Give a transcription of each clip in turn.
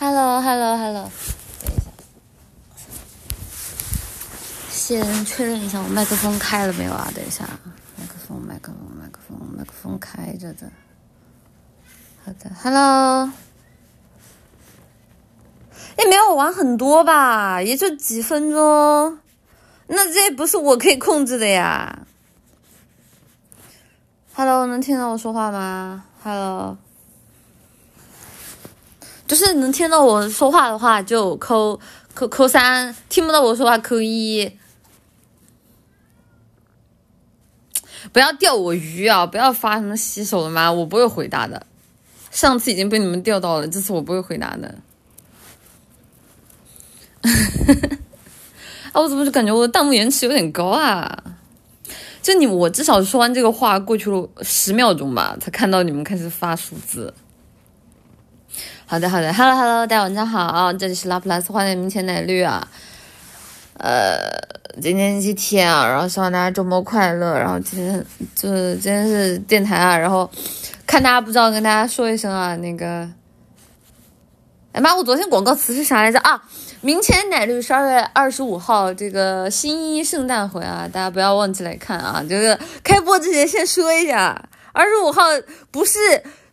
Hello，Hello，Hello，等一下，先确认一下我麦克风开了没有啊？等一下，麦克风，麦克风，麦克风，麦克风开着的。好的，Hello。也没有玩很多吧，也就几分钟，那这不是我可以控制的呀。Hello，能听到我说话吗？Hello，就是能听到我说话的话就扣扣扣三，听不到我说话扣一。不要钓我鱼啊！不要发什么洗手了吗？我不会回答的。上次已经被你们钓到了，这次我不会回答的。啊，我怎么就感觉我的弹幕延迟有点高啊？就你，我至少说完这个话过去了十秒钟吧，才看到你们开始发数字。好的，好的，Hello Hello，大家晚上好，这里是拉普拉斯花店明前奶绿啊。呃，今天星期天啊，然后希望大家周末快乐。然后今天就是今天是电台啊，然后看大家不知道跟大家说一声啊，那个，哎妈，我昨天广告词是啥来着啊？明前奶绿十二月二十五号这个新一圣诞会啊，大家不要忘记来看啊！就是开播之前先说一下，二十五号不是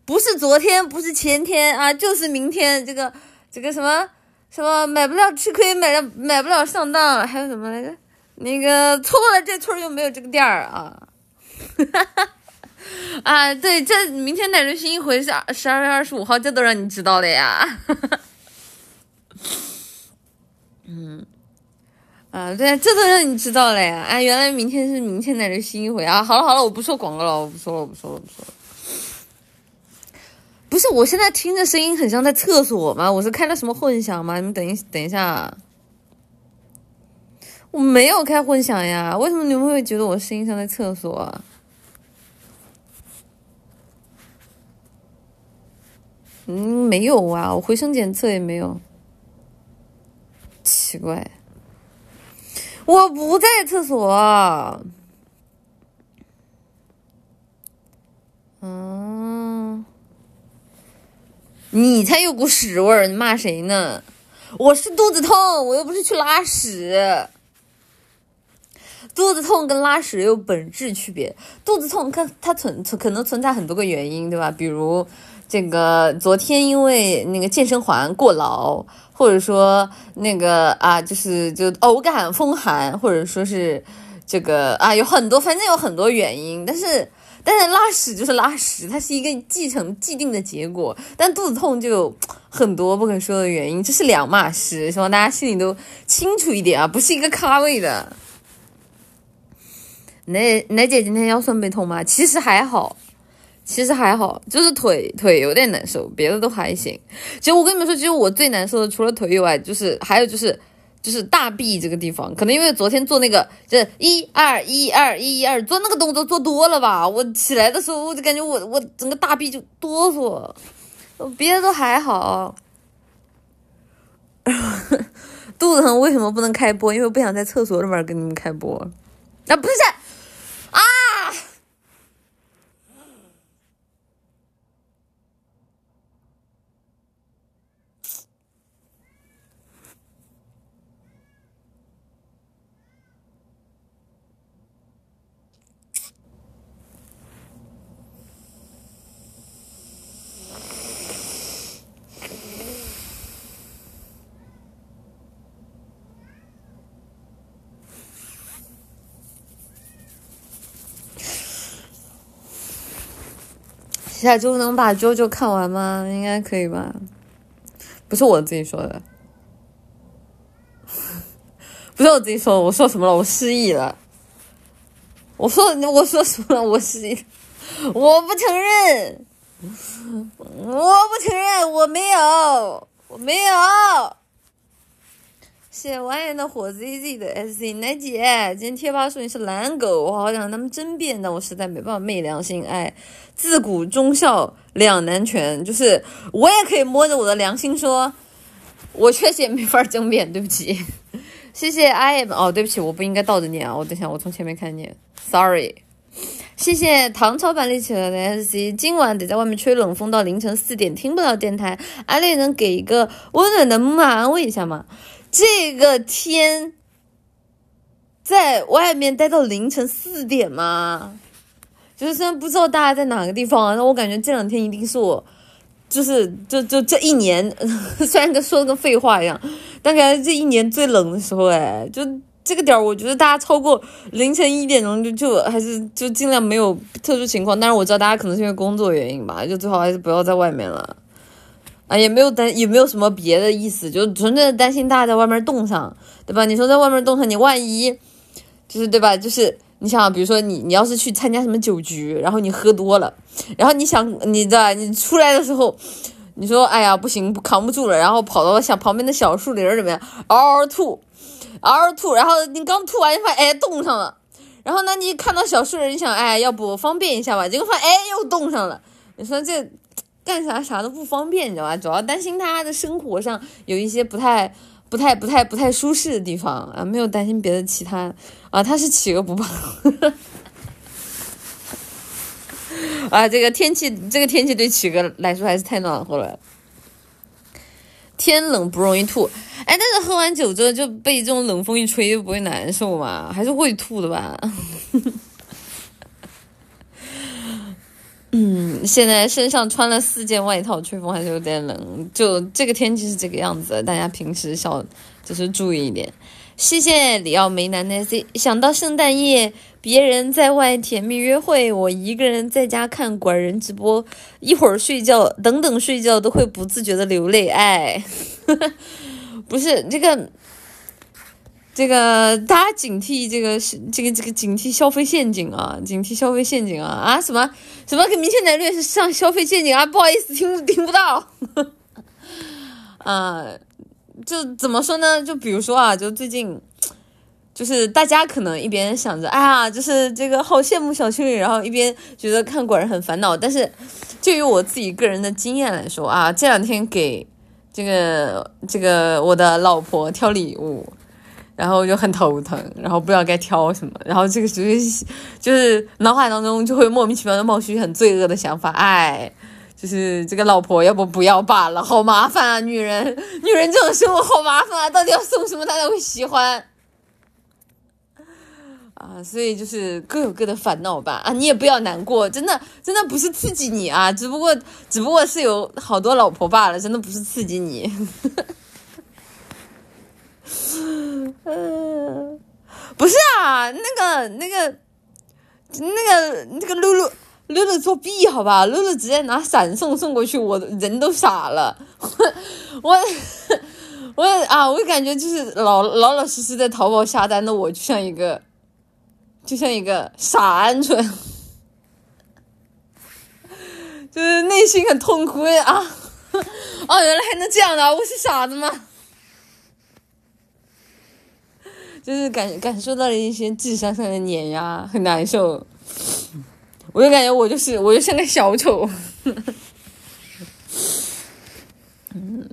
不是昨天，不是前天啊，就是明天。这个这个什么什么买不了吃亏，买了买不了上当，还有什么来着？那个错了，这村又没有这个店儿啊！啊，对，这明天奶绿新一回是十二月二十五号，这都让你知道了呀！嗯，啊，对，这都让你知道了呀！啊，原来明天是明天奶的新一回啊！好了好了，我不说广告了，我不说了，我不说了，不说了。不是，我现在听着声音很像在厕所吗？我是开了什么混响吗？你们等一等一下，我没有开混响呀，为什么你们会觉得我声音像在厕所？嗯，没有啊，我回声检测也没有。奇怪，我不在厕所。嗯，你才有股屎味儿！你骂谁呢？我是肚子痛，我又不是去拉屎。肚子痛跟拉屎有本质区别。肚子痛，看它存存可能存在很多个原因，对吧？比如这个昨天因为那个健身环过劳。或者说那个啊，就是就偶感风寒，或者说是这个啊，有很多，反正有很多原因。但是，但是拉屎就是拉屎，它是一个继承既定的结果。但肚子痛就有很多不可说的原因，这是两码事，希望大家心里都清楚一点啊，不是一个咖位的。奶奶姐今天腰酸背痛吗？其实还好。其实还好，就是腿腿有点难受，别的都还行。其实我跟你们说，其实我最难受的除了腿以外，就是还有就是就是大臂这个地方，可能因为昨天做那个就是一二一二一一二做那个动作做多了吧，我起来的时候我就感觉我我整个大臂就哆嗦，别的都还好。肚子疼为什么不能开播？因为不想在厕所里面跟你们开播。啊，不是。下周能把《啾啾》看完吗？应该可以吧？不是我自己说的，不是我自己说的。我说什么了？我失忆了。我说我说什么了？我失忆。我不承认，我不承认，我没有，我没有。谢万元的火 ZZ 的 SC 奶姐，今天贴吧说你是懒狗，我好想他们争辩，但我实在没办法昧良心。哎，自古忠孝两难全，就是我也可以摸着我的良心说，我确实也没法争辩，对不起。谢谢 I am 哦，对不起，我不应该倒着念啊，我等下我从前面开始念，Sorry。谢谢唐朝版立起来的 S C，今晚得在外面吹冷风到凌晨四点，听不到电台。阿丽能给一个温暖的木马安慰一下吗？这个天，在外面待到凌晨四点吗？就是虽然不知道大家在哪个地方，啊，那我感觉这两天一定是我，就是就就这一年，虽然跟说的跟废话一样，但感觉这一年最冷的时候，哎，就。这个点儿，我觉得大家超过凌晨一点钟就就还是就尽量没有特殊情况。但是我知道大家可能是因为工作原因吧，就最好还是不要在外面了。啊，也没有担也没有什么别的意思，就纯粹的担心大家在外面冻上，对吧？你说在外面冻上，你万一就是对吧？就是你想，比如说你你要是去参加什么酒局，然后你喝多了，然后你想你的你出来的时候，你说哎呀不行，扛不住了，然后跑到小旁边的小树林里面嗷嗷吐。嗷嗷吐，然后你刚吐完，你发现哎冻上了，然后呢，你看到小树林，你想哎要不方便一下吧，结果发现哎又冻上了。你说这干啥啥都不方便，你知道吧？主要担心他的生活上有一些不太、不太、不太、不太舒适的地方啊，没有担心别的其他啊。他是企鹅不怕 啊，这个天气，这个天气对企鹅来说还是太暖和了。天冷不容易吐，哎，但是喝完酒之后就被这种冷风一吹，就不会难受吗？还是会吐的吧？嗯，现在身上穿了四件外套，吹风还是有点冷。就这个天气是这个样子，大家平时小就是注意一点。谢谢里奥梅南奈 C，想到圣诞夜。别人在外甜蜜约会，我一个人在家看管人直播，一会儿睡觉，等等睡觉都会不自觉的流泪。哎，不是这个，这个大家警惕这个是这个这个警惕消费陷阱啊，警惕消费陷阱啊啊什么什么跟明星奶略是上消费陷阱啊？不好意思，听听不到。啊，就怎么说呢？就比如说啊，就最近。就是大家可能一边想着，哎呀，就是这个好羡慕小情侣，然后一边觉得看果然很烦恼。但是，就以我自己个人的经验来说啊，这两天给这个这个我的老婆挑礼物，然后我就很头疼，然后不知道该挑什么，然后这个时候就是脑海当中就会莫名其妙的冒出很罪恶的想法，哎，就是这个老婆要不不要罢了，好麻烦啊，女人，女人这种生活好麻烦啊，到底要送什么她才会喜欢？啊，所以就是各有各的烦恼吧。啊，你也不要难过，真的，真的不是刺激你啊，只不过，只不过是有好多老婆罢了，真的不是刺激你。嗯，不是啊，那个，那个，那个，那个露露，露露作弊，好吧，露露直接拿闪送送过去，我人都傻了，我，我啊，我感觉就是老老老实实在淘宝下单的我，就像一个。就像一个傻鹌鹑，就是内心很痛苦啊！哦，原来还能这样的，我是傻子吗？就是感感受到了一些智商上的碾压，很难受。我就感觉我就是我就像个小丑，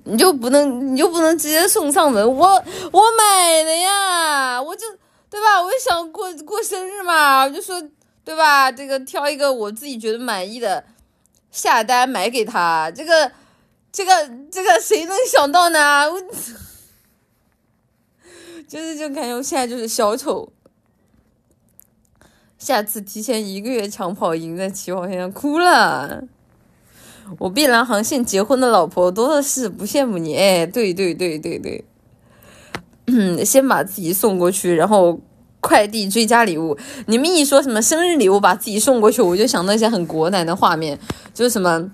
你就不能你就不能直接送上门？我我买的呀，我就。对吧？我就想过过生日嘛，我就说，对吧？这个挑一个我自己觉得满意的，下单买给他。这个，这个，这个谁能想到呢？我就是就感觉我现在就是小丑。下次提前一个月抢跑赢在起跑线上哭了。我碧蓝航线结婚的老婆多的是，不羡慕你。哎，对对对对对。嗯，先把自己送过去，然后快递追加礼物。你们一说什么生日礼物，把自己送过去，我就想到一些很国男的画面，就是什么，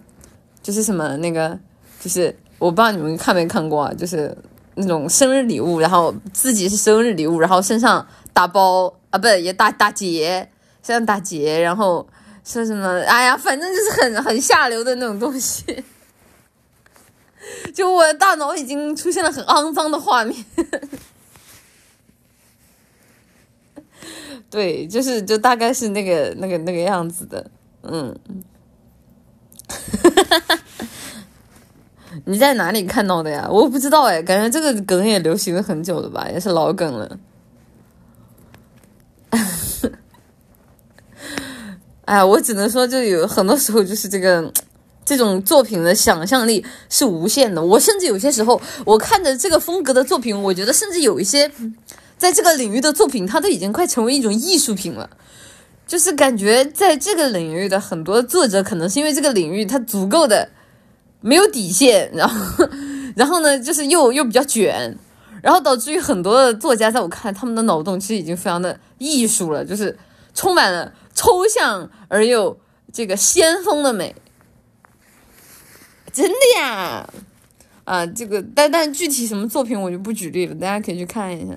就是什么那个，就是我不知道你们看没看过啊，就是那种生日礼物，然后自己是生日礼物，然后身上打包啊，不也打打结，身上打结，然后说什么，哎呀，反正就是很很下流的那种东西。就我的大脑已经出现了很肮脏的画面，对，就是就大概是那个那个那个样子的，嗯，哈哈哈哈你在哪里看到的呀？我不知道哎，感觉这个梗也流行了很久了吧，也是老梗了。哎，我只能说，就有很多时候就是这个这种作品的想象力是无限的。我甚至有些时候，我看着这个风格的作品，我觉得甚至有一些在这个领域的作品，它都已经快成为一种艺术品了。就是感觉在这个领域的很多作者，可能是因为这个领域它足够的没有底线，然后，然后呢，就是又又比较卷，然后导致于很多的作家，在我看来，他们的脑洞其实已经非常的艺术了，就是充满了抽象而又这个先锋的美。真的呀，啊，这个但但具体什么作品我就不举例了，大家可以去看一下。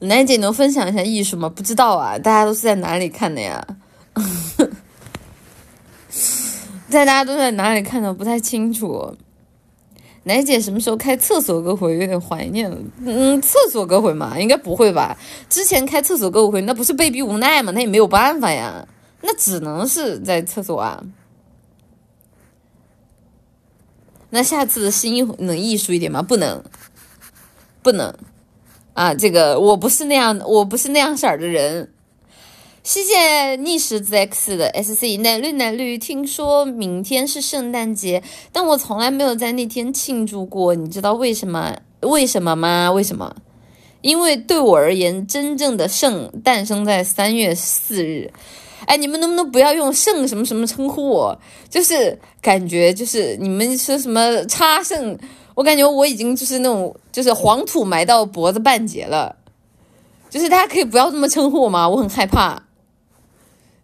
楠姐能分享一下艺术吗？不知道啊，大家都是在哪里看的呀？在大家都在哪里看的？不太清楚。奶姐什么时候开厕所歌会？有点怀念了。嗯，厕所歌会嘛，应该不会吧？之前开厕所歌会，那不是被逼无奈吗？那也没有办法呀，那只能是在厕所啊。那下次的声音能艺术一点吗？不能，不能。啊，这个我不是那样，我不是那样色儿的人。谢谢逆时 ZX 的 SC 奶绿奶绿。听说明天是圣诞节，但我从来没有在那天庆祝过。你知道为什么？为什么吗？为什么？因为对我而言，真正的圣诞生在三月四日。哎，你们能不能不要用圣什么什么称呼我？就是感觉就是你们说什么差圣。我感觉我已经就是那种，就是黄土埋到脖子半截了，就是大家可以不要这么称呼我吗？我很害怕，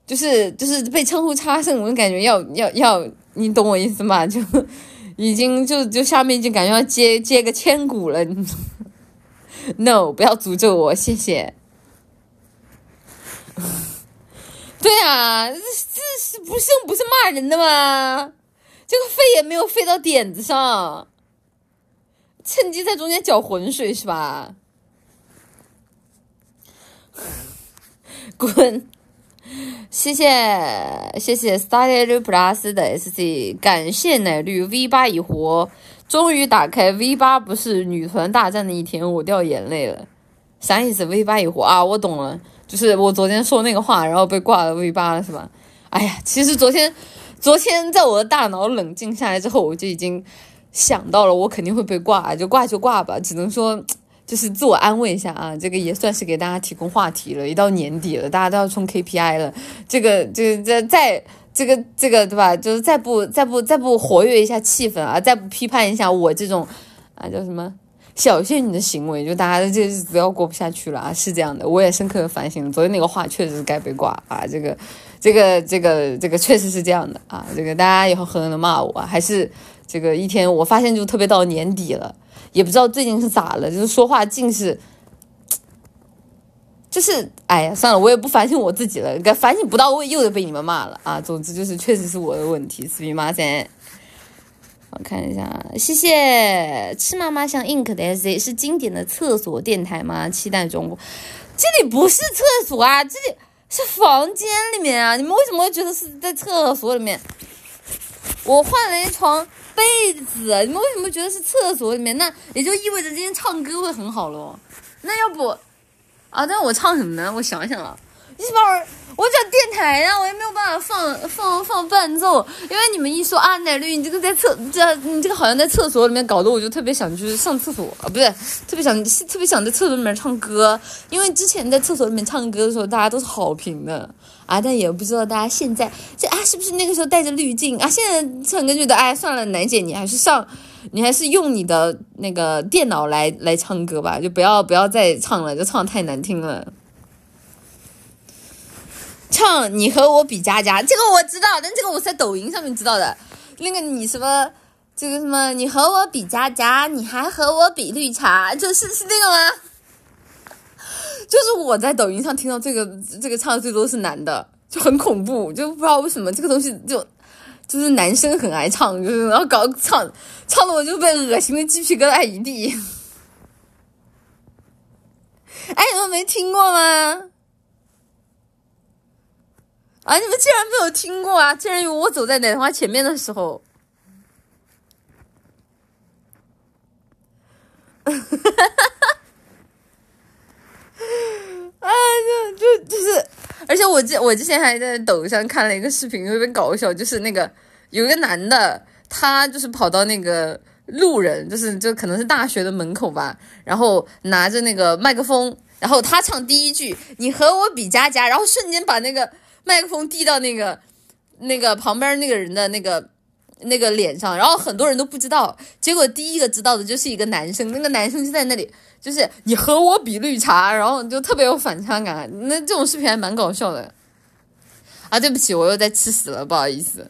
就是就是被称呼差生，我就感觉要要要，你懂我意思吗？就已经就就下面就感觉要接接个千古了。No，不要诅咒我，谢谢。对啊，这这是不是不是骂人的吗？这个飞也没有飞到点子上。趁机在中间搅浑水是吧？滚！谢谢谢谢 Starry Plus 的 SC，感谢奶绿 V 八已活，终于打开 V 八不是女团大战的一天，我掉眼泪了。啥意思？V 八已活啊？我懂了，就是我昨天说那个话，然后被挂了 V 八了是吧？哎呀，其实昨天昨天在我的大脑冷静下来之后，我就已经。想到了，我肯定会被挂，就挂就挂吧，只能说就是自我安慰一下啊。这个也算是给大家提供话题了。一到年底了，大家都要冲 KPI 了，这个就是这再这个这个对吧？就是再不再不再不活跃一下气氛啊，再不批判一下我这种啊叫什么小仙女的行为，就大家这日子要过不下去了啊！是这样的，我也深刻的反省了，昨天那个话确实是该被挂啊。这个这个这个这个确实是这样的啊。这个大家以后狠狠的骂我，还是。这个一天，我发现就特别到年底了，也不知道最近是咋了，就是说话尽是，就是哎呀，算了，我也不反省我自己了，该反省不到位，又得被你们骂了啊！总之就是，确实是我的问题，四比马三。我看一下，谢谢吃妈妈像 ink 的 S，是经典的厕所电台吗？期待中。这里不是厕所啊，这里是房间里面啊，你们为什么会觉得是在厕所里面？我换了一床。被子，你们为什么觉得是厕所里面？那也就意味着今天唱歌会很好喽。那要不，啊，那我唱什么呢？我想想啊，一会儿我讲电台呀，我也没有办法放放放伴奏，因为你们一说啊，奶绿，你这个在厕这你这个好像在厕所里面，搞得我就特别想去上厕所啊，不是特别想特别想在厕所里面唱歌，因为之前在厕所里面唱歌的时候，大家都是好评的。啊，但也不知道大家现在这啊是不是那个时候带着滤镜啊？现在唱歌觉得哎算了，楠姐你还是上，你还是用你的那个电脑来来唱歌吧，就不要不要再唱了，就唱太难听了。唱你和我比佳佳，这个我知道，但这个我在抖音上面知道的。那个你什么这个什么你和我比佳佳，你还和我比绿茶，就是是那个吗？就是我在抖音上听到这个这个唱的最多是男的，就很恐怖，就不知道为什么这个东西就就是男生很爱唱，就是然后搞唱唱的我就被恶心的鸡皮疙瘩一地。哎，你们没听过吗？啊，你们竟然没有听过啊！竟然有我走在奶花前面的时候。哈哈哈哈。啊，就就就是，而且我之我之前还在抖音上看了一个视频，特别搞笑，就是那个有一个男的，他就是跑到那个路人，就是就可能是大学的门口吧，然后拿着那个麦克风，然后他唱第一句“你和我比佳佳”，然后瞬间把那个麦克风递到那个那个旁边那个人的那个。那个脸上，然后很多人都不知道，结果第一个知道的就是一个男生，那个男生就在那里，就是你和我比绿茶，然后就特别有反差感。那这种视频还蛮搞笑的。啊，对不起，我又在吃屎了，不好意思。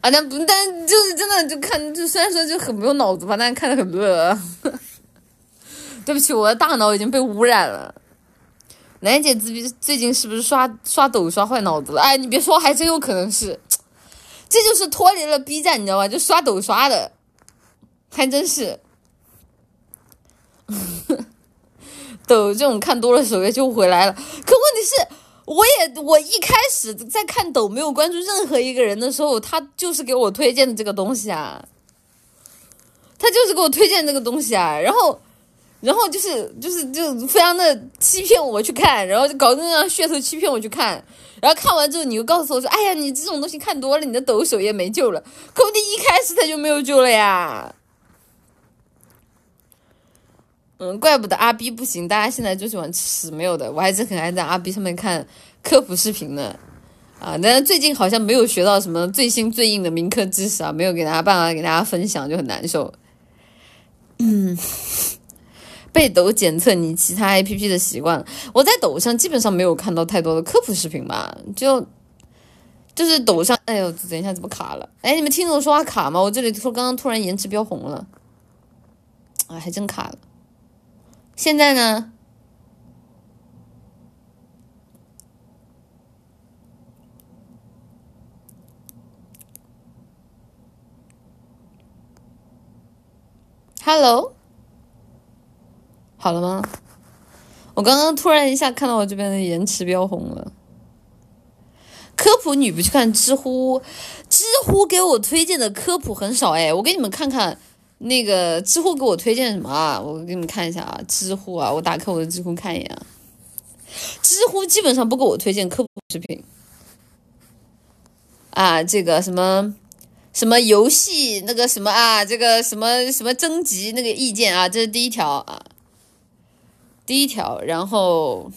啊，但不，但就是真的就看，就虽然说就很没有脑子吧，但是看的很乐。对不起，我的大脑已经被污染了。楠姐最近最近是不是刷刷抖刷坏脑子了？哎，你别说，还真有可能是。这就是脱离了 B 站，你知道吧？就刷抖刷的，还真是。抖这种看多了首页就回来了。可问题是，我也我一开始在看抖，没有关注任何一个人的时候，他就是给我推荐的这个东西啊。他就是给我推荐这个东西啊，然后。然后就是就是就非常的欺骗我去看，然后就搞这样噱头欺骗我去看，然后看完之后你又告诉我说：“哎呀，你这种东西看多了，你的抖首页没救了。”可问题一开始他就没有救了呀。嗯，怪不得阿 B 不行，大家现在就喜欢吃没有的，我还是很爱在阿 B 上面看科普视频的啊。但是最近好像没有学到什么最新最硬的民科知识啊，没有给大家办法给大家分享，就很难受。嗯。被抖检测你其他 A P P 的习惯，我在抖上基本上没有看到太多的科普视频吧，就就是抖上，哎呦，等一下怎么卡了？哎，你们听着我说话卡吗？我这里突刚刚突然延迟标红了，啊，还真卡了。现在呢？Hello。好了吗？我刚刚突然一下看到我这边的延迟标红了。科普你不去看知乎，知乎给我推荐的科普很少哎。我给你们看看那个知乎给我推荐什么啊？我给你们看一下啊，知乎啊，我打开我的知乎看一眼啊。知乎基本上不给我推荐科普视频啊，这个什么什么游戏那个什么啊，这个什么什么征集那个意见啊，这是第一条啊。第一条，然后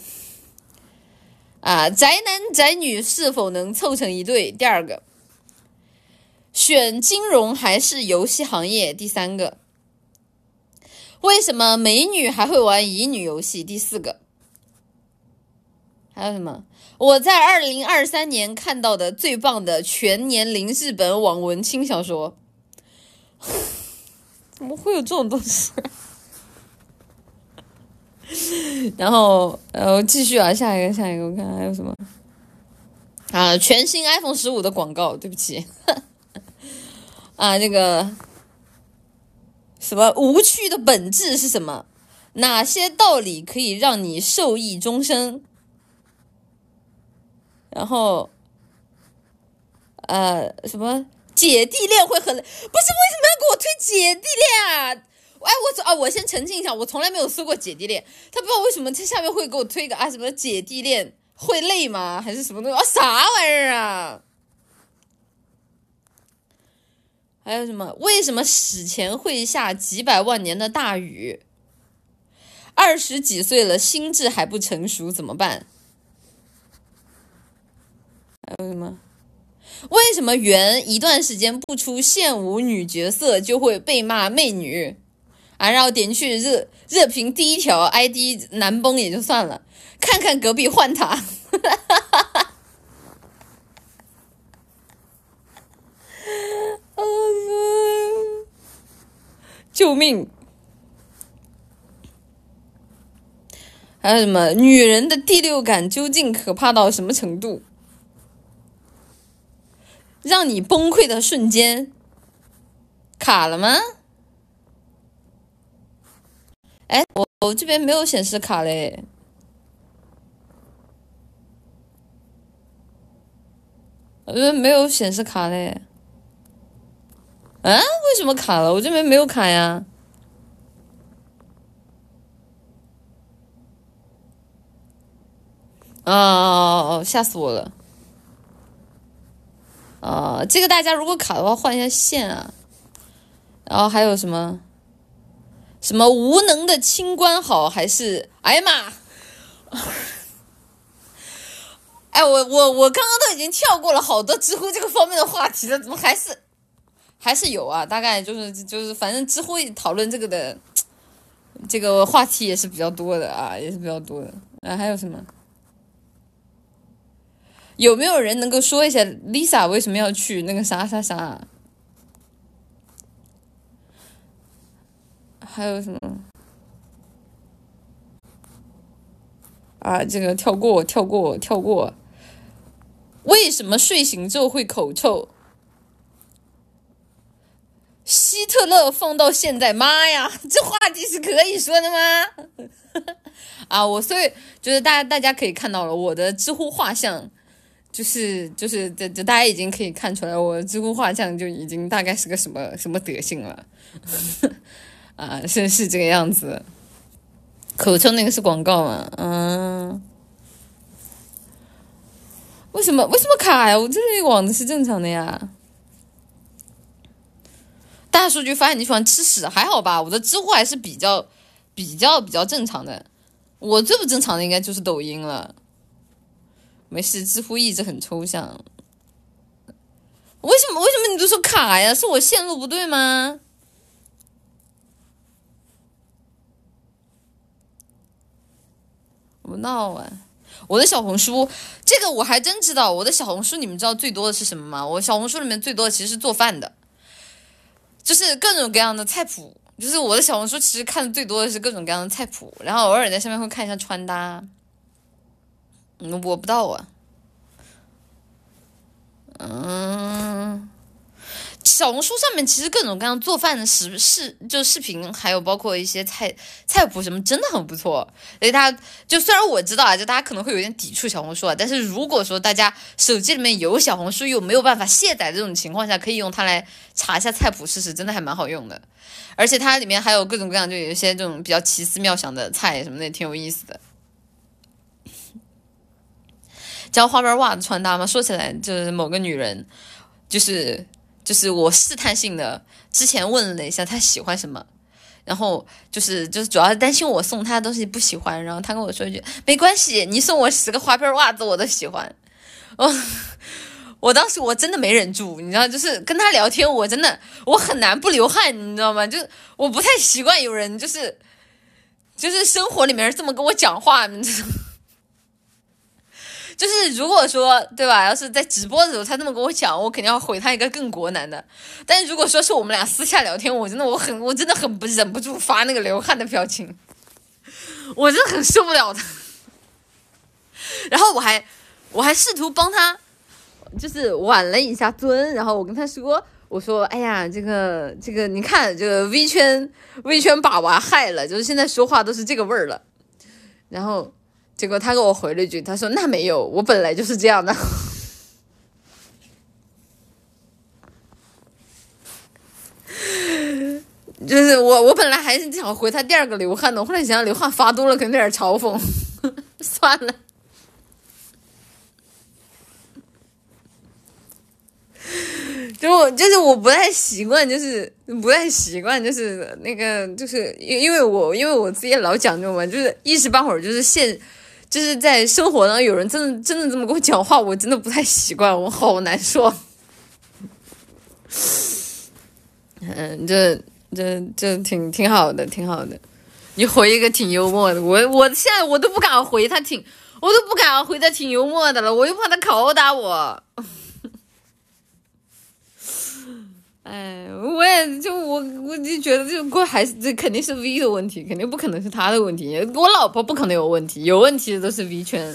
啊，宅男宅女是否能凑成一对？第二个，选金融还是游戏行业？第三个，为什么美女还会玩乙女游戏？第四个，还有什么？我在二零二三年看到的最棒的全年龄日本网文轻小说，怎么会有这种东西？然后，呃，继续啊，下一个，下一个，我看还有什么啊？全新 iPhone 十五的广告，对不起，啊，那个什么无趣的本质是什么？哪些道理可以让你受益终生？然后，呃，什么姐弟恋会很不是？为什么要给我推姐弟恋啊？哎，我啊，我先澄清一下，我从来没有搜过姐弟恋。他不知道为什么他下面会给我推个啊什么姐弟恋会累吗？还是什么东西啊？啥玩意儿啊？还有什么？为什么史前会下几百万年的大雨？二十几岁了，心智还不成熟，怎么办？还有什么？为什么圆一段时间不出现舞女角色就会被骂媚女？啊，然后点去热热评第一条 ID 男崩也就算了，看看隔壁换他，救命！还有什么？女人的第六感究竟可怕到什么程度？让你崩溃的瞬间卡了吗？哎，我我这边没有显示卡嘞，我这边没有显示卡嘞，啊？为什么卡了？我这边没有卡呀。哦，吓死我了！啊，这个大家如果卡的话，换一下线啊。然后还有什么？什么无能的清官好，还是哎呀妈！哎，我我我刚刚都已经跳过了好多知乎这个方面的话题了，怎么还是还是有啊？大概就是就是，反正知乎讨论这个的 这个话题也是比较多的啊，也是比较多的。啊，还有什么？有没有人能够说一下 Lisa 为什么要去那个啥啥啥？还有什么？啊，这个跳过，跳过，跳过。为什么睡醒之后会口臭？希特勒放到现在，妈呀，这话题是可以说的吗？啊，我所以就是大家大家可以看到了我的知乎画像。就是就是这这大家已经可以看出来，我知乎画像就已经大概是个什么什么德性了，啊，是是这个样子。口臭那个是广告嘛？嗯，为什么为什么卡呀？我这里网的是正常的呀。大数据发现你喜欢吃屎，还好吧？我的知乎还是比较比较比较正常的。我最不正常的应该就是抖音了。没事，知乎一直很抽象。为什么？为什么你都说卡呀？是我线路不对吗？不闹啊！我的小红书，这个我还真知道。我的小红书，你们知道最多的是什么吗？我小红书里面最多的其实是做饭的，就是各种各样的菜谱。就是我的小红书其实看的最多的是各种各样的菜谱，然后偶尔在上面会看一下穿搭。嗯，我不知道啊。嗯，小红书上面其实各种各样做饭的视视就视频，还有包括一些菜菜谱什么，真的很不错。所以大家就虽然我知道啊，就大家可能会有点抵触小红书啊，但是如果说大家手机里面有小红书又没有办法卸载这种情况下，可以用它来查一下菜谱试试，真的还蛮好用的。而且它里面还有各种各样，就有一些这种比较奇思妙想的菜什么的，也挺有意思的。教花边袜子穿搭吗？说起来就是某个女人，就是就是我试探性的之前问了一下他喜欢什么，然后就是就是主要是担心我送他的东西不喜欢，然后他跟我说一句没关系，你送我十个花边袜子我都喜欢。哦，我当时我真的没忍住，你知道，就是跟他聊天，我真的我很难不流汗，你知道吗？就我不太习惯有人就是就是生活里面这么跟我讲话，你知道。就是如果说对吧，要是在直播的时候他这么跟我讲，我肯定要回他一个更国难的。但是如果说是我们俩私下聊天，我真的我很我真的很不忍不住发那个流汗的表情，我真的很受不了他。然后我还我还试图帮他，就是挽了一下尊，然后我跟他说，我说哎呀，这个这个你看这个 V 圈 V 圈把娃害了，就是现在说话都是这个味儿了，然后。结果他给我回了一句，他说：“那没有，我本来就是这样的。就是我，我本来还是想回他第二个流汗的，后来想想流汗发多了，可能有点嘲讽，算了。就我就是我不太习惯，就是不太习惯，就是那个，就是因因为我因为我自己老讲究嘛，就是一时半会儿就是现。就是在生活当中，有人真的真的这么跟我讲话，我真的不太习惯，我好难受。嗯，这这这挺挺好的，挺好的。你回一个挺幽默的，我我现在我都不敢回他，挺我都不敢回他，挺幽默的了，我又怕他拷打我。哎，我也就我我就觉得这个还是这肯定是 V 的问题，肯定不可能是他的问题。我老婆不可能有问题，有问题的都是 V 圈。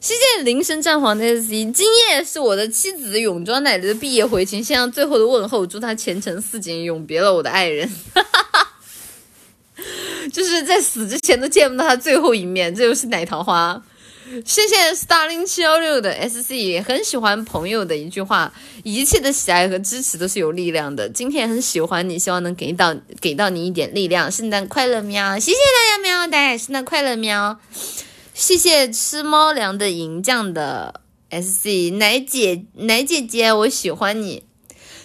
谢谢铃声战皇的 S 今夜是我的妻子泳装奶奶的毕业回情，献上最后的问候，祝她前程似锦，永别了我的爱人。哈哈哈，就是在死之前都见不到他最后一面，这就是奶桃花。谢谢 starling 七幺六的 sc，很喜欢朋友的一句话：一切的喜爱和支持都是有力量的。今天很喜欢你，希望能给到给到你一点力量。圣诞快乐喵！谢谢大家喵，大家圣诞快乐喵！谢谢吃猫粮的银酱的 S C 奶姐奶姐姐，我喜欢你。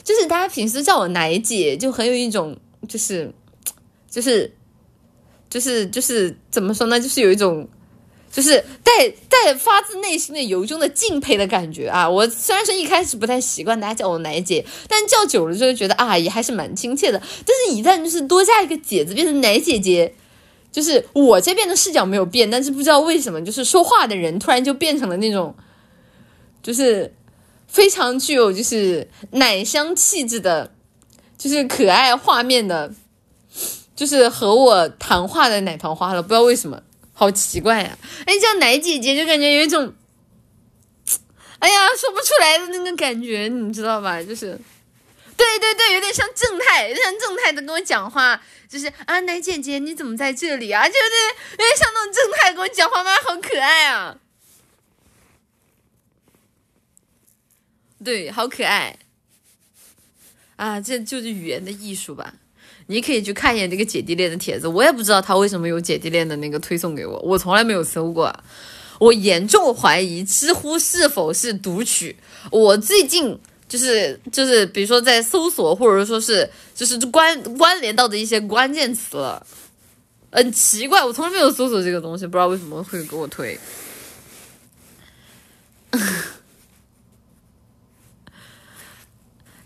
就是大家平时叫我奶姐，就很有一种就是就是就是就是怎么说呢？就是有一种就是带带发自内心的由衷的敬佩的感觉啊！我虽然说一开始不太习惯大家叫我奶姐，但叫久了之后觉得啊，也还是蛮亲切的。但是，一旦就是多加一个姐字，变成奶姐姐。就是我这边的视角没有变，但是不知道为什么，就是说话的人突然就变成了那种，就是非常具有就是奶香气质的，就是可爱画面的，就是和我谈话的奶糖花了。不知道为什么，好奇怪呀！哎，叫奶姐姐就感觉有一种，哎呀，说不出来的那个感觉，你知道吧？就是，对对对，有点像正太，有点像正太的跟我讲话。就是啊，奶姐姐，你怎么在这里啊？就是有点像那种正太跟我讲话吗？好可爱啊！对，好可爱啊！这就是语言的艺术吧？你可以去看一眼这个姐弟恋的帖子，我也不知道他为什么有姐弟恋的那个推送给我，我从来没有搜过。我严重怀疑知乎是否是读取。我最近。就是就是，比如说在搜索，或者说是就是关关联到的一些关键词了，很奇怪，我从来没有搜索这个东西，不知道为什么会给我推。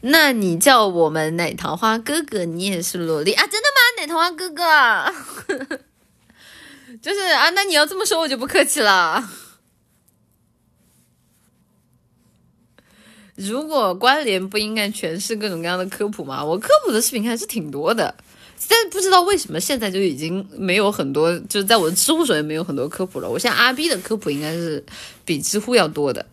那你叫我们奶糖花哥哥，你也是萝莉啊？真的吗？奶糖花哥哥，就是啊，那你要这么说，我就不客气了。如果关联不应该全是各种各样的科普吗？我科普的视频还是挺多的，但不知道为什么现在就已经没有很多，就是在我的知乎上也没有很多科普了。我现在阿 B 的科普应该是比知乎要多的。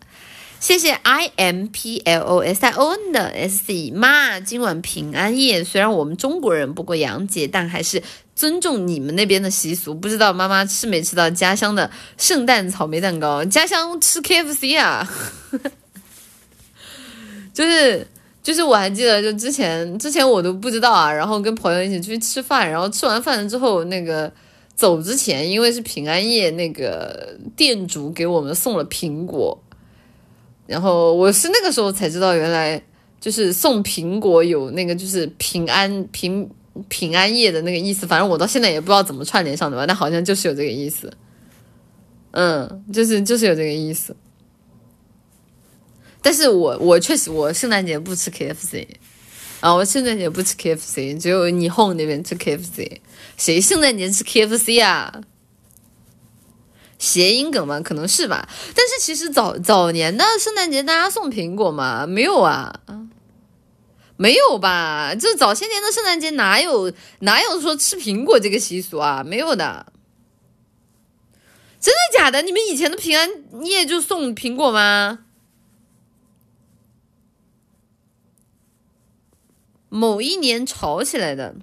谢谢 I M P L O S I O N 的 S C 妈，今晚平安夜，虽然我们中国人不过洋节，但还是尊重你们那边的习俗。不知道妈妈吃没吃到家乡的圣诞草莓蛋糕？家乡吃 K F C 啊？就是就是，我还记得，就之前之前我都不知道啊，然后跟朋友一起出去吃饭，然后吃完饭了之后，那个走之前，因为是平安夜，那个店主给我们送了苹果，然后我是那个时候才知道，原来就是送苹果有那个就是平安平平安夜的那个意思，反正我到现在也不知道怎么串联上的吧，但好像就是有这个意思，嗯，就是就是有这个意思。但是我我确实我圣诞节不吃 K F C，啊，我圣诞节不吃 K F C，只有你哄那边吃 K F C，谁圣诞节吃 K F C 啊？谐音梗吗？可能是吧。但是其实早早年的圣诞节大家送苹果嘛？没有啊，没有吧？这早些年的圣诞节哪有哪有说吃苹果这个习俗啊？没有的。真的假的？你们以前的平安夜就送苹果吗？某一年炒起来的，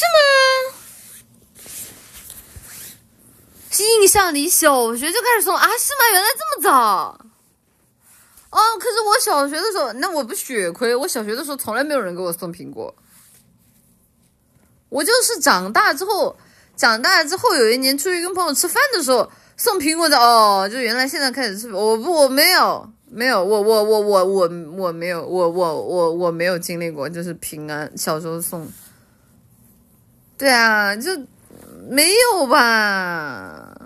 是吗？是印象里小学就开始送啊？是吗？原来这么早？哦，可是我小学的时候，那我不血亏。我小学的时候从来没有人给我送苹果，我就是长大之后。长大之后，有一年出去跟朋友吃饭的时候送苹果的哦，就原来现在开始吃，我不我没有没有我我我我我我没有我我我我没有经历过，就是平安小时候送，对啊，就没有吧，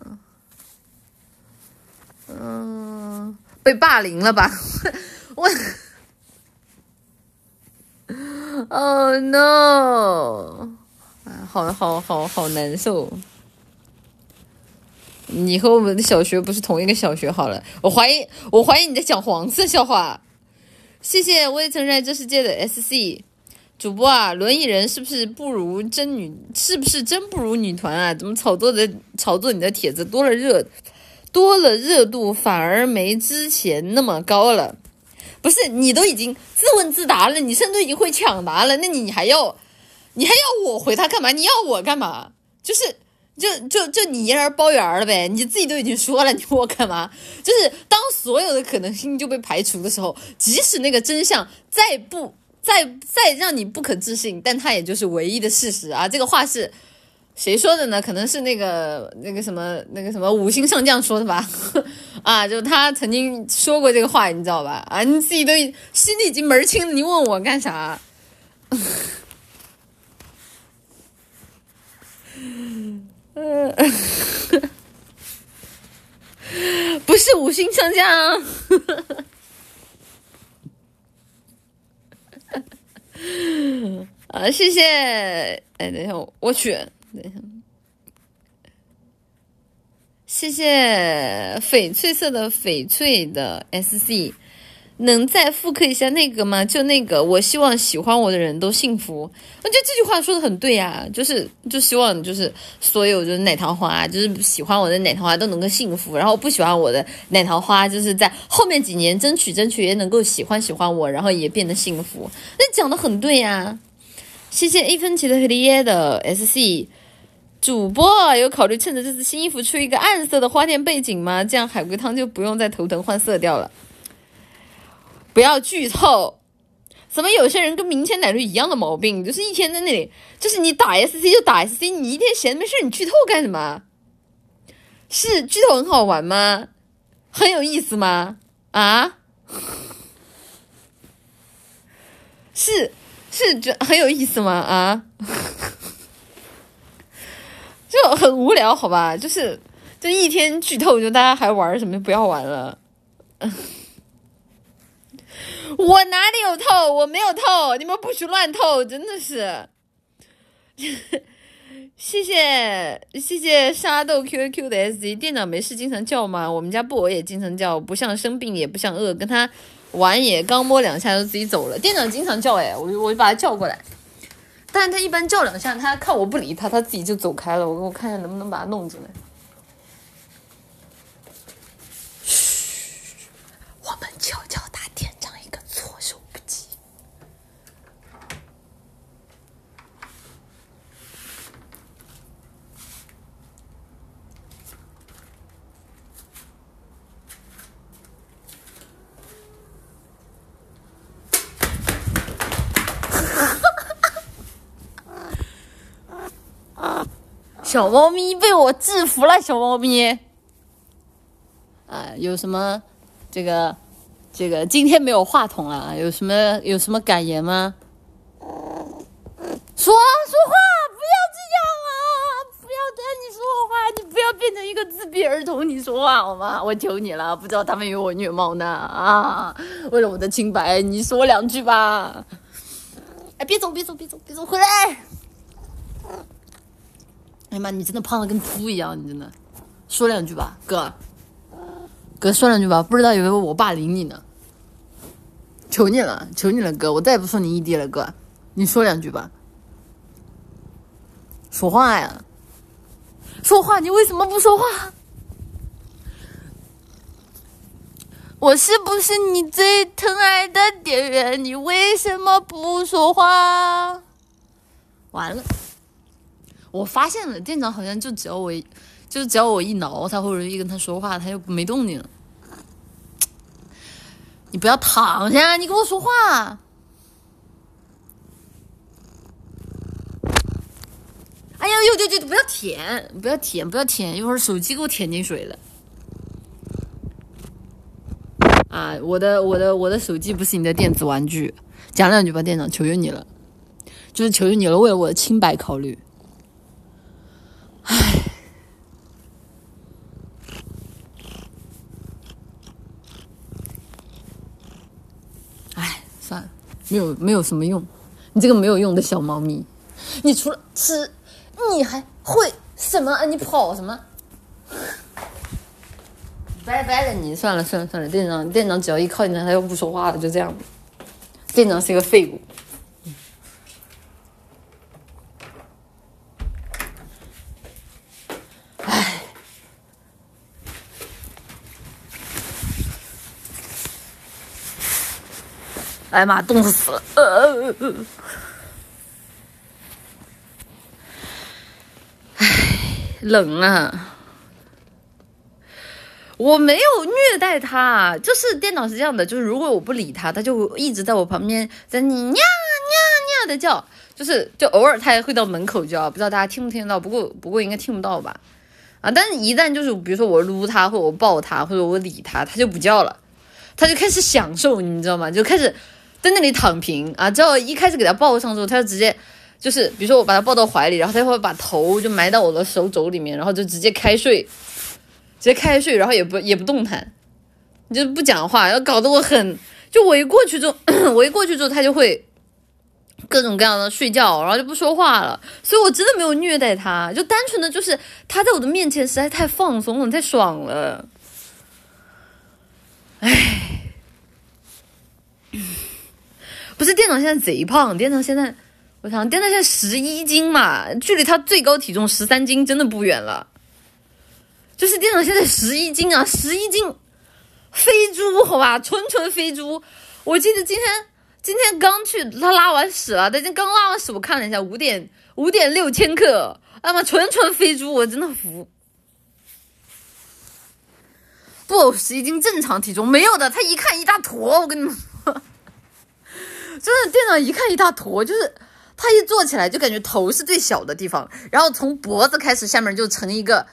嗯，被霸凌了吧，我，Oh no。好好好好难受！你和我们的小学不是同一个小学好了，我怀疑我怀疑你在讲黄色笑话。谢谢未曾在这世界的 S C 主播啊，轮椅人是不是不如真女？是不是真不如女团啊？怎么炒作的炒作你的帖子多了热多了热度，反而没之前那么高了？不是你都已经自问自答了，你甚至已经会抢答了，那你还要？你还要我回他干嘛？你要我干嘛？就是就就就你一人包圆了呗，你自己都已经说了，你我干嘛？就是当所有的可能性就被排除的时候，即使那个真相再不再再让你不可置信，但它也就是唯一的事实啊！这个话是谁说的呢？可能是那个那个什么那个什么五星上将说的吧？啊，就他曾经说过这个话，你知道吧？啊，你自己都心里已经门清了，你问我干啥？呃，不是五星上将，啊，谢谢，哎，等一下，我去，等一下，谢谢翡翠色的翡翠的 SC。能再复刻一下那个吗？就那个，我希望喜欢我的人都幸福。我觉得这句话说的很对呀，就是就希望就是所有就是奶糖花，就是喜欢我的奶糖花都能够幸福，然后不喜欢我的奶糖花，就是在后面几年争取争取也能够喜欢喜欢我，然后也变得幸福。那讲的很对呀。谢谢一分钱的黑利耶的 SC 主播，有考虑趁着这次新衣服出一个暗色的花店背景吗？这样海龟汤就不用再头疼换色调了。不要剧透，怎么有些人跟明前奶绿一样的毛病，就是一天在那里，就是你打 SC 就打 SC，你一天闲没事你剧透干什么？是剧透很好玩吗？很有意思吗？啊？是是觉很有意思吗？啊？就很无聊，好吧？就是就一天剧透，就大家还玩什么？不要玩了。我哪里有透？我没有透，你们不许乱透，真的是。谢谢谢谢沙豆 QQ 的 SD 店长没事经常叫吗？我们家布偶也经常叫，不像生病也不像饿，跟他玩也刚摸两下就自己走了。店长经常叫哎，我我就把他叫过来，但是他一般叫两下，他看我不理他，他自己就走开了。我我看看能不能把他弄进来。嘘，我们悄悄打店长。小猫咪被我制服了，小猫咪。啊，有什么？这个，这个今天没有话筒了，有什么有什么感言吗？说说话，不要这样啊！不要跟你说话，你不要变成一个自闭儿童，你说话好吗？我求你了，不知道他们以为我虐猫呢啊！为了我的清白，你说两句吧。哎，别走，别走，别走，别走，回来！哎妈，你真的胖的跟猪一样，你真的，说两句吧，哥，哥说两句吧，不知道以为我霸凌你呢，求你了，求你了，哥，我再也不说你异地了，哥，你说两句吧，说话呀，说话，你为什么不说话？我是不是你最疼爱的店员？你为什么不说话？完了。我发现了，店长好像就只要我，就是只要我一挠他或者一跟他说话，他就没动静了。你不要躺下，你跟我说话。哎呀，呦呦呦，不要舔，不要舔，不要舔，一会儿手机给我舔进水了。啊，我的我的我的手机不是你的电子玩具，讲两句吧，店长，求求你了，就是求求你了，为了我的清白考虑。唉，唉，算了，没有没有什么用。你这个没有用的小猫咪，你除了吃，你还会什么？啊你跑什么？拜拜了，你算了算了算了。店长店长只要一靠近他，他又不说话了，就这样。店长是个废物。哎呀妈，冻死了！呃，冷啊！我没有虐待它，就是电脑是这样的，就是如果我不理它，它就一直在我旁边在你 nha nha nha 的叫，就是就偶尔它也会到门口叫，不知道大家听不听得到？不过不过应该听不到吧？啊，但是一旦就是比如说我撸它，或者我抱它，或者我理它，它就不叫了，它就开始享受，你知道吗？就开始在那里躺平啊！只要一开始给他抱上之后，他就直接就是比如说我把他抱到怀里，然后它会把头就埋到我的手肘里面，然后就直接开睡。直接开睡，然后也不也不动弹，你就不讲话，然后搞得我很，就我一过去之后，我一过去之后，他就会各种各样的睡觉，然后就不说话了。所以我真的没有虐待他，就单纯的就是他在我的面前实在太放松了，太爽了。唉，不是店长现在贼胖，店长现在，我想店长现在十一斤嘛，距离他最高体重十三斤真的不远了。就是店长现在十一斤啊，十一斤飞猪，好吧，纯纯飞猪。我记得今天今天刚去他拉完屎了，他今刚拉完屎，我看了一下，五点五点六千克，那么纯纯飞猪，我真的服。不，十一斤正常体重没有的，他一看一大坨，我跟你们，真的店长一看一大坨，就是他一坐起来就感觉头是最小的地方，然后从脖子开始下面就成一个。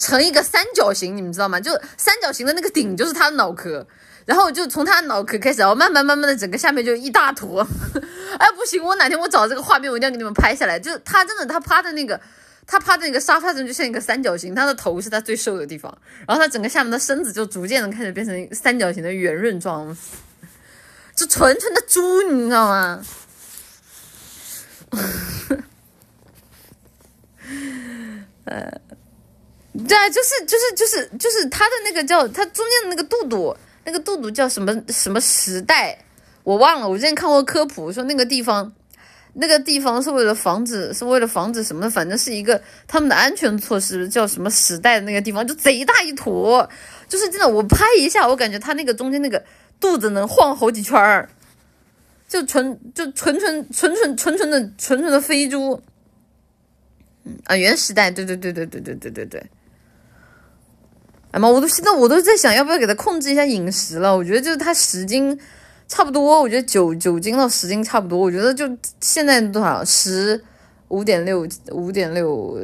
成一个三角形，你们知道吗？就三角形的那个顶就是他的脑壳，然后就从他脑壳开始，然后慢慢慢慢的整个下面就一大坨。哎，不行，我哪天我找这个画面，我一定要给你们拍下来。就是他真的，他趴在那个，他趴在那个沙发上，就像一个三角形，他的头是他最瘦的地方，然后他整个下面的身子就逐渐的开始变成三角形的圆润状，就纯纯的猪，你知道吗？呃。对啊，就是就是就是就是他的那个叫他中间的那个肚肚，那个肚肚叫什么什么时代，我忘了。我之前看过科普说那个地方，那个地方是为了防止是为了防止什么，反正是一个他们的安全措施，叫什么时代的那个地方就贼大一坨，就是真的，我拍一下，我感觉他那个中间那个肚子能晃好几圈儿，就纯就纯纯纯纯纯纯的纯纯的飞猪，嗯啊原时代，对对对对对对对对对。哎妈，我都现在我都在想要不要给他控制一下饮食了。我觉得就是他十斤差不多，我觉得九九斤到十斤差不多。我觉得就现在多少十五点六五点六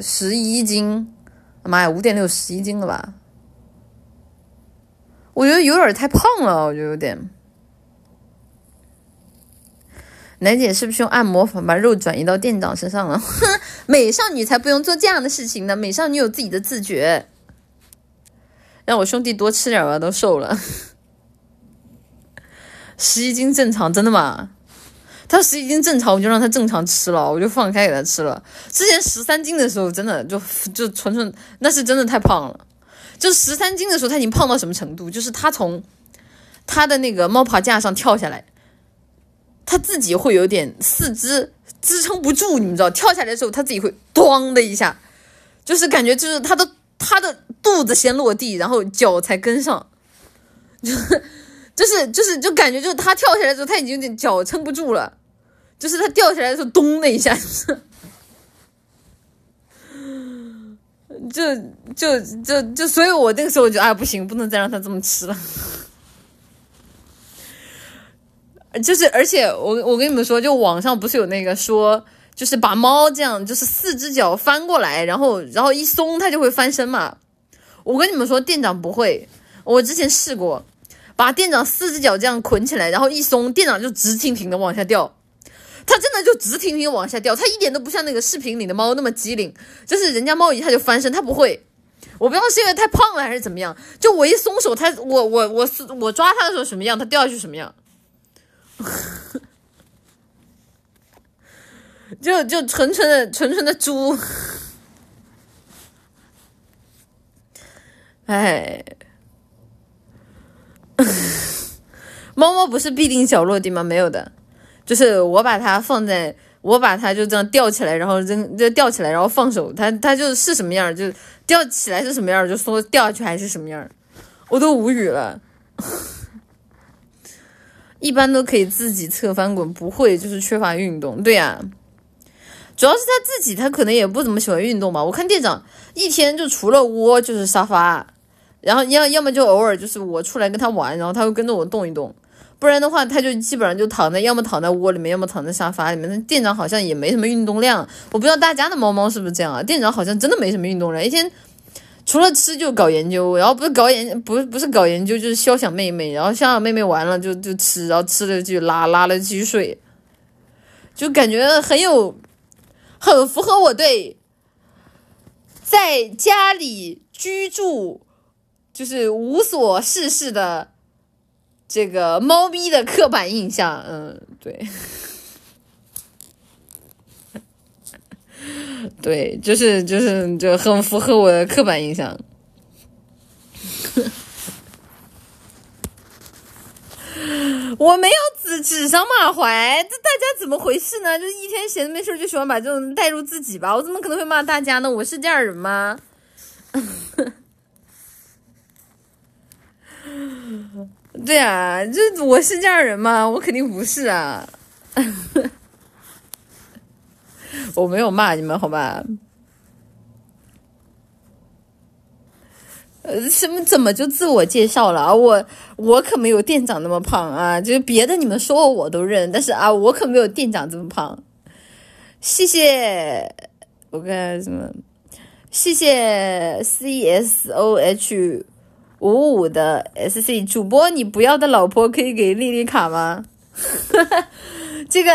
十一斤，妈呀，五点六十一斤了吧？我觉得有点太胖了，我觉得有点。楠姐是不是用按摩法把肉转移到店长身上了？哼 美少女才不用做这样的事情呢，美少女有自己的自觉。让我兄弟多吃点吧，都瘦了，十一斤正常，真的吗？他十一斤正常，我就让他正常吃了，我就放开给他吃了。之前十三斤的时候，真的就就纯纯那是真的太胖了。就是十三斤的时候，他已经胖到什么程度？就是他从他的那个猫爬架上跳下来，他自己会有点四肢支撑不住，你们知道？跳下来的时候，他自己会咣的一下，就是感觉就是他的。他的肚子先落地，然后脚才跟上，就是就是就是就感觉就是他跳下来的时候，他已经有点脚撑不住了，就是他掉下来的时候咚的一下，就 就就就就所以，我那个时候我就哎不行，不能再让他这么吃了，就是而且我我跟你们说，就网上不是有那个说。就是把猫这样，就是四只脚翻过来，然后然后一松，它就会翻身嘛。我跟你们说，店长不会。我之前试过，把店长四只脚这样捆起来，然后一松，店长就直挺挺的往下掉。它真的就直挺挺往下掉，它一点都不像那个视频里的猫那么机灵。就是人家猫一下就翻身，它不会。我不知道是因为太胖了还是怎么样，就我一松手，它我我我我抓它的时候什么样，它掉下去什么样。就就纯纯的纯纯的猪，哎，猫猫不是必定脚落地吗？没有的，就是我把它放在，我把它就这样吊起来，然后扔，就吊起来，然后放手，它它就是什么样，就吊起来是什么样，就说掉下去还是什么样，我都无语了。一般都可以自己侧翻滚，不会就是缺乏运动，对呀。主要是他自己，他可能也不怎么喜欢运动吧。我看店长一天就除了窝就是沙发，然后要要么就偶尔就是我出来跟他玩，然后他会跟着我动一动，不然的话他就基本上就躺在要么躺在窝里面，要么躺在沙发里面。那店长好像也没什么运动量，我不知道大家的猫猫是不是这样啊？店长好像真的没什么运动量，一天除了吃就搞研究，然后不是搞研不是不是搞研究就是肖想妹妹，然后肖想妹妹完了就就吃，然后吃了就拉拉了继续睡，就感觉很有。很符合我对在家里居住就是无所事事的这个猫咪的刻板印象。嗯，对，对，就是就是就很符合我的刻板印象。我没有指指桑骂槐，这大家怎么回事呢？就一天闲着没事就喜欢把这种带入自己吧。我怎么可能会骂大家呢？我是这样人吗？对啊，这我是这样人吗？我肯定不是啊。我没有骂你们，好吧？呃，什么？怎么就自我介绍了啊？我我可没有店长那么胖啊！就是别的你们说我都认，但是啊，我可没有店长这么胖。谢谢，我看什么？谢谢 C S O H 五五的 S C 主播，你不要的老婆可以给丽丽卡吗？这个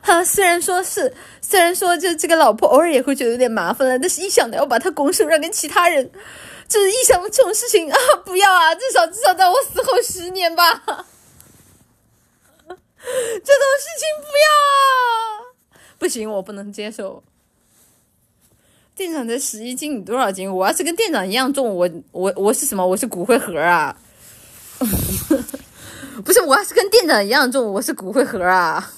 哈，虽然说是，虽然说就这个老婆偶尔也会觉得有点麻烦了，但是一想到要把她拱手让给其他人。就是一想到这种事情啊，不要啊！至少至少在我死后十年吧，这种事情不要啊！不行，我不能接受。店长才十一斤，你多少斤？我要是跟店长一样重，我我我是什么？我是骨灰盒啊！不是，我要是跟店长一样重，我是骨灰盒啊！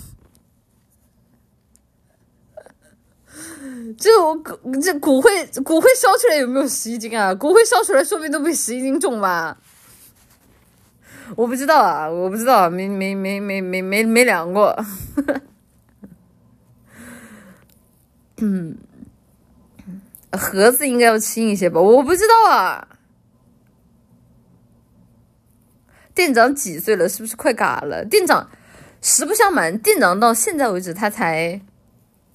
这骨这骨灰骨灰烧出来有没有十一斤啊？骨灰烧出来说不定都比十一斤重吧？我不知道啊，我不知道，没没没没没没没量过。嗯，盒子应该要轻一些吧？我不知道啊。店长几岁了？是不是快嘎了？店长实不相瞒，店长到现在为止他才，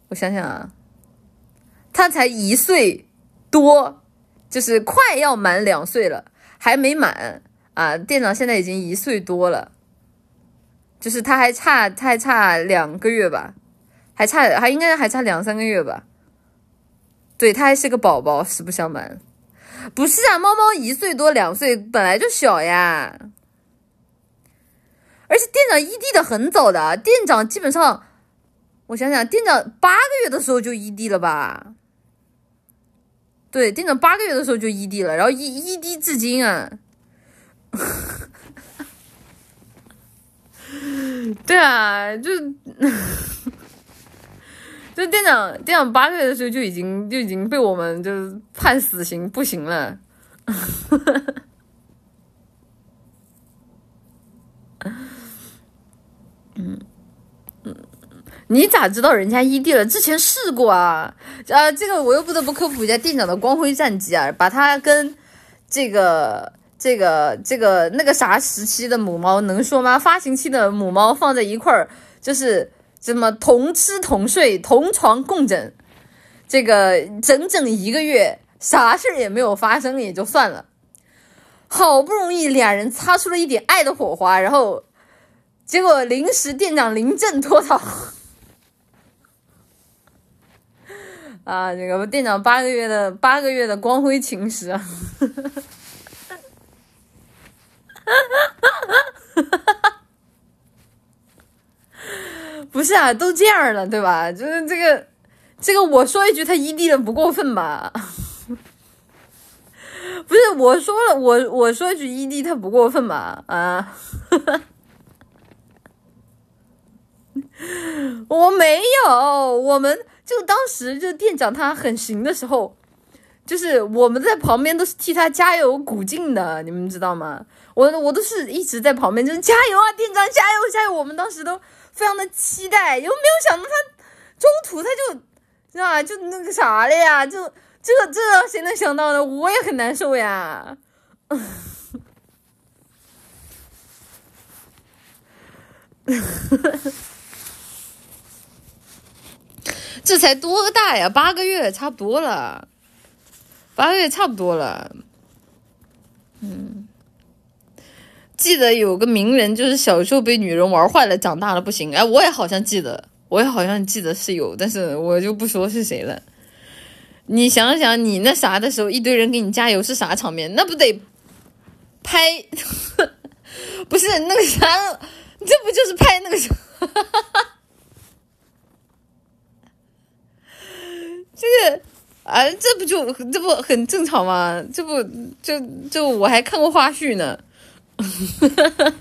我想想啊。他才一岁多，就是快要满两岁了，还没满啊！店长现在已经一岁多了，就是他还差，他还差两个月吧，还差，还应该还差两三个月吧。对他还是个宝宝，实不相瞒，不是啊，猫猫一岁多两岁本来就小呀，而且店长异地的很早的，店长基本上，我想想，店长八个月的时候就异地了吧。对，店长八个月的时候就异地了，然后异异地至今啊。对啊，就就店长店长八个月的时候就已经就已经被我们就是判死刑不行了。嗯嗯。你咋知道人家异地了？之前试过啊，啊，这个我又不得不科普一下店长的光辉战绩啊，把他跟这个这个这个那个啥时期的母猫能说吗？发情期的母猫放在一块儿，就是怎么同吃同睡同床共枕，这个整整一个月啥事儿也没有发生也就算了，好不容易俩人擦出了一点爱的火花，然后结果临时店长临阵脱逃。啊，这个店长八个月的八个月的光辉情史啊，不是啊，都这样了，对吧？就是这个，这个我说一句他异地的不过分吧？不是我说了，我我说一句异地他不过分吧？啊，我没有，我们。就当时就店长他很行的时候，就是我们在旁边都是替他加油鼓劲的，你们知道吗？我我都是一直在旁边，就是加油啊，店长加油加油！我们当时都非常的期待，有没有想到他中途他就知道吧？就那个啥了呀，就这这谁能想到呢？我也很难受呀。这才多大呀？八个月，差不多了。八个月差不多了。嗯，记得有个名人，就是小时候被女人玩坏了，长大了不行。哎，我也好像记得，我也好像记得是有，但是我就不说是谁了。你想想，你那啥的时候，一堆人给你加油是啥场面？那不得拍？不是那个啥，这不就是拍那个啥？这个啊，这不就这不很正常吗？这不就就我还看过花絮呢。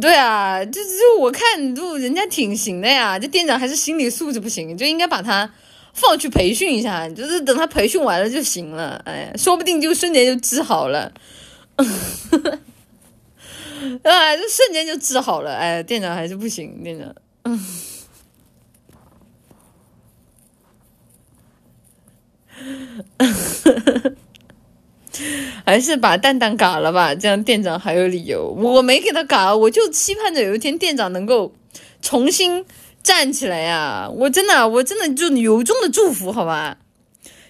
对啊，就就我看，就人家挺行的呀。这店长还是心理素质不行，就应该把他放去培训一下，就是等他培训完了就行了。哎，说不定就瞬间就治好了。啊，就瞬间就治好了。哎，店长还是不行，店长。还是把蛋蛋嘎了吧，这样店长还有理由。我没给他嘎，我就期盼着有一天店长能够重新站起来呀！我真的，我真的就由衷的祝福，好吧？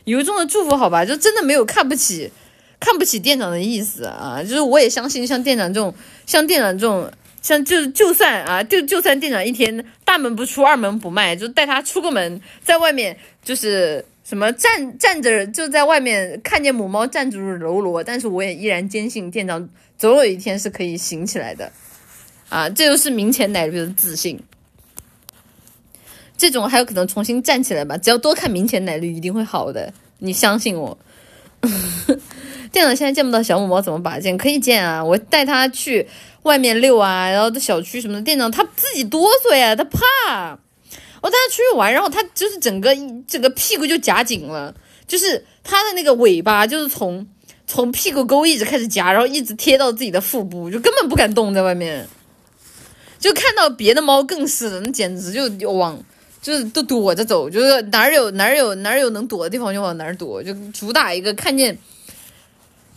由衷的祝福，好吧？就真的没有看不起看不起店长的意思啊！就是我也相信，像店长这种，像店长这种，像就就算啊，就就算店长一天大门不出二门不迈，就带他出个门，在外面就是。什么站站着就在外面看见母猫站住喽啰，但是我也依然坚信店长总有一天是可以醒起来的，啊，这就是明前奶绿的自信。这种还有可能重新站起来吧？只要多看明前奶绿，一定会好的，你相信我。店长现在见不到小母猫怎么把见？可以见啊，我带它去外面遛啊，然后这小区什么的，店长他自己哆嗦呀，他怕。我带它出去玩，然后它就是整个整个屁股就夹紧了，就是它的那个尾巴就是从从屁股沟一直开始夹，然后一直贴到自己的腹部，就根本不敢动在外面。就看到别的猫更是的，那简直就往就是都躲着走，就是哪儿有哪儿有哪儿有能躲的地方就往哪儿躲，就主打一个看见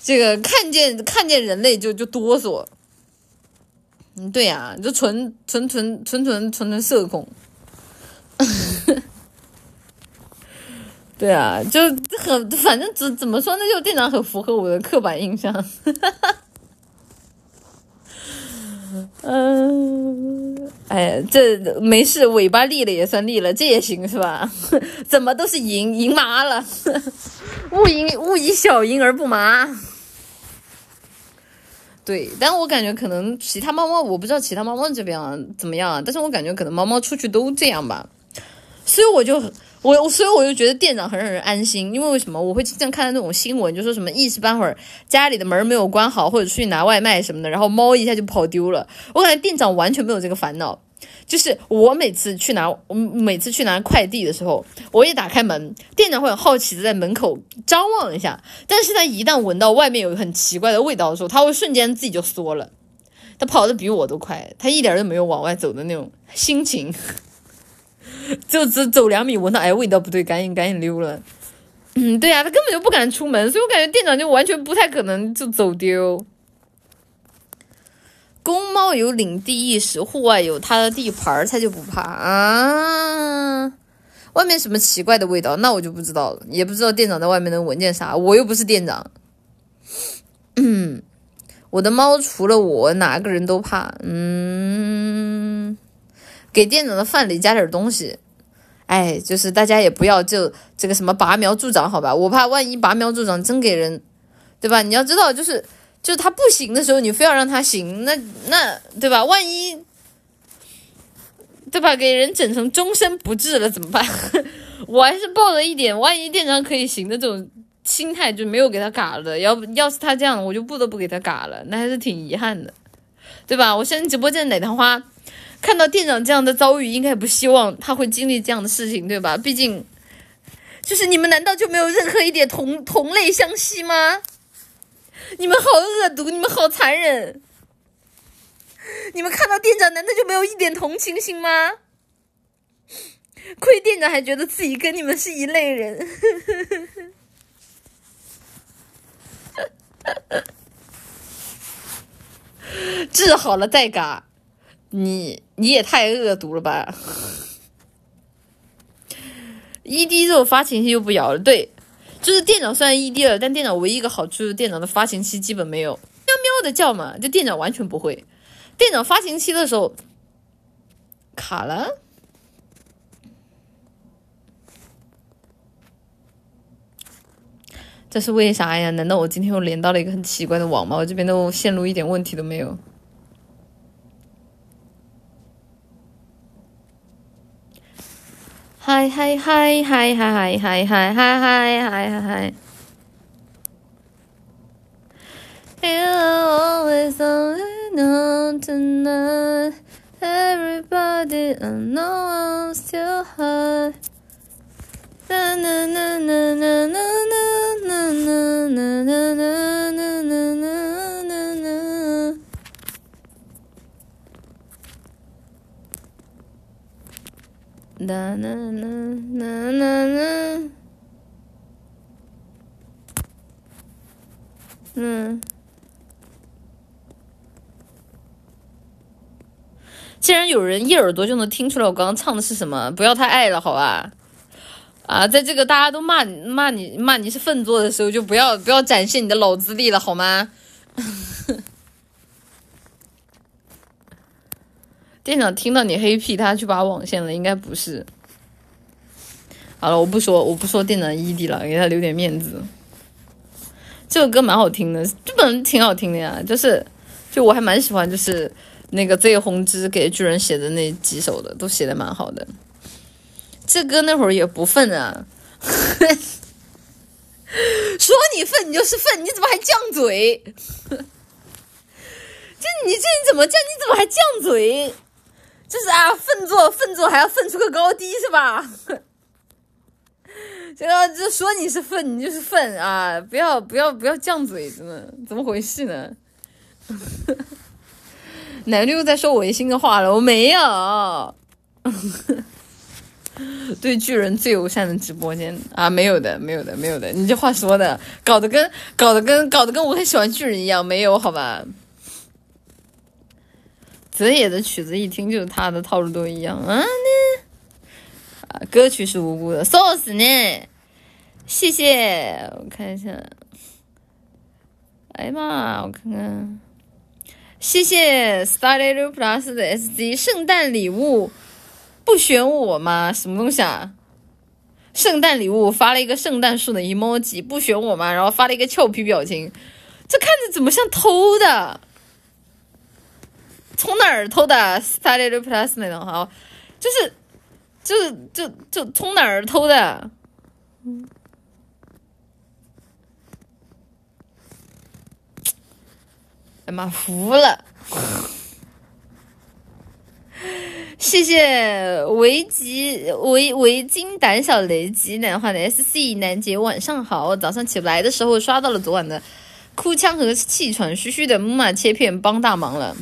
这个看见看见人类就就哆嗦。嗯，对呀，就纯纯纯纯纯纯纯社恐。对啊，就很反正怎怎么说呢？就店长很符合我的刻板印象。嗯，哎，这没事，尾巴立了也算立了，这也行是吧？怎么都是赢赢麻了，勿因勿以小赢而不麻。对，但我感觉可能其他猫猫，我不知道其他猫猫这边啊怎么样啊，但是我感觉可能猫猫出去都这样吧。所以我就我所以我就觉得店长很让人安心，因为为什么我会经常看到那种新闻，就说什么一时半会儿家里的门没有关好，或者出去拿外卖什么的，然后猫一下就跑丢了。我感觉店长完全没有这个烦恼，就是我每次去拿我每次去拿快递的时候，我一打开门，店长会很好奇的在门口张望一下，但是他一旦闻到外面有很奇怪的味道的时候，他会瞬间自己就缩了，他跑的比我都快，他一点都没有往外走的那种心情。就只走两米，闻到哎味道不对，赶紧赶紧溜了。嗯，对呀，他根本就不敢出门，所以我感觉店长就完全不太可能就走丢。公猫有领地意识，户外有它的地盘，它就不怕啊。外面什么奇怪的味道，那我就不知道了，也不知道店长在外面能闻见啥，我又不是店长。嗯，我的猫除了我，哪个人都怕。嗯。给店长的饭里加点东西，哎，就是大家也不要就这个什么拔苗助长，好吧？我怕万一拔苗助长真给人，对吧？你要知道，就是就是他不行的时候，你非要让他行，那那对吧？万一对吧？给人整成终身不治了怎么办？我还是抱着一点万一店长可以行的这种心态，就没有给他嘎了。要要是他这样，我就不得不给他嘎了，那还是挺遗憾的，对吧？我现在直播间奶糖花。看到店长这样的遭遇，应该不希望他会经历这样的事情，对吧？毕竟，就是你们难道就没有任何一点同同类相吸吗？你们好恶毒，你们好残忍，你们看到店长难道就没有一点同情心吗？亏店长还觉得自己跟你们是一类人。治好了再嘎，你你也太恶毒了吧！ED 这种发情期又不摇了，对，就是店长虽然 ED 了，但店长唯一一个好处就是店长的发情期基本没有喵喵的叫嘛，就店长完全不会。店长发情期的时候卡了，这是为啥呀？难道我今天又连到了一个很奇怪的网吗？我这边都线路一点问题都没有。嗨嗨嗨嗨嗨嗨嗨嗨嗨嗨嗨。Always only know tonight. Everybody I know I'm still high. Na na na na na na na na na na na na na na na na. 啦啦啦啦啦啦，嗯。竟然有人一耳朵就能听出来我刚刚唱的是什么，不要太爱了，好吧？啊，在这个大家都骂你骂你骂你是粪作的时候，就不要不要展现你的老资历了，好吗？店长听到你黑屁，他去拔网线了，应该不是。好了，我不说，我不说店长异地了，给他留点面子。这首歌蛮好听的，这本挺好听的呀，就是就我还蛮喜欢，就是。那个 Z 红之给巨人写的那几首的都写的蛮好的，这歌那会儿也不愤啊，说你愤你就是愤，你怎么还犟嘴？这你这你怎么犟？你怎么还犟嘴？就是啊，愤作愤作还要愤出个高低是吧？这个就说你是愤，你就是愤啊！不要不要不要犟嘴，真的怎么回事呢？奶绿又在说违心的话了，我没有。对巨人最友善的直播间啊，没有的，没有的，没有的。你这话说的，搞得跟搞得跟搞得跟我很喜欢巨人一样，没有好吧？泽野的曲子一听就是他的套路都一样啊！啊，歌曲是无辜的，sauce 呢？谢谢，我看一下。哎呀妈，我看看。谢谢 Starry Plus 的 SD 圣诞礼物，不选我吗？什么东西啊？圣诞礼物发了一个圣诞树的 emoji，不选我吗？然后发了一个俏皮表情，这看着怎么像偷的？从哪儿偷的？Starry Plus 那种哈，就是，就是就就从哪儿偷的？嗯。哎妈，服了！谢谢维吉维维金胆小雷吉南话的 S C 南姐晚上好，早上起不来的时候刷到了昨晚的哭腔和气喘吁吁的木马切片，帮大忙了。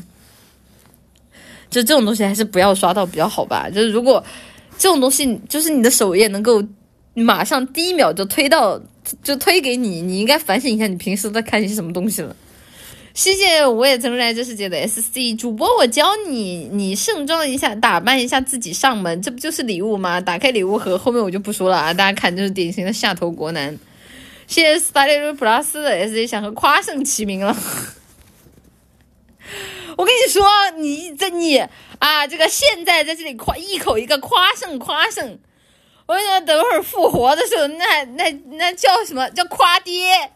就这种东西还是不要刷到比较好吧。就是如果这种东西就是你的首页能够马上第一秒就推到就推给你，你应该反省一下你平时在看些什么东西了。谢谢，我也曾来这世界的 S C 主播，我教你，你盛装一下，打扮一下自己上门，这不就是礼物吗？打开礼物盒，后面我就不说了啊，大家看，就是典型的下头国男。谢谢 Starry Plus 的 S C 想和夸胜齐名了。我跟你说，你这你啊，这个现在在这里夸一口一个夸胜夸胜，我跟你说，等会儿复活的时候，那那那叫什么叫夸爹？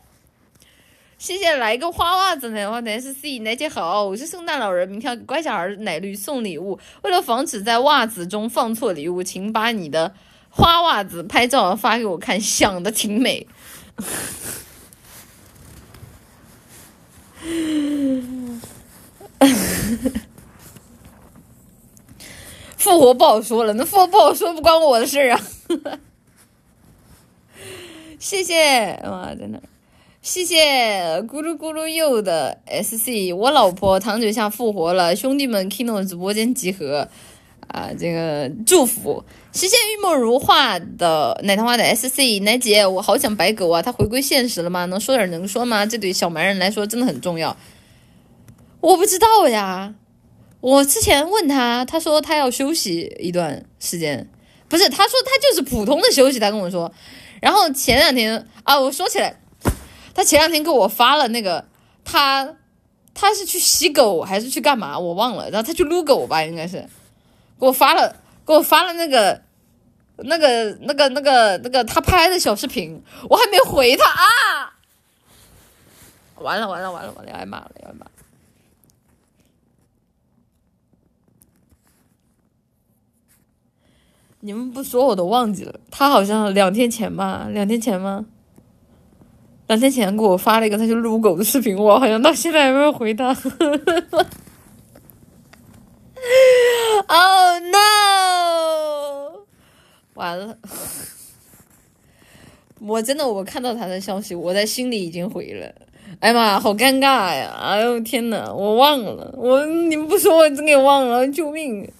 谢谢来个花袜子呢，我奶是 C 奶姐好，我是圣诞老人，明天要给乖小孩奶绿送礼物。为了防止在袜子中放错礼物，请把你的花袜子拍照发给我看，想的挺美。复活不好说了，那复活不好说，不关我的事啊。谢谢，哇，在那。谢谢咕噜咕噜柚的 SC，我老婆糖嘴下复活了，兄弟们 Kino 直播间集合啊！这个祝福，谢谢玉梦如画的奶糖花的 SC 奶姐，我好想白狗啊！他回归现实了吗？能说点能说吗？这对小蛮人来说真的很重要。我不知道呀，我之前问他，他说他要休息一段时间，不是，他说他就是普通的休息，他跟我说。然后前两天啊，我说起来。他前两天给我发了那个，他他是去洗狗还是去干嘛？我忘了。然后他去撸狗吧，应该是给我发了，给我发了那个那个那个那个那个他拍的小视频，我还没回他啊！完了完了完了完了，挨骂了要挨骂！你们不说我都忘记了，他好像两天前吧，两天前吗？两天前给我发了一个他去撸狗的视频，我好像到现在还没有回他。Oh no！完了，我真的我看到他的消息，我在心里已经回了。哎呀妈，好尴尬呀！哎呦天呐，我忘了，我你们不说我真给忘了，救命！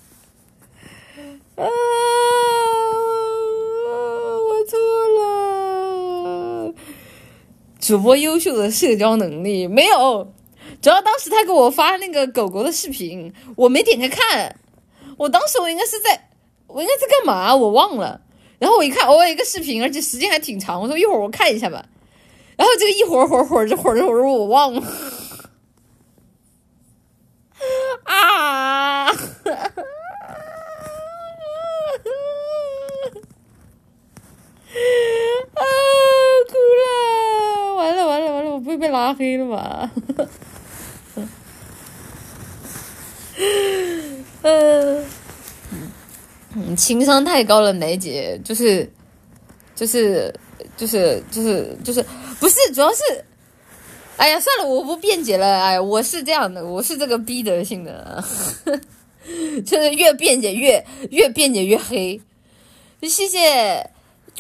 啊，我错了。主播优秀的社交能力没有，主要当时他给我发那个狗狗的视频，我没点开看。我当时我应该是在，我应该在干嘛？我忘了。然后我一看，哦，一个视频，而且时间还挺长。我说一会儿我看一下吧。然后这个一会儿会儿会儿这会儿这会儿我忘了。啊！啊，哭了！完了完了完了，我不会被拉黑了吧？嗯，情商太高了，奶姐，就是，就是，就是就是就是，不是，主要是，哎呀，算了，我不辩解了。哎，我是这样的，我是这个逼德性的，就是越辩解越越辩解越黑。谢谢。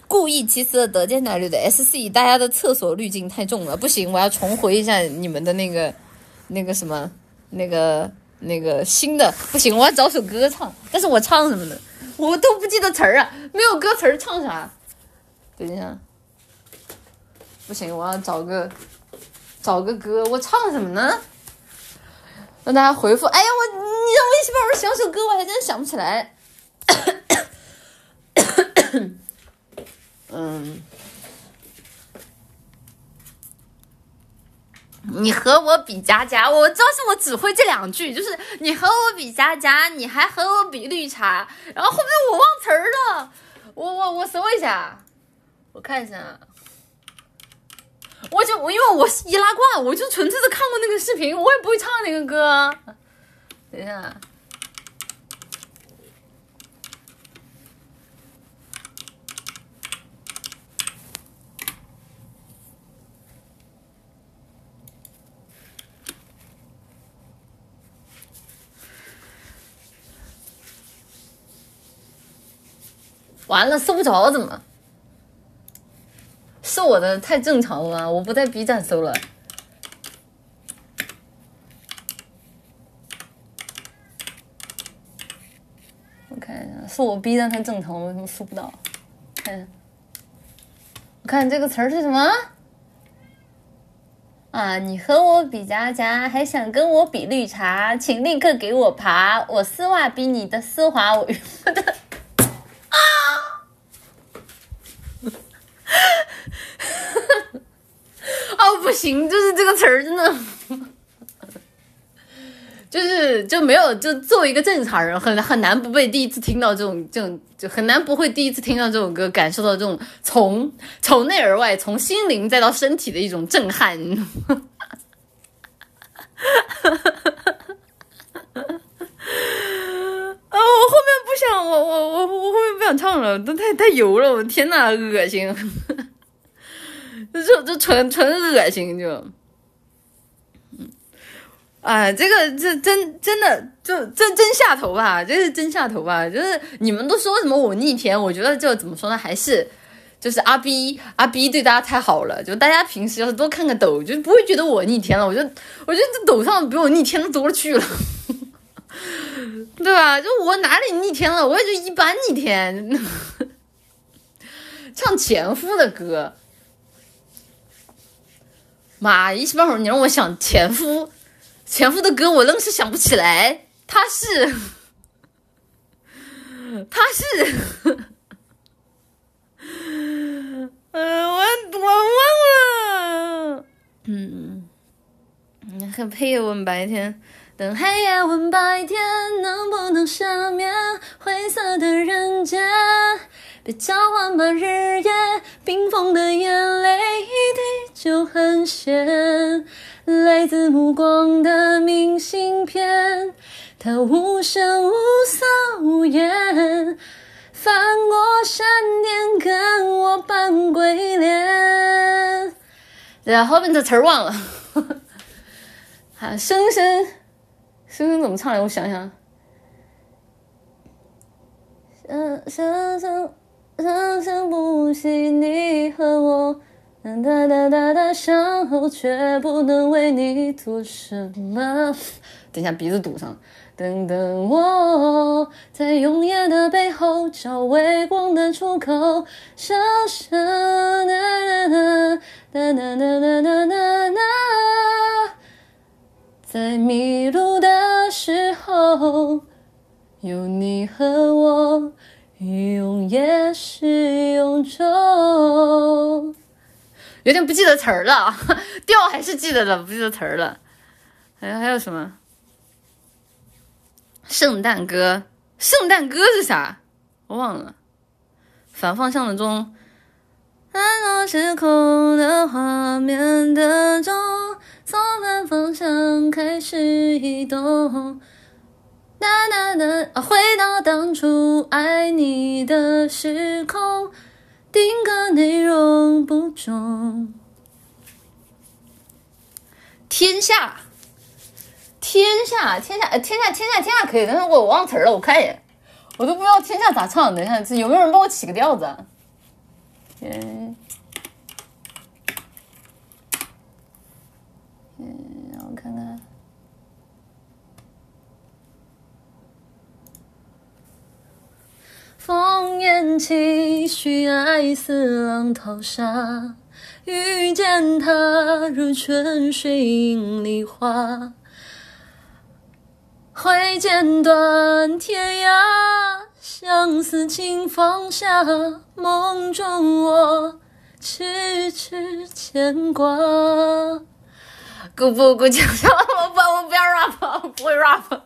故意其次得见奶绿的 S C，大家的厕所滤镜太重了，不行，我要重回一下你们的那个那个什么那个那个新的，不行，我要找首歌唱，但是我唱什么呢？我都不记得词儿啊，没有歌词儿唱啥？等一下，不行，我要找个找个歌，我唱什么呢？让大家回复。哎呀，我你让我一起帮我想首歌，我还真想不起来。嗯，你和我比佳佳，我知道是我只会这两句，就是你和我比佳佳，你还和我比绿茶，然后后面我忘词儿了，我我我搜一下，我看一下，我就我因为我是易拉罐，我就纯粹的看过那个视频，我也不会唱那个歌，等一下。完了，搜不着怎么？是我的太正常了吗？我不在 B 站搜了。我看一下，是我 B 站太正常了，为什么搜不到？看，我看这个词儿是什么？啊，你和我比夹夹，还想跟我比绿茶，请立刻给我爬！我丝袜比你的丝滑，我我的。哦，不行，就是这个词儿真的，就是就没有，就作为一个正常人，很很难不被第一次听到这种这种，就很难不会第一次听到这首歌，感受到这种从从内而外，从心灵再到身体的一种震撼。啊，我后想，我我我我后面不想唱了，都太太油了，我天呐，恶心！这这纯纯恶心就，嗯，哎，这个这真真的就真真下头吧，这是真下头吧？就是你们都说什么我逆天，我觉得就怎么说呢？还是就是阿 B 阿 B 对大家太好了，就大家平时要是多看看抖，就不会觉得我逆天了。我觉得我觉得这抖上比我逆天的多了去了，对吧？就我哪里逆天了？我也就一般逆天，唱前夫的歌。妈，一时半会儿你让我想前夫，前夫的歌我愣是想不起来。他是，他是，嗯，我我忘了。嗯，很配我们白天，等黑夜问白天，能不能赦免灰色的人间？别交换吧，日夜冰封的眼泪一滴就很咸，来自目光的明信片，它无声无色无言，翻过山巅跟我扮鬼脸。对啊，后面的词儿忘了。啊，声声声声怎么唱来？我想想，声声声。生生不息，你和我哒哒哒哒相后，却不能为你做什么。等一下，鼻子堵上。等等我，在永夜的背后找微光的出口。声声哒哒哒哒哒哒哒哒哒，在迷路的时候，有你和我。永夜是永昼，有点不记得词儿了，调还是记得的，不记得词儿了。还有还有什么？圣诞歌，圣诞歌是啥？我忘了。反方向的钟，安落时空的画面的钟，从反方向开始移动。哒哒哒，回到当初爱你的时空，定格内容不重。天下，天下，天下，天下，天下，天下可以，但是我忘词儿了，我看一眼，我都不知道天下咋唱。等一下，有没有人帮我起个调子？嗯，让我看看。烽烟起，许爱似浪淘沙。遇见他，如春水映梨花。挥剑断天涯，相思轻放下。梦中我，痴痴牵挂。姑不姑讲什我不，我不要 rap，我不会 rap。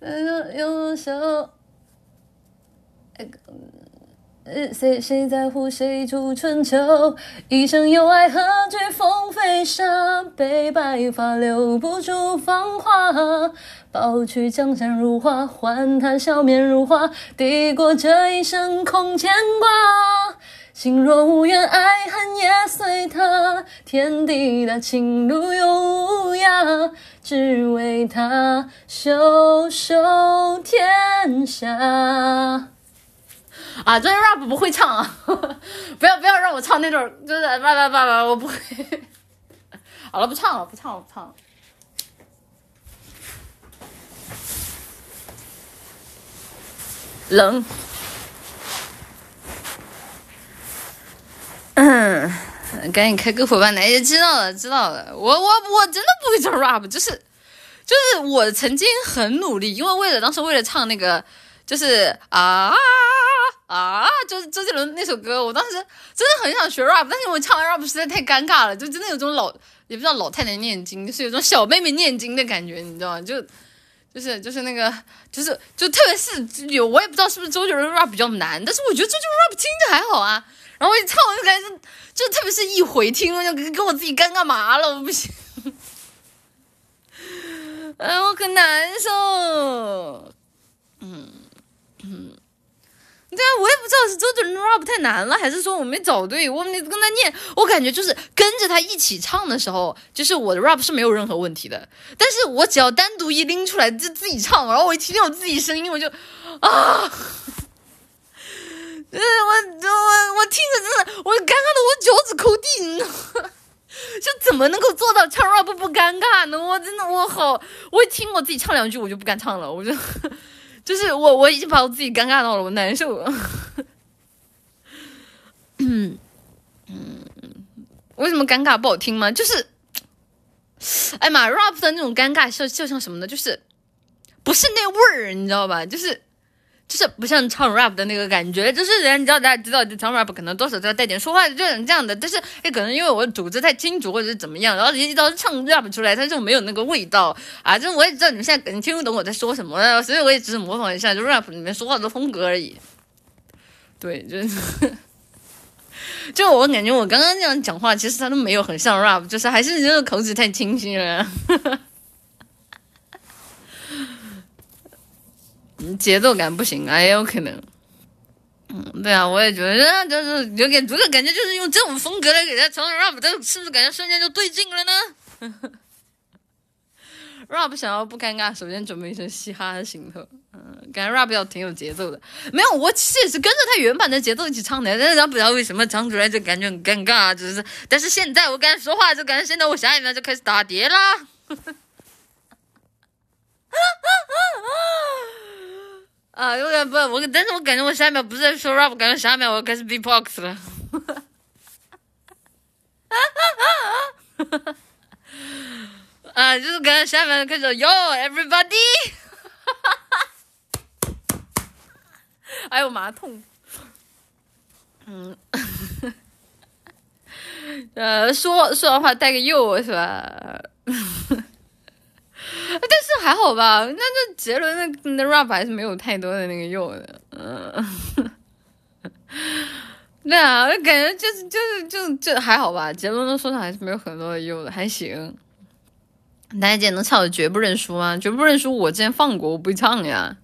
用用手。呃，谁谁在乎谁主春秋？一生有爱，何惧风飞沙？悲白发留不住芳华，抱去江山如画，换他笑面如花。抵过这一生空牵挂，心若无缘，爱恨也随他。天地大，情路永无涯，只为他袖手天下。啊，这 rap 不会唱啊！不要不要让我唱那种，就是叭叭叭叭，我不会。好了，不唱了，不唱了，不唱了。冷。嗯，赶紧开篝火吧，奶姐知道了，知道了。我我我真的不会唱 rap，就是就是我曾经很努力，因为为了当时为了唱那个，就是啊。啊，就是周杰伦那首歌，我当时真的很想学 rap，但是我唱完 rap 实在太尴尬了，就真的有种老也不知道老太太念经，是有种小妹妹念经的感觉，你知道吗？就就是就是那个就是就特别是有我也不知道是不是周杰伦 rap 比较难，但是我觉得周杰伦 rap 听着还好啊。然后我一唱我就感觉就特别是一回听，了就跟跟我自己尴尬麻了，我不行。哎，我可难受。嗯嗯。对啊，我也不知道是周杰伦 rap 太难了，还是说我没找对。我没跟他念，我感觉就是跟着他一起唱的时候，就是我的 rap 是没有任何问题的。但是我只要单独一拎出来就自己唱，然后我一听见我自己声音，我就啊，我我我听着真的，我尴尬的我脚趾抠地，你知道吗？就怎么能够做到唱 rap 不尴尬呢？我真的我好，我一听我自己唱两句我就不敢唱了，我就就是我我已经把我自己尴尬到了，我难受。嗯嗯，为什么尴尬不好听吗？就是，哎妈，rap 的那种尴尬，像就像什么呢？就是不是那味儿，你知道吧？就是。就是不像唱 rap 的那个感觉，就是人家，你知道大家知道，就唱 rap 可能多少都要带点说话，就是这样的。但是也可能因为我组织太清楚，或者是怎么样，然后一到唱 rap 出来，他就没有那个味道啊。就我也知道你们现在可能听不懂我在说什么，所以我也只是模仿一下，就 rap 里面说话的风格而已。对，就是，就我感觉我刚刚这样讲话，其实他都没有很像 rap，就是还是这个口齿太清晰了。节奏感不行啊，也有可能。嗯，对啊，我也觉得，就是有点这个感觉，就是用这种风格来给他唱 rap，这是不是感觉瞬间就对劲了呢？rap 想要不尴尬，首先准备一身嘻哈的行头。嗯，感觉 rap 要挺有节奏的。没有，我其实也是跟着他原版的节奏一起唱的，但是不知道为什么唱出来就感觉很尴尬，就是。但是现在我跟他说话就感觉现在我下一秒就开始打碟啦。啊，有点不，我但是我感觉我下一秒不是在说 rap，感觉下一秒我开始 beatbox 了。啊，就是感觉下面开始 yo everybody，哎呦妈痛。嗯，呃，说说完话带个 yo 是吧？但是还好吧，那这杰伦的那 rap 还是没有太多的那个用的，嗯，对啊，感觉就是就是就就还好吧，杰伦的说唱还是没有很多的用的，还行。大家姐能唱的绝不认输吗？绝不认输，我之前放过，我不会唱呀。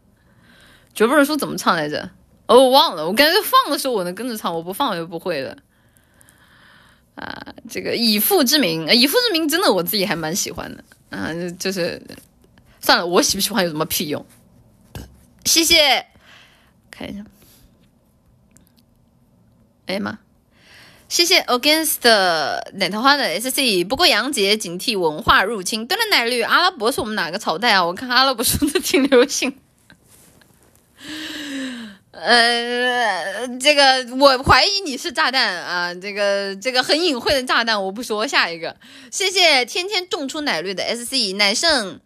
绝不认输怎么唱来着？哦，我忘了，我感觉放的时候我能跟着唱，我不放我就不会了。啊，这个以父之名，以父之名真的我自己还蛮喜欢的。啊，就是算了，我喜不喜欢有什么屁用？谢谢，看一下。哎呀妈！谢谢 Against 奶桃花的 SC。不过杨杰警惕文化入侵。对了奶绿，阿拉伯是我们哪个朝代啊？我看阿拉伯说的挺流行。呃，这个我怀疑你是炸弹啊！这个这个很隐晦的炸弹，我不说。下一个，谢谢天天种出奶绿的 SC 奶圣。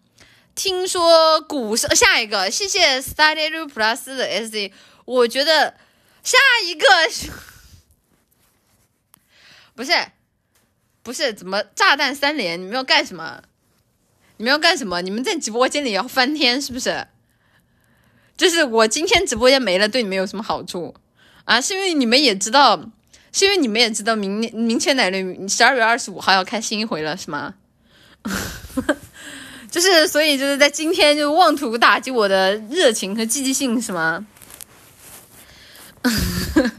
听说古下一个，谢谢 Study Plus 的 SC。我觉得下一个不是不是怎么炸弹三连？你们要干什么？你们要干什么？你们在直播间里要翻天是不是？就是我今天直播间没了，对你们有什么好处啊？是因为你们也知道，是因为你们也知道，明年明天奶绿十二月二十五号要开新一回了，是吗？就是所以就是在今天就妄图打击我的热情和积极性，是吗？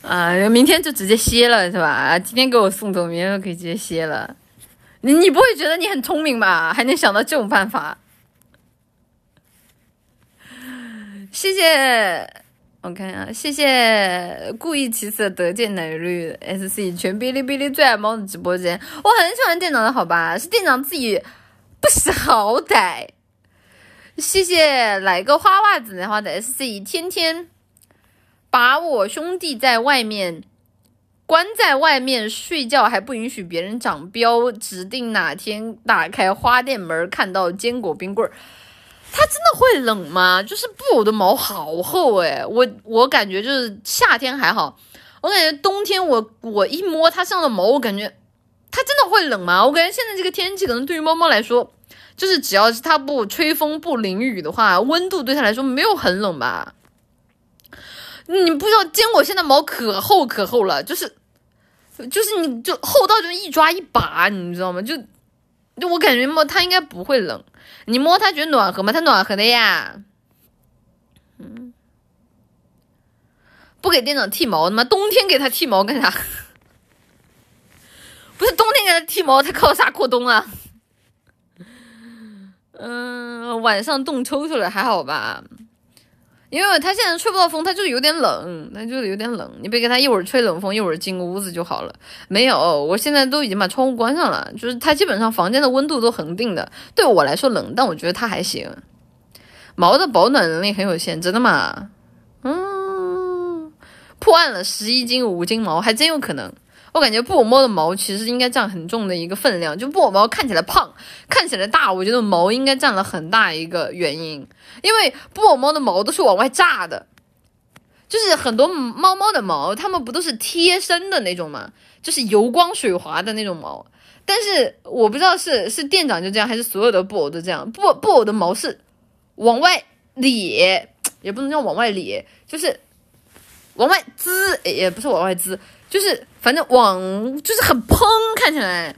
啊，明天就直接歇了是吧？今天给我送走，明天就可以直接歇了。你你不会觉得你很聪明吧？还能想到这种办法？谢谢，我看一下，谢谢故意起色得见奶绿 SC 全哔哩哔哩最爱猫的直播间，我很喜欢店长的好吧，是店长自己不识好歹。谢谢来个花袜子的花的 SC 天天把我兄弟在外面关在外面睡觉，还不允许别人长标，指定哪天打开花店门看到坚果冰棍儿。它真的会冷吗？就是布偶的毛好厚诶，我我感觉就是夏天还好，我感觉冬天我我一摸它上的毛，我感觉它真的会冷吗？我感觉现在这个天气可能对于猫猫来说，就是只要是它不吹风不淋雨的话，温度对它来说没有很冷吧？你不知道坚果现在毛可厚可厚了，就是就是你就厚到就一抓一把，你知道吗？就就我感觉猫它应该不会冷。你摸它觉得暖和吗？它暖和的呀。嗯，不给店长剃毛的吗？冬天给它剃毛干啥？不是冬天给它剃毛，它靠啥过冬啊？嗯，晚上冻抽抽了还好吧？因为它现在吹不到风，它就有点冷，那就有点冷。你别给它一会儿吹冷风，一会儿进屋子就好了。没有，我现在都已经把窗户关上了，就是它基本上房间的温度都恒定的。对我来说冷，但我觉得它还行。毛的保暖能力很有限，真的吗？嗯，破案了，十一斤五斤毛，还真有可能。我感觉布偶猫的毛其实应该占很重的一个分量，就布偶猫看起来胖，看起来大，我觉得毛应该占了很大一个原因，因为布偶猫的毛都是往外炸的，就是很多猫猫的毛，它们不都是贴身的那种吗？就是油光水滑的那种毛，但是我不知道是是店长就这样，还是所有的布偶都这样，布布偶的毛是往外咧，也不能叫往外咧，就是往外滋，也不是往外滋。就是反正往就是很蓬，看起来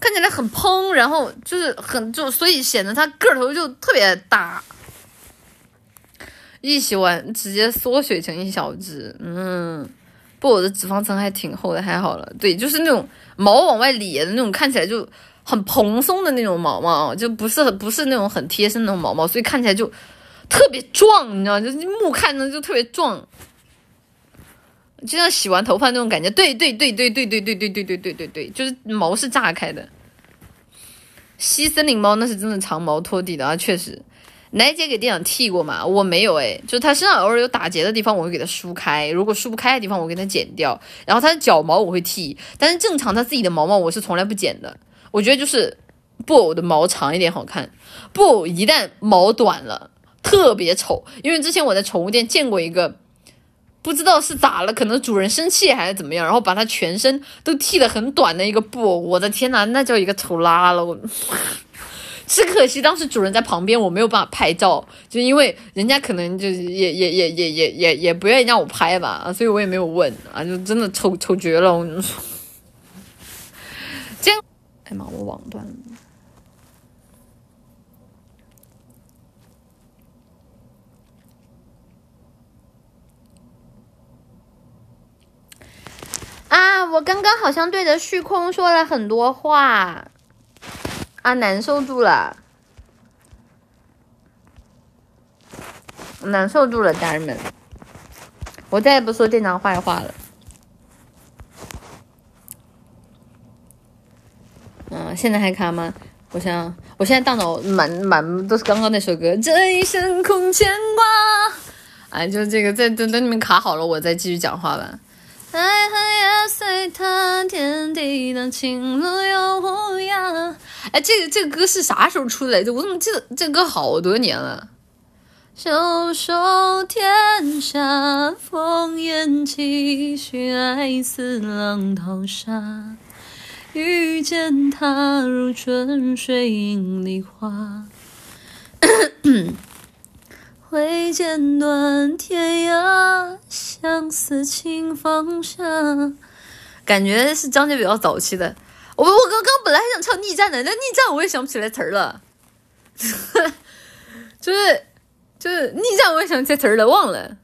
看起来很蓬，然后就是很就所以显得它个头就特别大。一洗完直接缩水成一小只，嗯，不，我的脂肪层还挺厚的，还好了。对，就是那种毛往外咧的那种，看起来就很蓬松的那种毛毛，就不是很不是那种很贴身那种毛毛，所以看起来就特别壮，你知道，就是目看着就特别壮。就像洗完头发那种感觉，对对对对对对对对对对对对对，就是毛是炸开的。西森林猫那是真的长毛拖地的啊，确实。奶姐给店长剃过嘛？我没有哎，就是它身上偶尔有打结的地方，我会给它梳开；如果梳不开的地方，我给它剪掉。然后它的脚毛我会剃，但是正常它自己的毛毛我是从来不剪的。我觉得就是布偶的毛长一点好看，布偶一旦毛短了特别丑。因为之前我在宠物店见过一个。不知道是咋了，可能主人生气还是怎么样，然后把它全身都剃得很短的一个布偶，我的天呐，那叫一个丑拉了！我 只可惜当时主人在旁边，我没有办法拍照，就因为人家可能就也也也也也也也不愿意让我拍吧，所以我也没有问啊，就真的丑丑绝了！我跟你说，这样，哎妈，我网断了。啊！我刚刚好像对着虚空说了很多话，啊，难受住了，难受住了，家人们，我再也不说店长坏话了。嗯，现在还卡吗？我想，我现在大脑满满都是刚刚那首歌，这一生空牵挂。哎，就这个，再等等你们卡好了，我再继续讲话吧。爱恨也随他，天地荡情路有无恙。哎，这个这个歌是啥时候出来的？我怎么记得这歌好多年了？袖手天下，烽烟起，寻爱似浪淘沙。遇见他，如春水映梨花。挥剑断天涯，相思情放下。感觉是张杰比较早期的。我我刚刚本来还想唱逆战的，那逆战我也想不起来词儿了。就是就是逆战我也想不起来词儿了，忘了。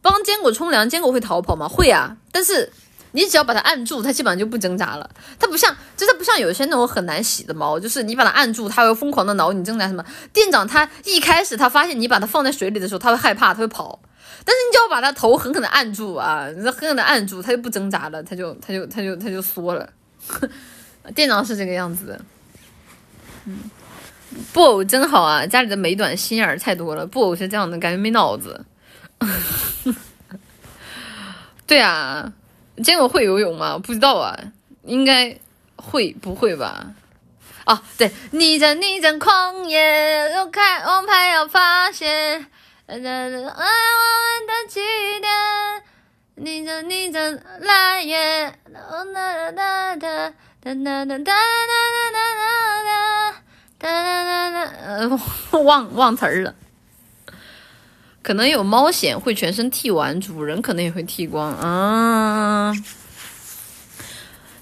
帮坚果冲凉，坚果会逃跑吗？会啊，但是。你只要把它按住，它基本上就不挣扎了。它不像，就它不像有些那种很难洗的猫，就是你把它按住，它会疯狂的挠你挣扎什么。店长他一开始他发现你把它放在水里的时候，他会害怕，他会跑。但是你只要把它头狠狠的按住啊，你狠狠的按住，它就不挣扎了，它就它就它就它就缩了。店长是这个样子的。嗯，布偶真好啊，家里的美短心眼儿太多了。布偶是这样的，感觉没脑子。对啊。坚果会游泳吗？不知道啊，应该会不会吧？啊，对，逆战逆战狂野，又开王牌要发现，爱我的起点，逆战逆战来也，哒哒哒哒哒哒哒哒哒哒哒哒哒，呃，忘忘词儿了。可能有猫癣会全身剃完，主人可能也会剃光啊。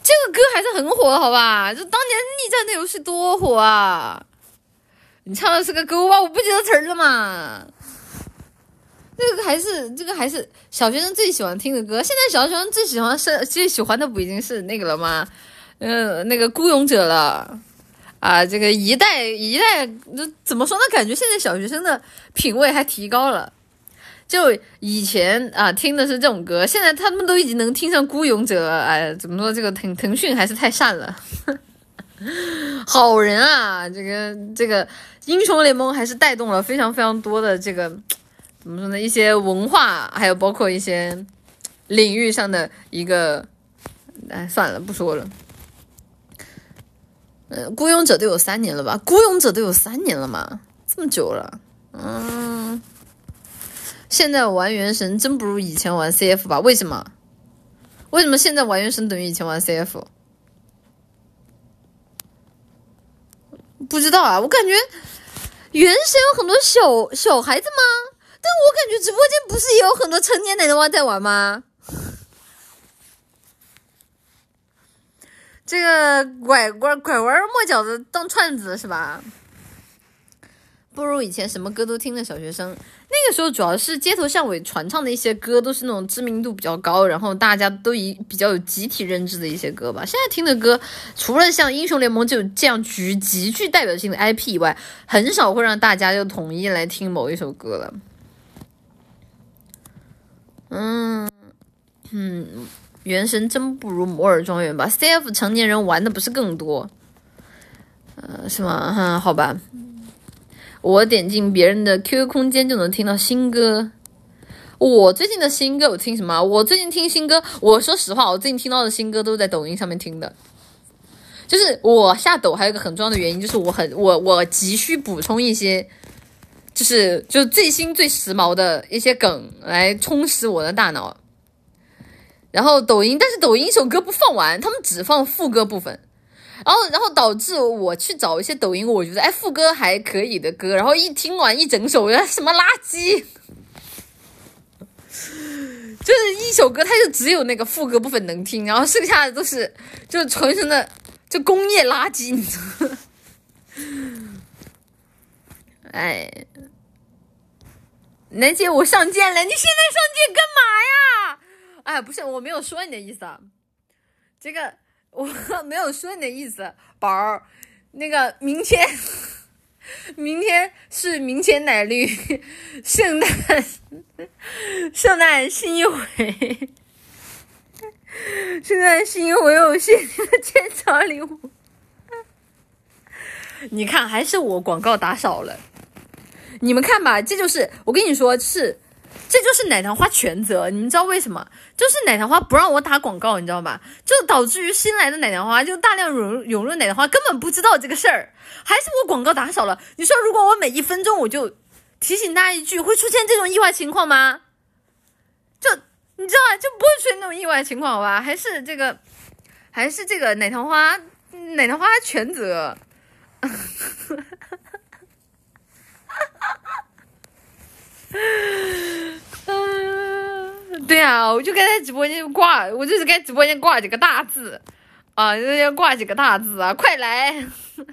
这个歌还是很火，好吧？就当年逆战的游戏多火啊！你唱的是个歌吧？我不记得词儿了嘛。这个还是这个还是小学生最喜欢听的歌。现在小学生最喜欢是最喜欢的不已经是那个了吗？呃，那个孤勇者了。啊，这个一代一代，那怎么说呢？感觉现在小学生的品味还提高了。就以前啊，听的是这种歌，现在他们都已经能听上《孤勇者》。哎，怎么说？这个腾腾讯还是太善了，好人啊！这个这个英雄联盟还是带动了非常非常多的这个怎么说呢？一些文化，还有包括一些领域上的一个。哎，算了，不说了。孤勇者都有三年了吧？孤勇者都有三年了嘛？这么久了，嗯。现在玩原神真不如以前玩 CF 吧？为什么？为什么现在玩原神等于以前玩 CF？不知道啊，我感觉原神有很多小小孩子吗？但我感觉直播间不是也有很多成年奶奶娃在玩吗？这个拐拐拐弯抹角的当串子是吧？不如以前什么歌都听的小学生，那个时候主要是街头巷尾传唱的一些歌，都是那种知名度比较高，然后大家都以比较有集体认知的一些歌吧。现在听的歌，除了像英雄联盟就这样具极具代表性的 IP 以外，很少会让大家就统一来听某一首歌了。嗯嗯，原神真不如摩尔庄园吧？CF 成年人玩的不是更多？呃，是吗？哈，好吧。我点进别人的 QQ 空间就能听到新歌。我最近的新歌我听什么？我最近听新歌，我说实话，我最近听到的新歌都是在抖音上面听的。就是我下抖还有一个很重要的原因，就是我很我我急需补充一些，就是就是最新最时髦的一些梗来充实我的大脑。然后抖音，但是抖音一首歌不放完，他们只放副歌部分。然后，然后导致我去找一些抖音，我觉得哎副歌还可以的歌，然后一听完一整首，什么垃圾，就是一首歌，它就只有那个副歌部分能听，然后剩下的都是就纯纯的就工业垃圾，你知道吗？哎，楠姐，我上剑了，你现在上剑干嘛呀？哎，不是，我没有说你的意思啊，这个。我没有说你的意思，宝儿，那个明天，明天是明天奶绿圣诞圣诞新一回，圣诞新一回有限定的鉴赏礼物，你看还是我广告打少了，你们看吧，这就是我跟你说是。这就是奶糖花全责，你们知道为什么？就是奶糖花不让我打广告，你知道吧？就导致于新来的奶糖花就大量涌涌入奶糖花，根本不知道这个事儿，还是我广告打少了。你说如果我每一分钟我就提醒大家一句，会出现这种意外情况吗？就你知道吗？就不会出现那种意外情况，好吧？还是这个，还是这个奶糖花，奶糖花全责。嗯 对啊，我就该在直播间挂，我就是该直播间挂几个大字啊，要挂几个大字啊，快来！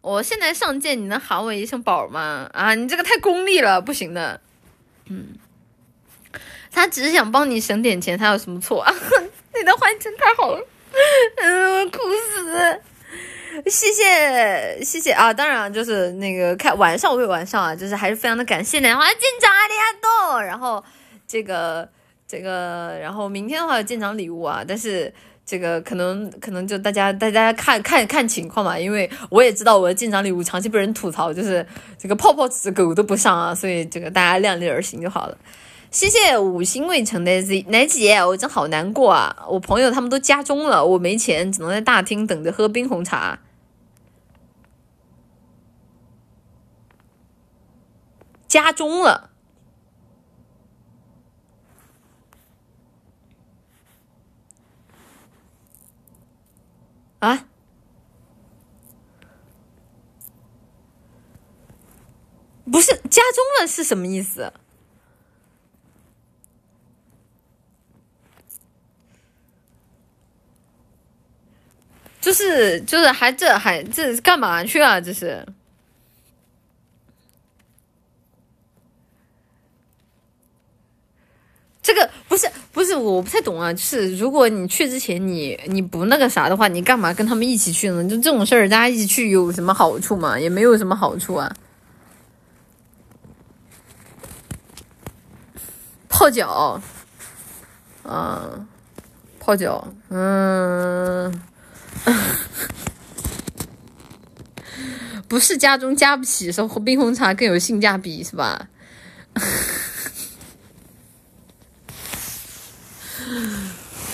我现在上剑，你能喊我一声宝吗？啊，你这个太功利了，不行的。嗯，他只是想帮你省点钱，他有什么错啊？你的环境太好了，嗯，哭死。谢谢谢谢啊！当然就是那个开玩笑归玩笑啊，就是还是非常的感谢奶花舰长阿里阿多。然后这个这个，然后明天的话有舰长礼物啊，但是这个可能可能就大家大家看看看情况嘛，因为我也知道我的舰长礼物长期被人吐槽，就是这个泡泡纸狗都不上啊，所以这个大家量力而行就好了。谢谢五星未成的 Z 奶姐，我真好难过啊！我朋友他们都加钟了，我没钱，只能在大厅等着喝冰红茶。加钟了啊！不是加钟了是什么意思？就是就是还这还这干嘛去啊？这是。这个不是不是我不太懂啊，就是如果你去之前你你不那个啥的话，你干嘛跟他们一起去呢？就这种事儿，大家一起去有什么好处吗？也没有什么好处啊。泡脚，啊，泡脚，嗯，不是家中加不起，是喝冰红茶更有性价比，是吧？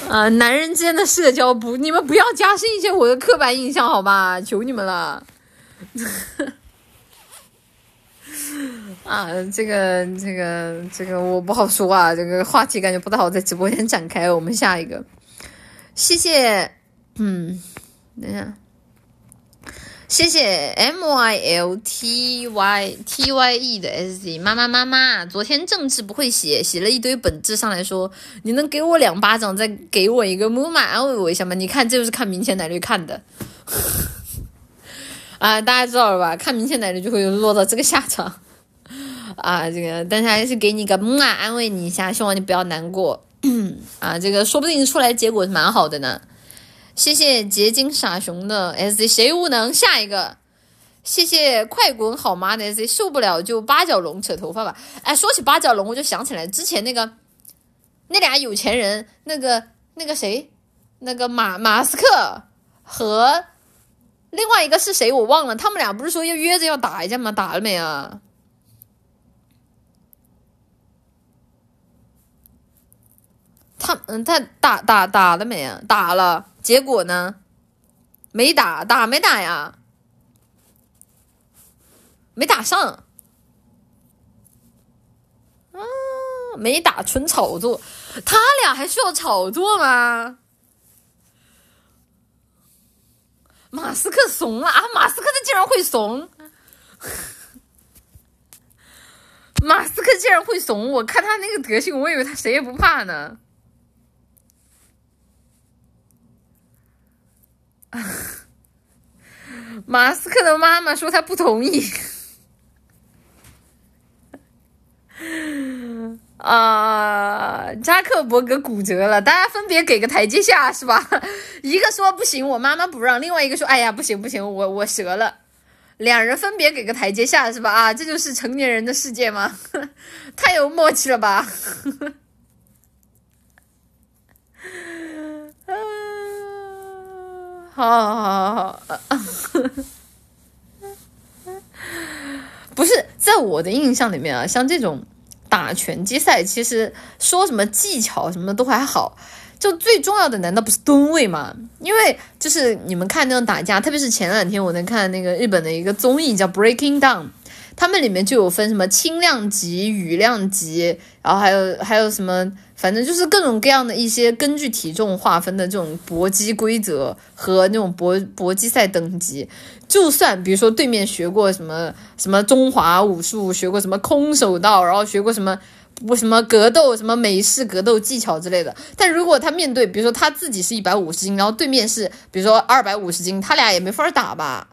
啊，男人之间的社交不，你们不要加深一些我的刻板印象好吧？求你们了。啊，这个这个这个我不好说啊，这个话题感觉不太好在直播间展开。我们下一个，谢谢，嗯，等一下。谢谢 M Y L T Y T Y E 的 S Z 妈妈妈妈，昨天政治不会写，写了一堆本质上来说，你能给我两巴掌，再给我一个木马安慰我一下吗？你看，这就是看明显奶绿看的，啊，大家知道了吧？看明显奶绿就会落到这个下场，啊，这个，但是还是给你个木马安慰你一下，希望你不要难过，啊，这个说不定出来结果是蛮好的呢。谢谢结晶傻熊的 S Z，谁无能？下一个，谢谢快滚好妈的 S Z，受不了就八角龙扯头发吧。哎，说起八角龙，我就想起来之前那个那俩有钱人，那个那个谁，那个马马斯克和另外一个是谁我忘了，他们俩不是说要约着要打一架吗？打了没啊？他嗯，他打打打了没啊？打了。结果呢？没打，打没打呀？没打上。啊，没打，纯炒作。他俩还需要炒作吗？马斯克怂了啊！马斯克他竟然会怂！马斯克竟然会怂！我看他那个德行，我以为他谁也不怕呢。马斯克的妈妈说他不同意。啊，扎克伯格骨折了，大家分别给个台阶下是吧？一个说不行，我妈妈不让；另外一个说，哎呀，不行不行，我我折了。两人分别给个台阶下是吧？啊，这就是成年人的世界吗？太有默契了吧！好好好好，不是在我的印象里面啊，像这种打拳击赛，其实说什么技巧什么的都还好，就最重要的难道不是吨位吗？因为就是你们看那种打架，特别是前两天我在看那个日本的一个综艺叫《Breaking Down》，他们里面就有分什么轻量级、羽量级，然后还有还有什么。反正就是各种各样的一些根据体重划分的这种搏击规则和那种搏搏击赛等级，就算比如说对面学过什么什么中华武术，学过什么空手道，然后学过什么不什么格斗，什么美式格斗技巧之类的，但如果他面对，比如说他自己是一百五十斤，然后对面是比如说二百五十斤，他俩也没法打吧？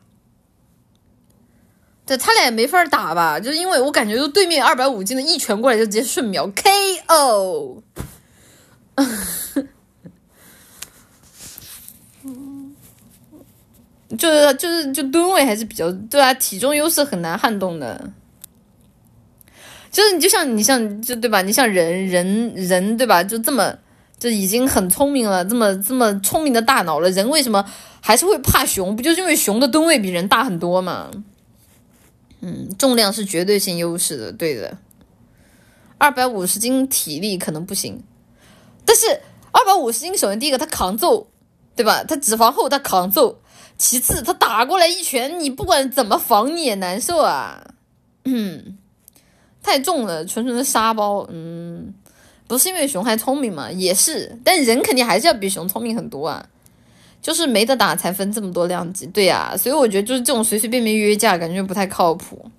对他俩也没法打吧，就是因为我感觉，就对面二百五斤的一拳过来就直接瞬秒 KO。就是就是就吨位还是比较对啊，体重优势很难撼动的。就是你就像你像就对吧？你像人人人对吧？就这么就已经很聪明了，这么这么聪明的大脑了，人为什么还是会怕熊？不就是因为熊的吨位比人大很多吗？嗯，重量是绝对性优势的，对的。二百五十斤体力可能不行，但是二百五十斤，首先第一个他扛揍，对吧？他脂肪厚，他扛揍。其次，他打过来一拳，你不管怎么防你也难受啊。嗯，太重了，纯纯的沙包。嗯，不是因为熊还聪明嘛？也是，但人肯定还是要比熊聪明很多啊。就是没得打才分这么多量级，对呀，所以我觉得就是这种随随便便约架，感觉不太靠谱。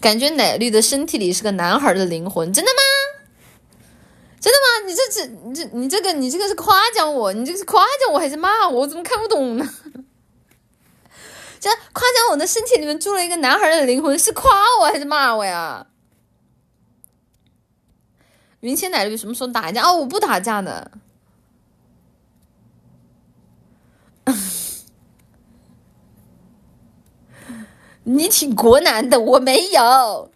感觉奶绿的身体里是个男孩的灵魂，真的吗？真的吗？你这这你这你这个你这个是夸奖我，你这个是夸奖我还是骂我？我怎么看不懂呢？这夸奖我的身体里面住了一个男孩的灵魂，是夸我还是骂我呀？云千奶绿什么时候打架？哦，我不打架的。你挺国男的，我没有。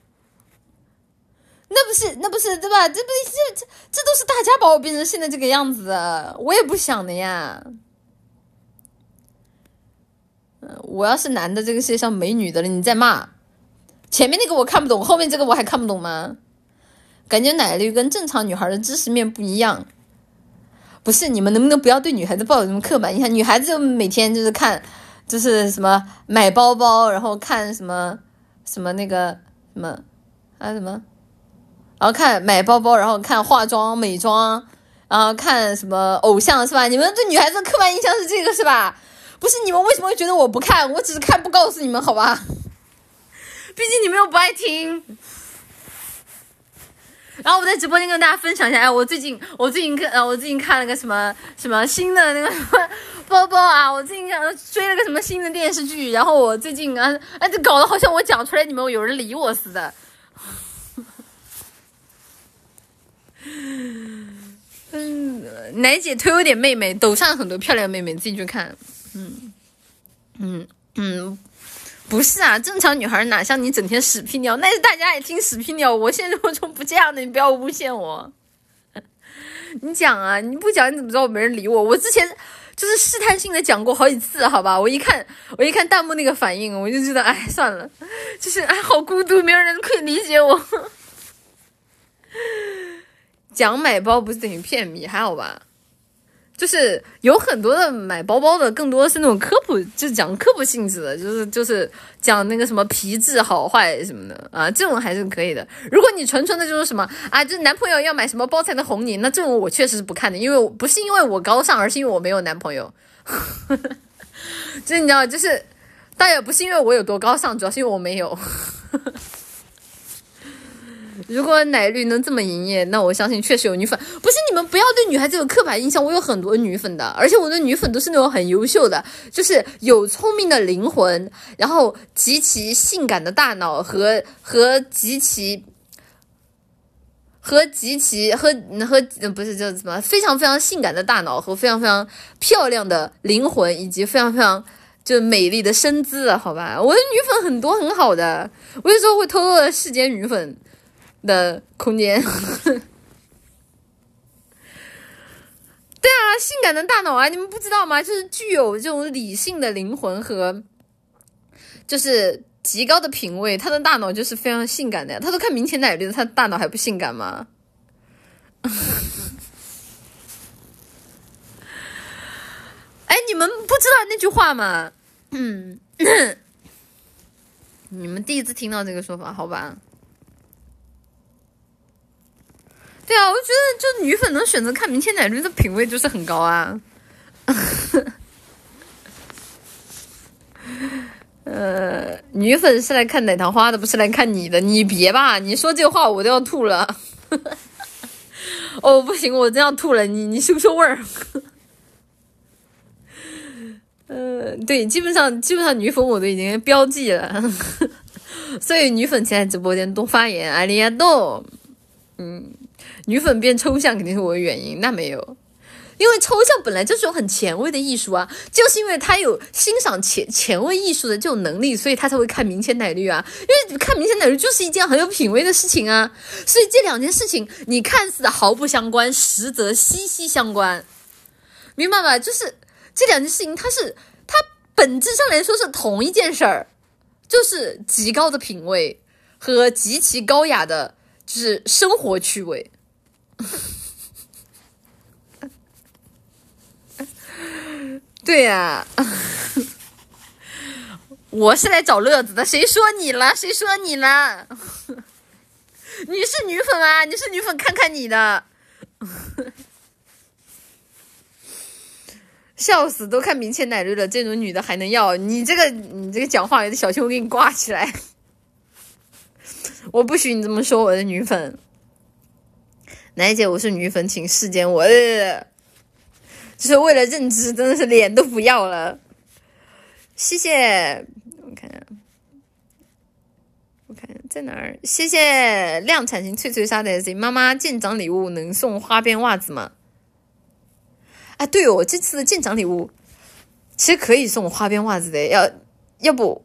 那不是，那不是，对吧？这不这这这都是大家把我变成现在这个样子，我也不想的呀。嗯我要是男的，这个世界上没女的了，你再骂。前面那个我看不懂，后面这个我还看不懂吗？感觉奶绿跟正常女孩的知识面不一样。不是，你们能不能不要对女孩子抱有什么刻板印象？女孩子就每天就是看，就是什么买包包，然后看什么什么那个什么还啊什么。然后看买包包，然后看化妆美妆，然后看什么偶像是吧？你们对女孩子的刻板印象是这个是吧？不是你们为什么会觉得我不看？我只是看不告诉你们好吧？毕竟你们又不爱听。然后我在直播间跟大家分享一下，哎，我最近我最近看呃我最近看了个什么什么新的那个什么包包啊，我最近看追了个什么新的电视剧，然后我最近啊哎，这搞得好像我讲出来你们有人理我似的。嗯，奶姐推我点妹妹，抖上很多漂亮妹妹，自己去看。嗯，嗯嗯，不是啊，正常女孩哪像你整天屎屁尿？那是大家爱听屎屁尿，我现实生活中不这样的，你不要诬陷我。你讲啊，你不讲你怎么知道我没人理我？我之前就是试探性的讲过好几次，好吧？我一看，我一看弹幕那个反应，我就知道，哎，算了，就是哎，好孤独，没有人可以理解我。讲买包不是等于骗米，还好吧？就是有很多的买包包的，更多的是那种科普，就是讲科普性质的，就是就是讲那个什么皮质好坏什么的啊，这种还是可以的。如果你纯纯的就是什么啊，就是男朋友要买什么包才能哄你，那这种我确实是不看的，因为不是因为我高尚，而是因为我没有男朋友。就是你知道，就是倒也不是因为我有多高尚，主要是因为我没有。如果奶绿能这么营业，那我相信确实有女粉。不是你们不要对女孩子有刻板印象，我有很多女粉的，而且我的女粉都是那种很优秀的，就是有聪明的灵魂，然后极其性感的大脑和和极其和极其和和不是叫什么非常非常性感的大脑和非常非常漂亮的灵魂以及非常非常就美丽的身姿，好吧，我的女粉很多很好的，我有时候会偷偷的世间女粉。的空间，对啊，性感的大脑啊，你们不知道吗？就是具有这种理性的灵魂和，就是极高的品味，他的大脑就是非常性感的呀。他都看明前奶绿的，他大脑还不性感吗？哎，你们不知道那句话吗？嗯，你们第一次听到这个说法，好吧？对啊，我觉得就女粉能选择看明天奶绿的品味就是很高啊。呃，女粉是来看奶糖花的，不是来看你的。你别吧，你说这话我都要吐了。哦，不行，我真要吐了。你你收收味儿。呃，对，基本上基本上女粉我都已经标记了，所以女粉请在直播间多发言，阿里亚多，嗯。女粉变抽象肯定是我的原因，那没有，因为抽象本来就是种很前卫的艺术啊，就是因为他有欣赏前前卫艺术的这种能力，所以他才会看明前奶绿啊，因为看明前奶绿就是一件很有品位的事情啊，所以这两件事情你看似毫不相关，实则息息相关，明白吧？就是这两件事情，它是它本质上来说是同一件事儿，就是极高的品味和极其高雅的，就是生活趣味。对呀，我是来找乐子的。谁说你了？谁说你了？你是女粉啊？你是女粉，看看你的，笑死！都看明前奶绿了，这种女的还能要？你这个，你这个讲话有点小心，我给你挂起来。我不许你这么说我的女粉。奶姐，我是女粉，请视奸我，就是为了认知，真的是脸都不要了。谢谢，我看一下，我看在哪儿？谢谢量产型脆脆鲨的 S。妈妈见长礼物能送花边袜子吗？啊，对哦，这次的见长礼物其实可以送花边袜子的，要要不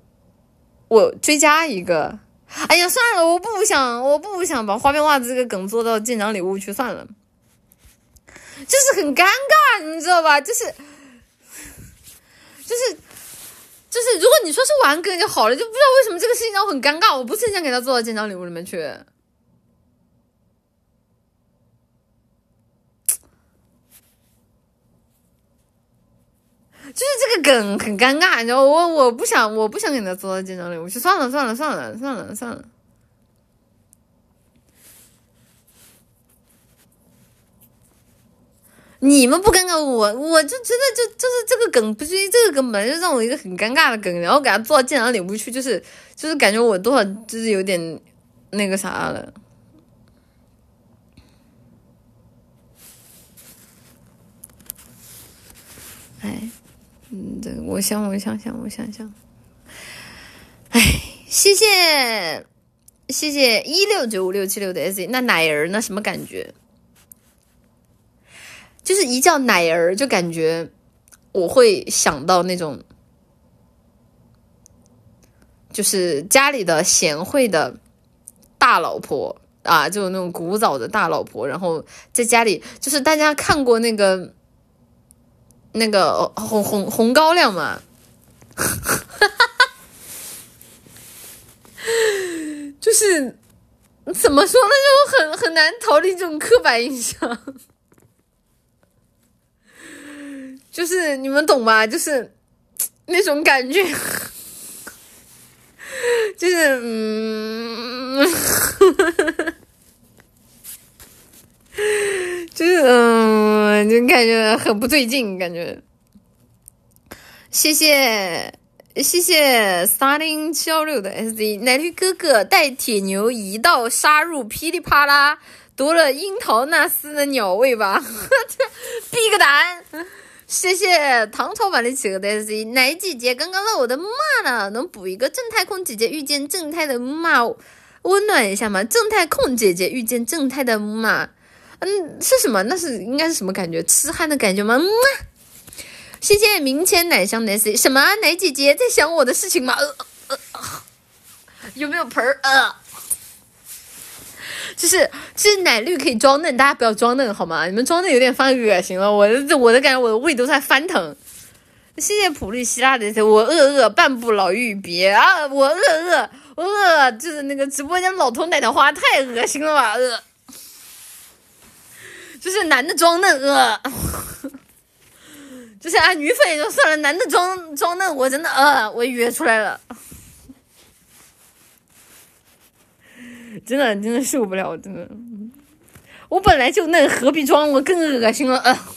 我追加一个？哎呀，算了，我不想，我不想把花边袜子这个梗做到见长礼物去，算了，就是很尴尬，你知道吧？就是就是。就是，如果你说是玩梗就好了，就不知道为什么这个事情让我很尴尬。我不是很想给他做到见长礼物里面去，就是这个梗很尴尬，你知道我我不想我不想给他做到见长礼物去，算了算了算了算了算了。你们不尴尬，我我就真的就就是这个梗，不是这个梗本来就让我一个很尴尬的梗，然后给他做到见长礼物去，就是就是感觉我多少就是有点那个啥了。哎，嗯，对，我想，我想想，我想想。哎，谢谢谢谢一六九五六七六的 S，那奶儿呢？什么感觉？就是一叫奶儿，就感觉我会想到那种，就是家里的贤惠的大老婆啊，就那种古早的大老婆，然后在家里，就是大家看过那个那个红红红高粱嘛，就是怎么说呢，就很很难逃离这种刻板印象。就是你们懂吧？就是那种感觉，就是嗯，就是嗯，就感觉很不对劲，感觉。谢谢谢谢 starting 七幺六的 SD 奶绿哥哥带铁牛一道杀入噼里啪啦，夺了樱桃那丝的鸟位吧？闭个胆！谢谢唐朝版的企鹅的 S 奶姐姐刚刚让我的木马呢，能补一个正太控姐姐遇见正太的木马，温暖一下吗？正太控姐姐遇见正太的木马，嗯，是什么？那是应该是什么感觉？痴汉的感觉吗？谢谢明前奶香的 S 什么？奶姐姐在想我的事情吗？呃呃，有没有盆儿？呃。就是，其实奶绿可以装嫩，大家不要装嫩好吗？你们装嫩有点犯恶心了，我的我的感觉，我的胃都在翻腾。谢谢普利希拉的，我饿饿半步老玉别啊！我饿饿饿，就是那个直播间老头奶奶花太恶心了吧？饿，就是男的装嫩呃，就是啊，女粉也就算了，男的装装嫩，我真的呃，我约出来了。真的真的受不了，真的，我本来就嫩，何必装？我更恶心了。呃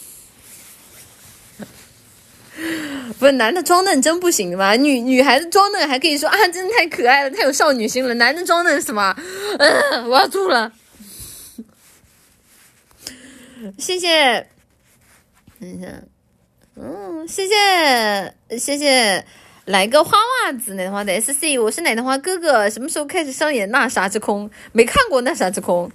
不是男的装嫩真不行吗？女女孩子装嫩还可以说啊，真的太可爱了，太有少女心了。男的装嫩什么？嗯，我要吐了。谢谢，等一下，嗯，谢谢，谢谢。来个花袜子，奶花的 S C，我是奶奶花哥哥。什么时候开始上演《那啥之空》？没看过《那啥之空》。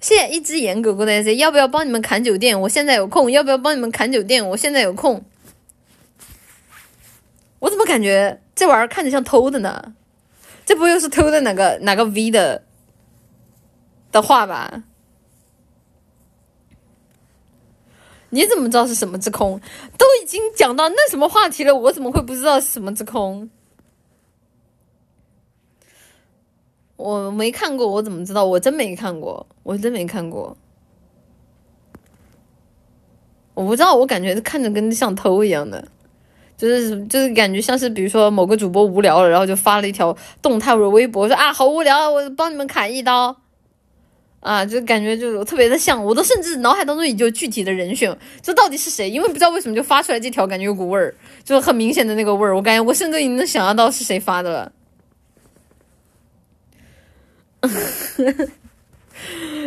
谢谢一只眼狗狗的 S C，要不要帮你们砍酒店？我现在有空。要不要帮你们砍酒店？我现在有空。我怎么感觉这玩意儿看着像偷的呢？这不又是偷的哪个哪个 V 的的话吧？你怎么知道是什么之空？都已经讲到那什么话题了，我怎么会不知道是什么之空？我没看过，我怎么知道？我真没看过，我真没看过。我不知道，我感觉看着跟像偷一样的，就是就是感觉像是，比如说某个主播无聊了，然后就发了一条动态或者微博，说啊好无聊，我帮你们砍一刀。啊，就感觉就特别的像，我都甚至脑海当中已经有具体的人选，这到底是谁？因为不知道为什么就发出来这条，感觉有股味儿，就很明显的那个味儿。我感觉我甚至已经能想象到是谁发的了，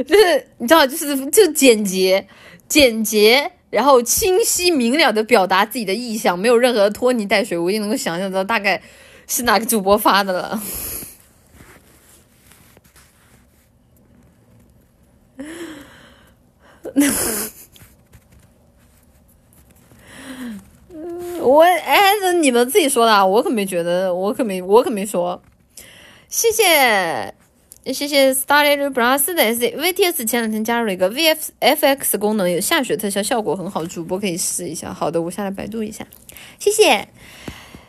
就是你知道，就是就简洁、简洁，然后清晰明了的表达自己的意向，没有任何拖泥带水，我已经能够想象到大概是哪个主播发的了。我哎，这你们自己说的，我可没觉得，我可没，我可没说。谢谢，谢谢 Starry brush 的 zvts 前两天加入了一个 V F F X 功能，有下雪特效，效果很好，主播可以试一下。好的，我下来百度一下。谢谢，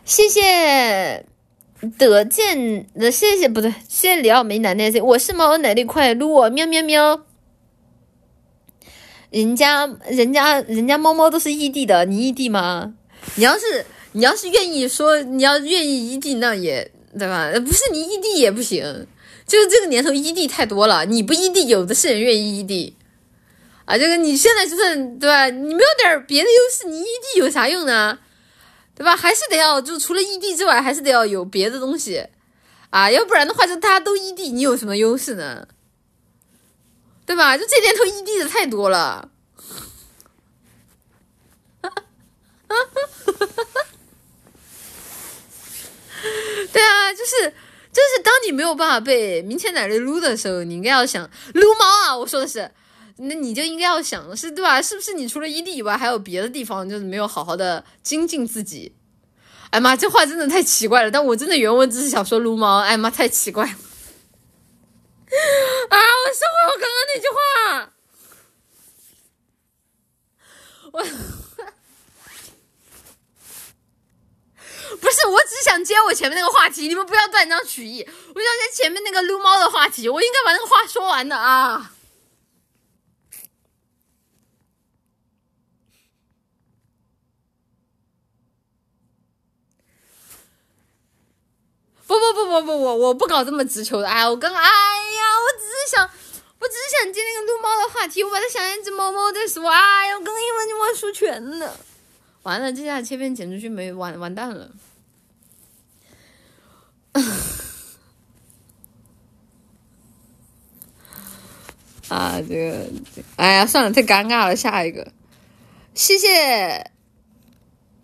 谢谢德见的，谢谢不对，谢谢李奥梅奶奶，我是猫奶奶快乐，喵喵喵。人家人家人家猫猫都是异地的，你异地吗？你要是你要是愿意说你要愿意异地，那也对吧？不是你异地也不行，就是这个年头异地太多了，你不异地，有的是人愿意异地啊。这个你现在就是对吧？你没有点别的优势，你异地有啥用呢？对吧？还是得要就除了异地之外，还是得要有别的东西啊，要不然的话就大家都异地，你有什么优势呢？对吧？就这年头异地的太多了，对啊，就是就是，当你没有办法被明前奶奶撸的时候，你应该要想撸猫啊！我说的是，那你就应该要想的是，对吧？是不是你除了异地以外，还有别的地方就是没有好好的精进自己？哎妈，这话真的太奇怪了！但我真的原文只是想说撸猫，哎妈，太奇怪了。啊！我收回我刚刚那句话。我不是，我只想接我前面那个话题，你们不要断章取义。我想接前面那个撸猫的话题，我应该把那个话说完的啊。不不不不不，我我不搞这么直球的。哎，我刚哎呀，我只是想，我只是想接那个撸猫的话题，我把它想一只猫猫在说。哎呀，我刚一问就忘输全了，完了，接下来切片剪出去没完完蛋了。啊，这个，哎呀，算了，太尴尬了，下一个，谢谢。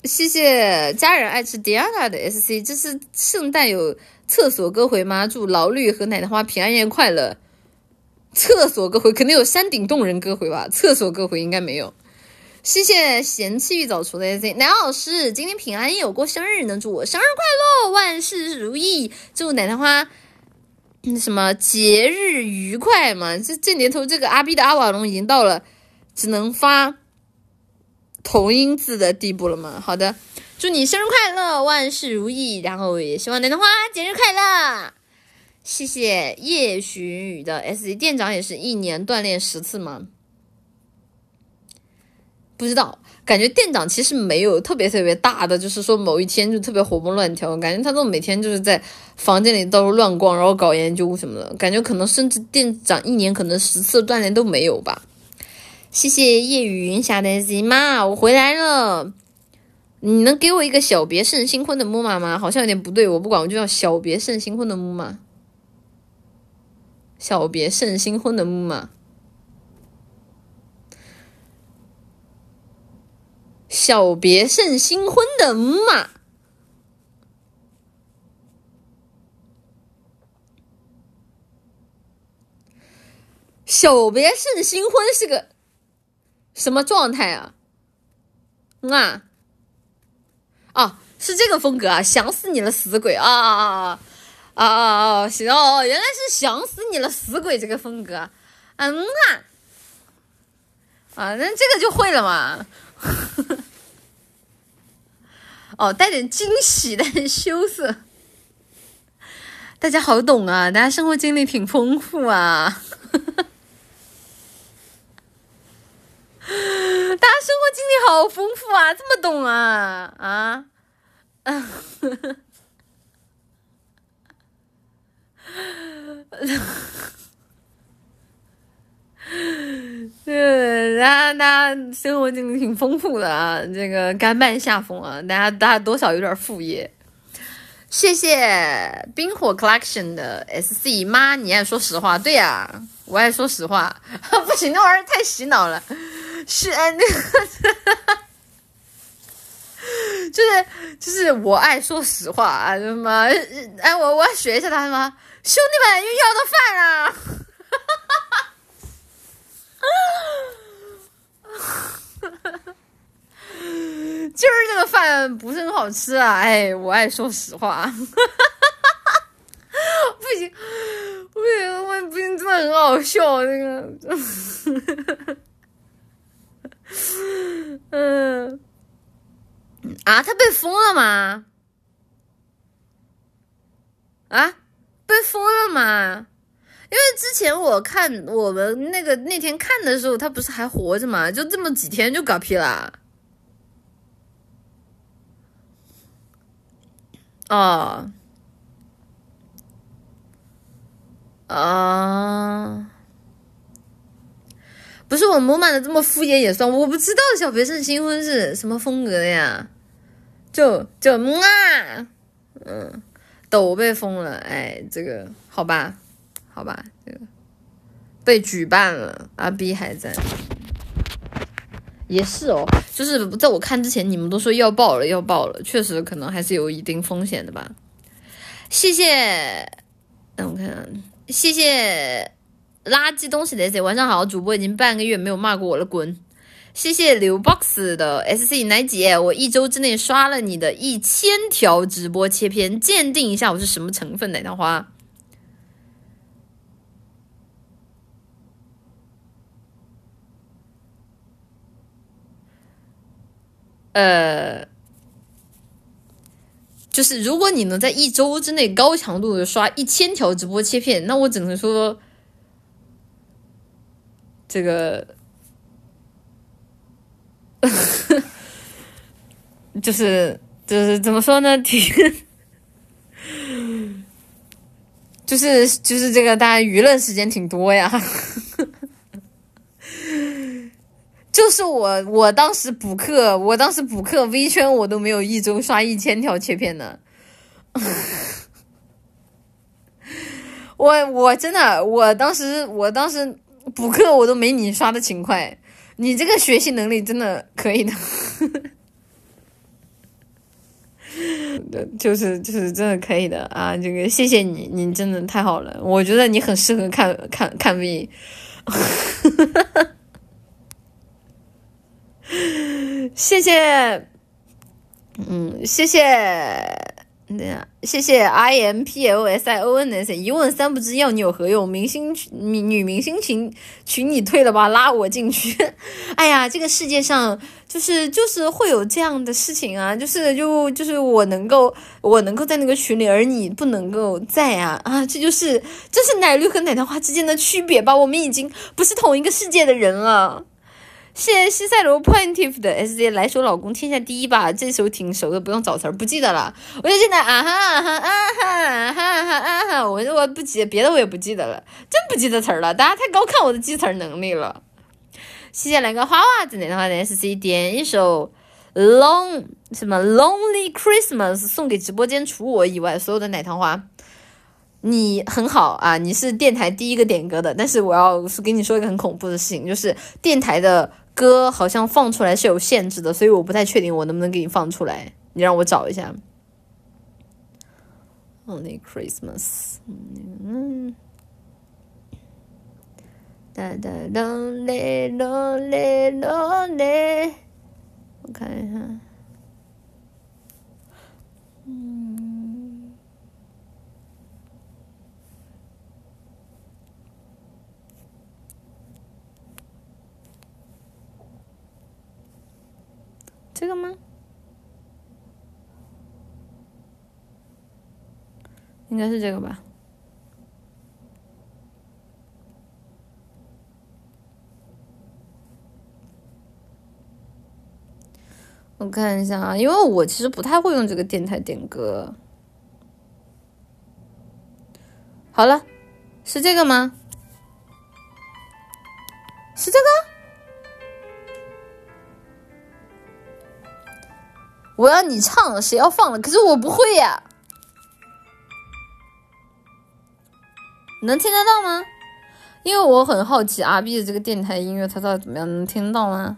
谢谢家人爱吃 Diana 的 SC，这是圣诞有厕所歌回吗？祝劳绿和奶奶花平安夜快乐。厕所歌回肯定有山顶洞人歌回吧？厕所歌回应该没有。谢谢嫌弃玉早出的 SC，奶老师今天平安夜有过生日，能祝我生日快乐，万事如意。祝奶奶花什么节日愉快嘛？这这年头这个阿 B 的阿瓦隆已经到了只能发。同音字的地步了吗？好的，祝你生日快乐，万事如意，然后也希望奶奶花节日快乐。谢谢叶寻雨的 S D 店长，也是一年锻炼十次吗？不知道，感觉店长其实没有特别特别大的，就是说某一天就特别活蹦乱跳，感觉他都每天就是在房间里到处乱逛，然后搞研究什么的，感觉可能甚至店长一年可能十次锻炼都没有吧。谢谢夜雨云霞的 Z 妈，我回来了。你能给我一个小别胜新婚的木马吗？好像有点不对，我不管，我就要小别胜新婚的木马。小别胜新婚的木马。小别胜新婚的木马。小别胜新婚是个。什么状态啊？嗯啊，哦，是这个风格啊！想死你了，死鬼啊啊啊啊啊啊！行哦，原来是想死你了，死鬼这个风格。嗯啊，啊，那这个就会了嘛。哦，带点惊喜，带点羞涩。大家好懂啊，大家生活经历挺丰富啊。大家生活经历好丰富啊，这么懂啊啊！对，大家大家生活经历挺丰富的啊，这个甘拜下风啊，大家大家多少有点副业。谢谢冰火 collection 的 SC 妈，你爱说实话，对呀，我爱说实话，不行，那玩意儿太洗脑了。是哎，那个，就是就是我爱说实话啊，什么哎，我我要学一下他什么兄弟们又要到饭啊，今儿这个饭不是很好吃啊！哎，我爱说实话。不行，不行，我不行，真的很好笑这个。嗯，啊，他被封了吗？啊，被封了吗？因为之前我看我们那个那天看的时候，他不是还活着吗？就这么几天就嗝屁了。哦，啊，不是我模板的这么敷衍也算，我不知道小学生新婚是什么风格的呀？就就啊，嗯，抖被封了，哎，这个好吧，好吧，这个被举办了，阿 B 还在，也是哦，就是在我看之前，你们都说要爆了，要爆了，确实可能还是有一定风险的吧。谢谢，让我看看，谢谢垃圾东西的 S，晚上好，主播已经半个月没有骂过我了，滚。谢谢刘 box 的 SC 奶姐，我一周之内刷了你的一千条直播切片，鉴定一下我是什么成分奶糖花。呃，就是如果你能在一周之内高强度的刷一千条直播切片，那我只能说，这个。就是就是怎么说呢？挺就是就是这个，大家娱乐时间挺多呀。就是我我当时补课，我当时补课 V 圈我都没有一周刷一千条切片呢。我我真的，我当时我当时补课我都没你刷的勤快。你这个学习能力真的可以的，就是就是真的可以的啊！这个谢谢你，你真的太好了，我觉得你很适合看看看 V，谢谢，嗯，谢谢。对呀，谢谢 I M P L S I O N S，一问三不知要你有何用？明星女女明星群群你退了吧，拉我进去。哎呀，这个世界上就是就是会有这样的事情啊，就是就就是我能够我能够在那个群里，而你不能够在啊啊，这就是这是奶绿和奶糖花之间的区别吧？我们已经不是同一个世界的人了。谢谢西塞罗 pointive 的 S J 来首老公天下第一吧，这首挺熟的，不用找词儿，不记得了。我就记得啊哈啊哈啊哈哈哈啊哈，我我不记别的我也不记得了，真不记得词儿了。大家太高看我的记词儿能力了。谢谢来个花袜子的话的 S C 点一首 long 什么 lonely Christmas 送给直播间除我以外所有的奶糖花。你很好啊，你是电台第一个点歌的，但是我要是跟你说一个很恐怖的事情，就是电台的。歌好像放出来是有限制的，所以我不太确定我能不能给你放出来。你让我找一下。Only Christmas。嗯。哒哒哒嘞咯嘞咯嘞。我看一下。这个吗？应该是这个吧。我看一下啊，因为我其实不太会用这个电台点歌。好了，是这个吗？是这个？我要你唱，谁要放了？可是我不会呀，能听得到吗？因为我很好奇阿 B 的这个电台音乐，它到底怎么样？能听到吗？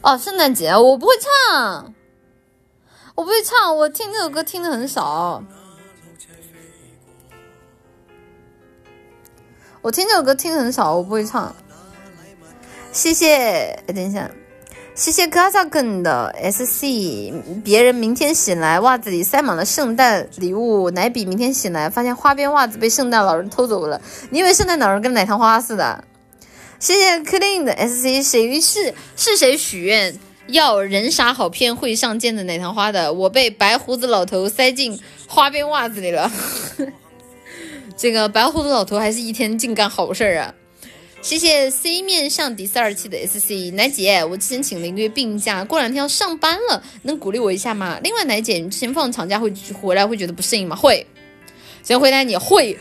哦，圣诞节我不会唱。我不会唱，我听这首歌听的很少。我听这首歌听的很少，我不会唱。谢谢，等一下，谢谢 g a z a g n 的 SC。别人明天醒来，袜子里塞满了圣诞礼物。奶比明天醒来，发现花边袜子被圣诞老人偷走了。你以为圣诞老人跟奶糖花似的？谢谢 Clean 的 SC。谁是是谁许愿？要人傻好骗会上剑的奶糖花的，我被白胡子老头塞进花边袜子里了。这个白胡子老头还是一天净干好事儿啊！谢谢 C 面上第四二期的 SC 奶姐，我之前请了一个月病假，过两天要上班了，能鼓励我一下吗？另外奶姐，你之前放长假会回来会觉得不适应吗？会，先回答你会。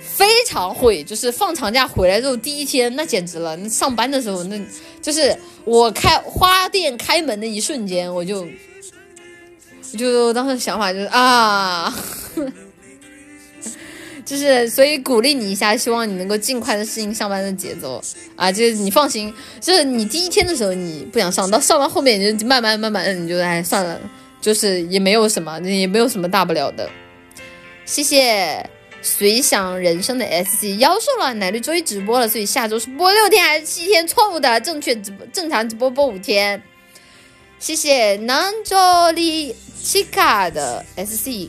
非常会，就是放长假回来之后第一天，那简直了。那上班的时候，那就是我开花店开门的一瞬间，我就，我就当时想法就是啊，就是所以鼓励你一下，希望你能够尽快的适应上班的节奏啊。就是你放心，就是你第一天的时候你不想上，到上到后面你就慢慢慢慢，你就哎算了，就是也没有什么，也没有什么大不了的。谢谢。随想人生的 S C 腰瘦了，奶绿终于直播了，所以下周是播六天还是七天？错误的，正确直播正常直播播五天。谢谢 Nanjoli Chica 的 S C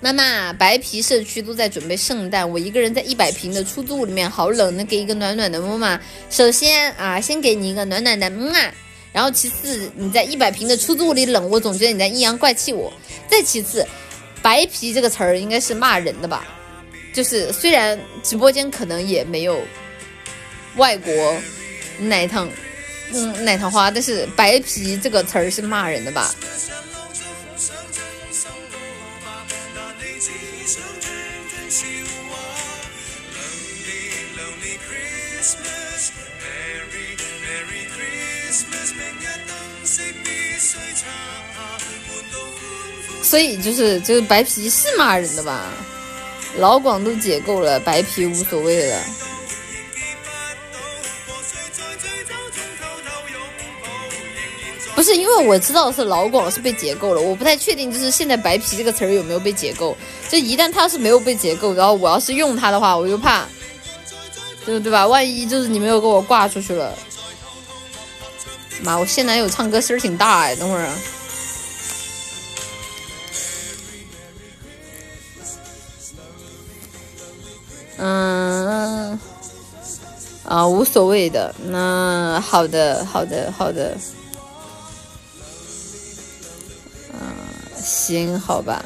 妈妈，白皮社区都在准备圣诞，我一个人在一百平的出租屋里面，好冷，能给一个暖暖的么么？首先啊，先给你一个暖暖的么，然后其次你在一百平的出租屋里冷，我总觉得你在阴阳怪气我。再其次。白皮这个词儿应该是骂人的吧？就是虽然直播间可能也没有外国奶糖，嗯，奶糖花，但是白皮这个词儿是骂人的吧？所以就是就是白皮是骂人的吧？老广都解构了，白皮无所谓了。不是因为我知道是老广是被解构了，我不太确定就是现在白皮这个词儿有没有被解构。就一旦它是没有被解构，然后我要是用它的话，我就怕，就是对吧？万一就是你没有给我挂出去了，妈，我现男友唱歌声儿挺大哎，等会儿啊。嗯，啊，无所谓的。那好的，好的，好的。嗯，行，好吧。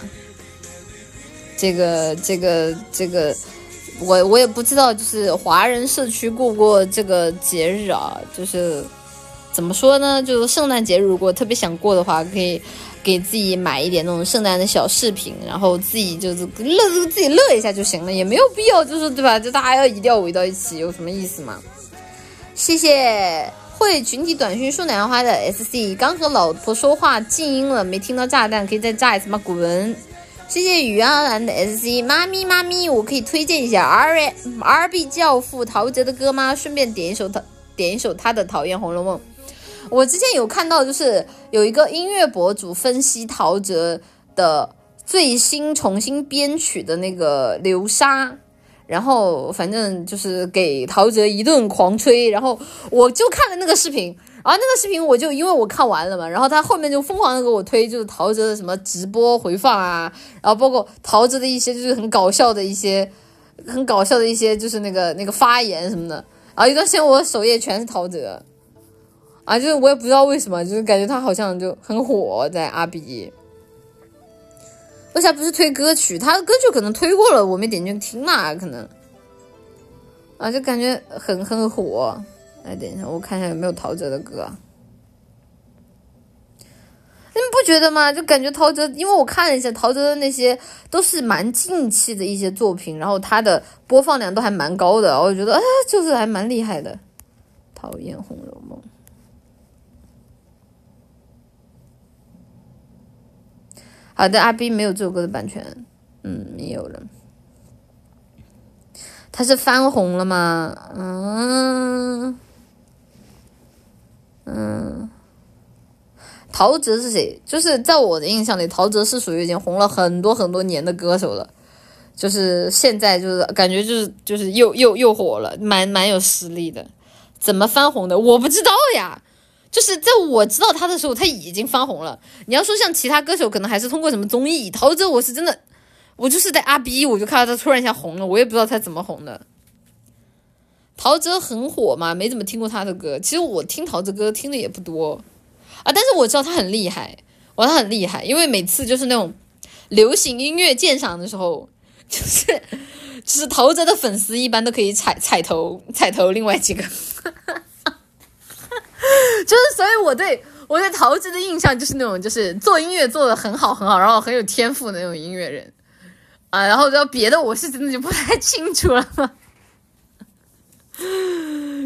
这个，这个，这个，我我也不知道，就是华人社区过过这个节日啊，就是怎么说呢？就是圣诞节如果特别想过的话，可以。给自己买一点那种圣诞的小饰品，然后自己就是乐自己乐一下就行了，也没有必要就是对吧？就大家要一定要围到一起，有什么意思嘛？谢谢会群体短讯说奶花的 S C，刚和老婆说话静音了，没听到炸弹，可以再炸一次吗？滚！谢谢雨阿兰的 S C，妈咪妈咪，我可以推荐一下 R R B 教父陶喆的歌吗？顺便点一首他点一首他的讨厌红楼梦。我之前有看到，就是有一个音乐博主分析陶喆的最新重新编曲的那个《流沙》，然后反正就是给陶喆一顿狂吹，然后我就看了那个视频，然后那个视频我就因为我看完了嘛，然后他后面就疯狂的给我推，就是陶喆的什么直播回放啊，然后包括陶喆的一些就是很搞笑的一些很搞笑的一些就是那个那个发言什么的，然后一段时间我首页全是陶喆。啊，就是我也不知道为什么，就是感觉他好像就很火在阿比为啥不是推歌曲？他的歌曲可能推过了，我没点进去听嘛，可能，啊，就感觉很很火。哎，等一下，我看一下有没有陶喆的歌。你们不觉得吗？就感觉陶喆，因为我看了一下陶喆的那些都是蛮近期的一些作品，然后他的播放量都还蛮高的，我觉得啊，就是还蛮厉害的。讨厌《红楼梦》。好的，阿 B 没有这首歌的版权，嗯，没有了。他是翻红了吗？嗯嗯，陶喆是谁？就是在我的印象里，陶喆是属于已经红了很多很多年的歌手了。就是现在，就是感觉就是就是又又又火了，蛮蛮有实力的。怎么翻红的？我不知道呀。就是在我知道他的时候，他已经翻红了。你要说像其他歌手，可能还是通过什么综艺。陶喆，我是真的，我就是在阿 B，我就看到他突然一下红了，我也不知道他怎么红的。陶喆很火嘛，没怎么听过他的歌。其实我听陶喆歌听的也不多啊，但是我知道他很厉害，我他很厉害，因为每次就是那种流行音乐鉴赏的时候。就是就是陶喆的粉丝一般都可以踩踩头踩头另外几个，就是所以我对我对陶喆的印象就是那种就是做音乐做的很好很好，然后很有天赋的那种音乐人啊，然后要别的我是真的就不太清楚了，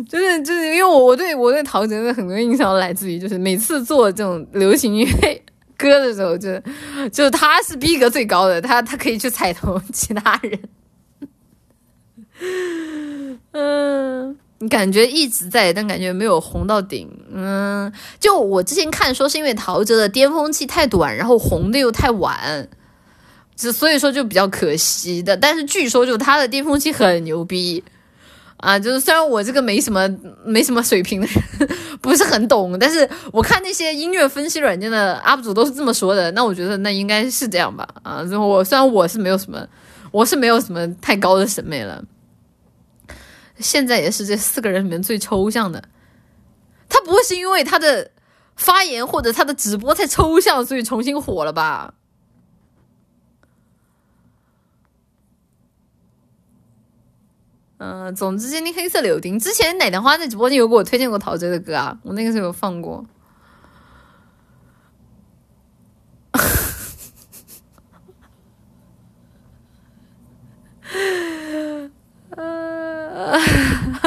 就是就是因为我我对我对陶喆的很多印象来自于就是每次做这种流行音乐。歌的时候就就他是逼格最高的，他他可以去踩头其他人。嗯，感觉一直在，但感觉没有红到顶。嗯，就我之前看说是因为陶喆的巅峰期太短，然后红的又太晚，就所以说就比较可惜的。但是据说就他的巅峰期很牛逼。啊，就是虽然我这个没什么没什么水平的人，不是很懂，但是我看那些音乐分析软件的 UP 主都是这么说的，那我觉得那应该是这样吧。啊，然后我虽然我是没有什么，我是没有什么太高的审美了，现在也是这四个人里面最抽象的。他不会是因为他的发言或者他的直播太抽象，所以重新火了吧？嗯，总之今天黑色柳丁。之前奶糖花在直播间有给我推荐过陶喆的歌啊，我那个时候有放过。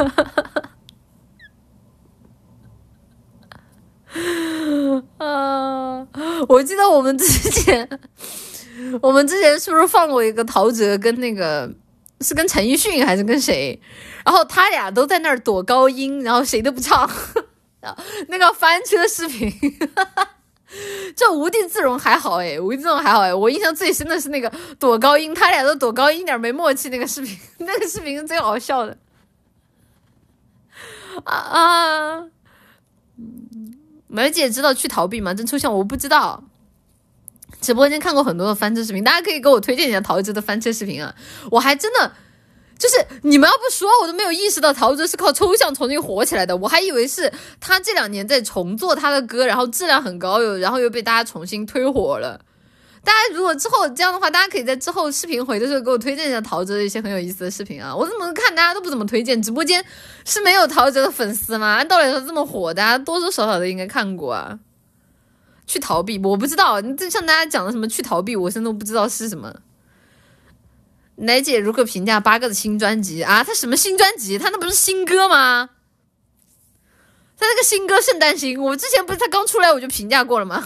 啊，我记得我们之前，我们之前是不是放过一个陶喆跟那个？是跟陈奕迅还是跟谁？然后他俩都在那儿躲高音，然后谁都不唱。那个翻车视频，这无地自容还好哎，无地自容还好哎。我印象最深的是那个躲高音，他俩都躲高音，一点没默契。那个视频，那个视频是最好笑的。啊啊！梅姐知道去逃避吗？真抽象，我不知道。直播间看过很多的翻车视频，大家可以给我推荐一下陶喆的翻车视频啊！我还真的就是你们要不说，我都没有意识到陶喆是靠抽象重新火起来的。我还以为是他这两年在重做他的歌，然后质量很高，又然后又被大家重新推火了。大家如果之后这样的话，大家可以在之后视频回的时候给我推荐一下陶喆的一些很有意思的视频啊！我怎么看大家都不怎么推荐，直播间是没有陶喆的粉丝吗？按道理说这么火，大家多多少少都应该看过啊。去逃避，我不知道。你就像大家讲的什么去逃避，我现在都不知道是什么。奶姐如何评价八哥的新专辑啊？他什么新专辑？他那不是新歌吗？他那个新歌《圣诞星》，我之前不是他刚出来我就评价过了吗？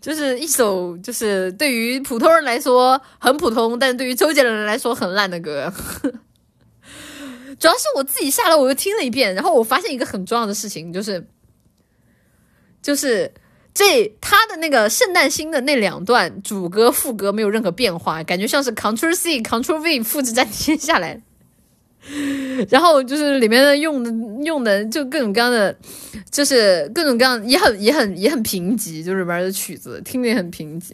就是一首就是对于普通人来说很普通，但是对于周杰伦来说很烂的歌。主要是我自己下来我又听了一遍，然后我发现一个很重要的事情就是。就是这他的那个圣诞星的那两段主歌副歌没有任何变化，感觉像是 Control C Control V 复制粘贴下来，然后就是里面的用的用的就各种各样的，就是各种各样也很也很也很贫瘠，就是里边的曲子听着也很贫瘠。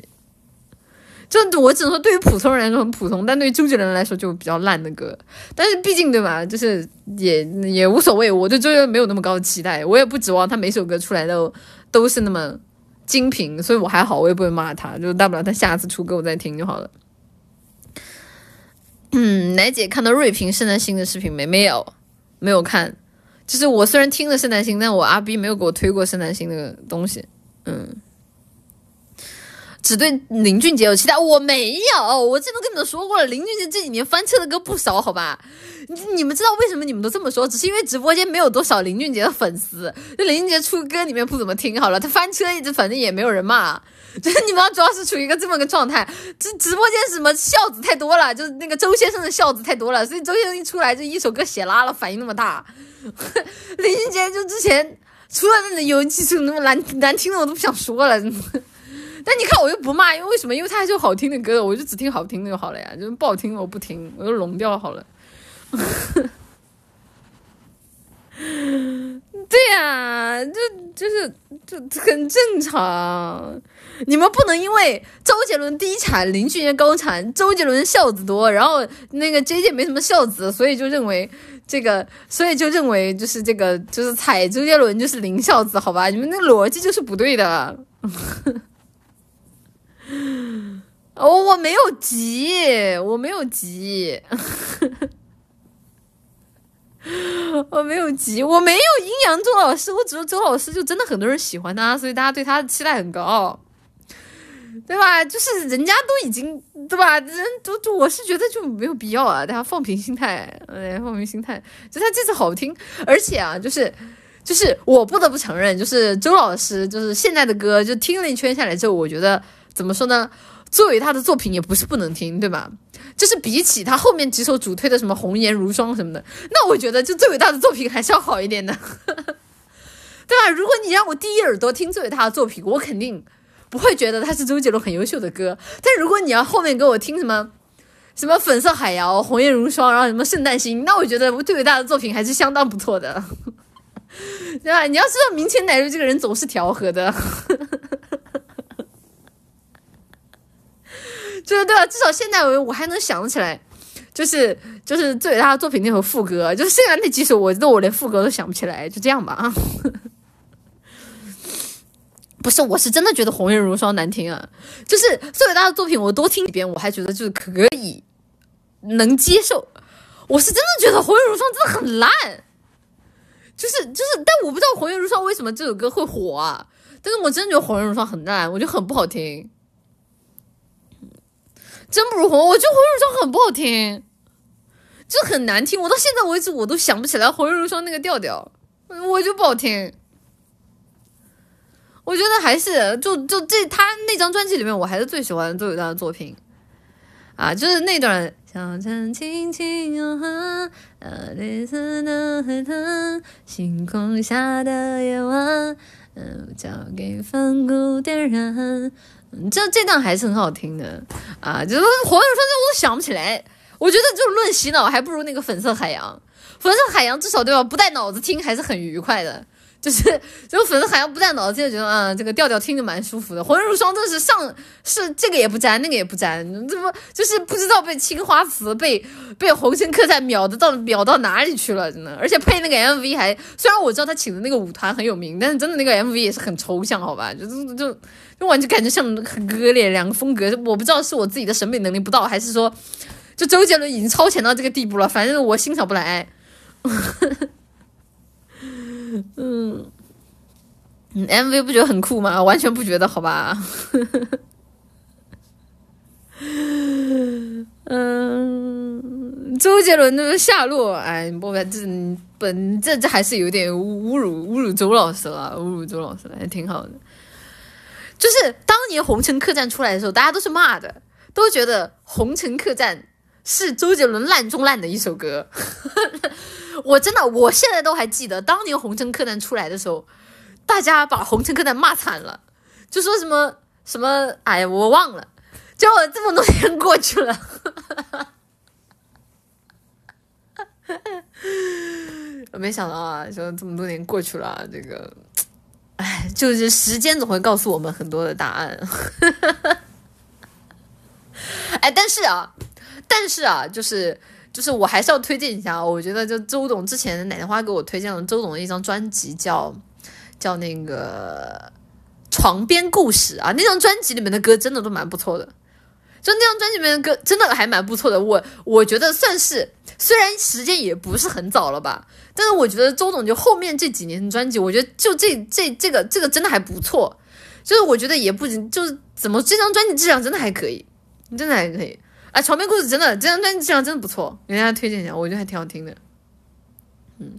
就我只能说，对于普通人来说很普通，但对于周杰伦来说就比较烂的歌。但是毕竟对吧，就是也也无所谓。我对周杰伦没有那么高的期待，我也不指望他每首歌出来都都是那么精品，所以我还好，我也不会骂他，就大不了他下次出歌我再听就好了。嗯，奶姐看到瑞平圣诞星的视频没？没有，没有看。就是我虽然听了圣诞星，但我阿 B 没有给我推过圣诞星那个东西。嗯。只对林俊杰有期待，我没有，我之前都跟你们说过了，林俊杰这几年翻车的歌不少，好吧？你你们知道为什么你们都这么说？只是因为直播间没有多少林俊杰的粉丝，就林俊杰出歌里面不怎么听好了，他翻车一直反正也没有人骂，就是你们主要是处于一个这么个状态，这直播间什么孝子太多了，就是那个周先生的孝子太多了，所以周先生一出来就一首歌写拉了，反应那么大。林俊杰就之前。除了那有几首那么难难听的，我都不想说了。但你看，我又不骂，因为为什么？因为他还是有好听的歌，我就只听好听的就好了呀。就是不好听我不听，我就聋掉好了。对呀，就就是就很正常。你们不能因为周杰伦低产，林俊杰高产，周杰伦孝子多，然后那个 J J 没什么孝子，所以就认为这个，所以就认为就是这个就是踩周杰伦就是林孝子，好吧？你们那逻辑就是不对的。哦，我没有急，我没有急。我没有急，我没有阴阳周老师，我只是周老师，就真的很多人喜欢他，所以大家对他的期待很高，对吧？就是人家都已经，对吧？人都就我是觉得就没有必要啊，大家放平心态，哎，放平心态，就他这次好听，而且啊，就是就是我不得不承认，就是周老师，就是现在的歌，就听了一圈下来之后，我觉得怎么说呢？作为他的作品也不是不能听，对吧？就是比起他后面几首主推的什么《红颜如霜》什么的，那我觉得就最伟大的作品还是要好一点的，对吧？如果你让我第一耳朵听最伟大的作品，我肯定不会觉得他是周杰伦很优秀的歌。但如果你要后面给我听什么什么《粉色海洋》《红颜如霜》，然后什么《圣诞星》，那我觉得我最伟大的作品还是相当不错的，对吧？你要知道，明前奶绿这个人总是调和的。对 对吧，至少现在我我还能想起来，就是就是最伟大的作品那首副歌，就是剩下那几首，我觉得我连副歌都想不起来，就这样吧啊。不是，我是真的觉得《红颜如霜》难听啊，就是最伟大的作品，我多听几遍，我还觉得就是可以能接受。我是真的觉得《红颜如霜》真的很烂，就是就是，但我不知道《红颜如霜》为什么这首歌会火啊？但是我真的觉得《红颜如霜》很烂，我觉得很不好听。真不如红，我觉得《红颜如霜》很不好听，就很难听。我到现在为止，我都想不起来《红颜如霜》那个调调，我就不好听。我觉得还是就就这他那张专辑里面，我还是最喜欢周伟大的作品啊，就是那段。小船轻轻游航，绿色的海滩，星空下的夜晚，嗯，交给梵谷点燃。这这段还是很好听的啊！就是《火影忍者》我都想不起来。我觉得就论洗脑，还不如那个《粉色海洋》。粉色海洋至少对吧？不带脑子听还是很愉快的。就是就粉丝好像不带脑子，就觉得啊，这个调调听着蛮舒服的。《火影如霜》真是上是这个也不沾，那个也不沾，怎么就是不知道被青花瓷被被红尘客栈秒的到秒到哪里去了？真的，而且配那个 MV 还虽然我知道他请的那个舞团很有名，但是真的那个 MV 也是很抽象，好吧？就就就。就完全感觉像很割裂，两个风格，我不知道是我自己的审美能力不到，还是说，就周杰伦已经超前到这个地步了。反正我欣赏不来。嗯，MV 不觉得很酷吗？完全不觉得，好吧。嗯，周杰伦的下落，哎，不，这本这这还是有点侮辱侮辱周老师了，侮辱周老师了，还挺好的。就是当年《红尘客栈》出来的时候，大家都是骂的，都觉得《红尘客栈》是周杰伦烂中烂的一首歌。我真的，我现在都还记得当年《红尘客栈》出来的时候，大家把《红尘客栈》骂惨了，就说什么什么，哎，我忘了。结果这么多年过去了，我没想到啊，就这么多年过去了，这个。哎，就是时间总会告诉我们很多的答案。哎，但是啊，但是啊，就是就是，我还是要推荐一下。我觉得，就周董之前奶奶花给我推荐了周董的一张专辑，叫叫那个《床边故事》啊。那张专辑里面的歌真的都蛮不错的。就那张专辑里面的歌，真的还蛮不错的。我我觉得算是，虽然时间也不是很早了吧，但是我觉得周董就后面这几年的专辑，我觉得就这这这个这个真的还不错。就是我觉得也不仅就是怎么这张专辑质量真的还可以，真的还可以。啊，床边故事真的这张专辑质量真的不错，给大家推荐一下，我觉得还挺好听的。嗯。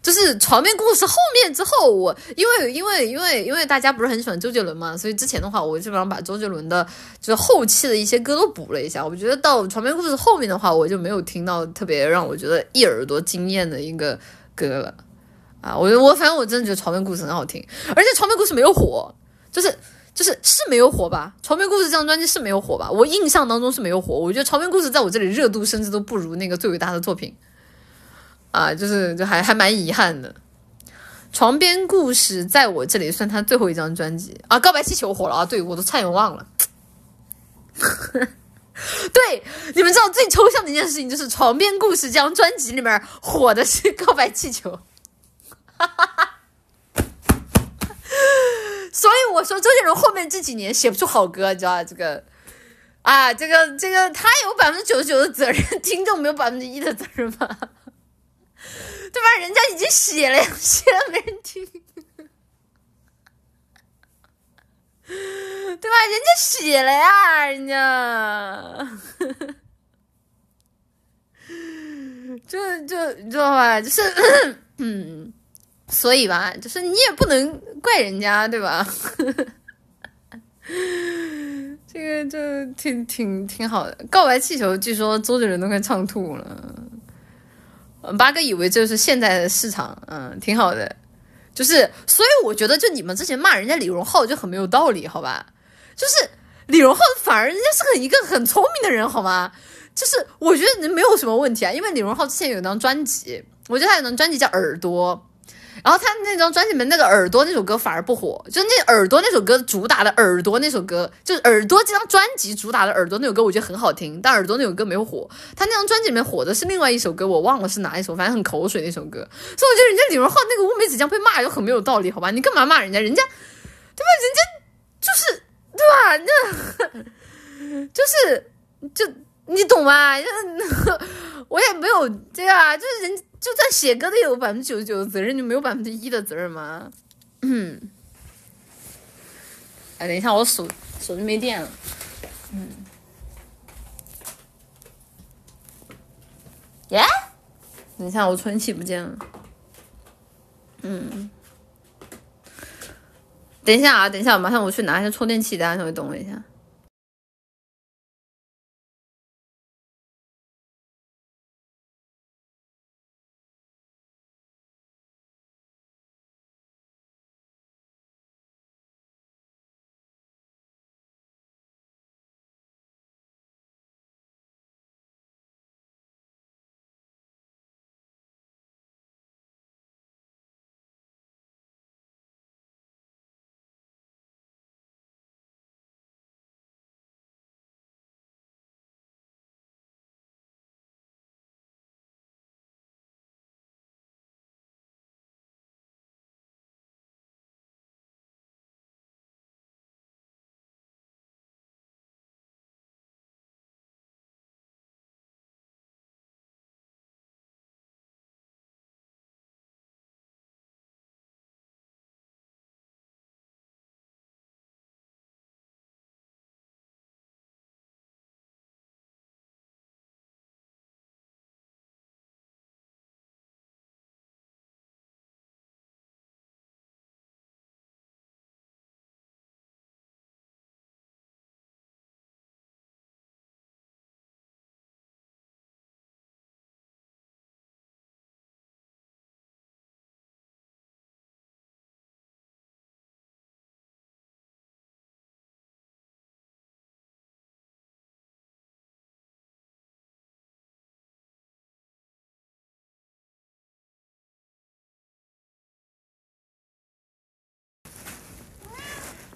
就是床边故事后面之后，我因为因为因为因为大家不是很喜欢周杰伦嘛，所以之前的话，我基本上把周杰伦的就是后期的一些歌都补了一下。我觉得到床边故事后面的话，我就没有听到特别让我觉得一耳朵惊艳的一个歌了啊，我我反正我真的觉得床边故事很好听，而且床边故事没有火，就是就是是没有火吧？床边故事这张专辑是没有火吧？我印象当中是没有火，我觉得床边故事在我这里热度甚至都不如那个最伟大的作品，啊，就是就还还蛮遗憾的。床边故事在我这里算他最后一张专辑啊，告白气球火了啊，对我都差点忘了。对，你们知道最抽象的一件事情就是床边故事这张专辑里面火的是告白气球。哈哈哈，所以我说周杰伦后面这几年写不出好歌，你知道？这个啊，这个这个他有百分之九十九的责任，听众没有百分之一的责任吧？对吧？人家已经写了呀，写了没人听，对吧？人家写了呀，人家，就就你知道吧？就是嗯。所以吧，就是你也不能怪人家，对吧？这个就挺挺挺好的。告白气球，据说周杰伦都快唱吐了。八哥以为这是现在的市场，嗯，挺好的。就是，所以我觉得，就你们之前骂人家李荣浩就很没有道理，好吧？就是李荣浩反而人家是个一个很聪明的人，好吗？就是我觉得没有什么问题啊，因为李荣浩之前有一张专辑，我觉得他有张专辑叫《耳朵》。然后他那张专辑里面那个耳朵那首歌反而不火，就那耳朵那首歌主打的耳朵那首歌，就是耳朵这张专辑主打的耳朵那首歌，我觉得很好听，但耳朵那首歌没有火。他那张专辑里面火的是另外一首歌，我忘了是哪一首，反正很口水那首歌。所以我觉得人家李荣浩那个乌梅子酱被骂就很没有道理，好吧？你干嘛骂人家？人家对吧？人家就是对吧？那就是就你懂吗？我也没有对啊，就是人。就算写歌的有百分之九十九的责任，就没有百分之一的责任吗？嗯。哎，等一下，我手手机没电了。嗯。耶？等一下，我存器不见了。嗯。等一下啊，等一下，马上我去拿一下充电器，大家稍微等我一下。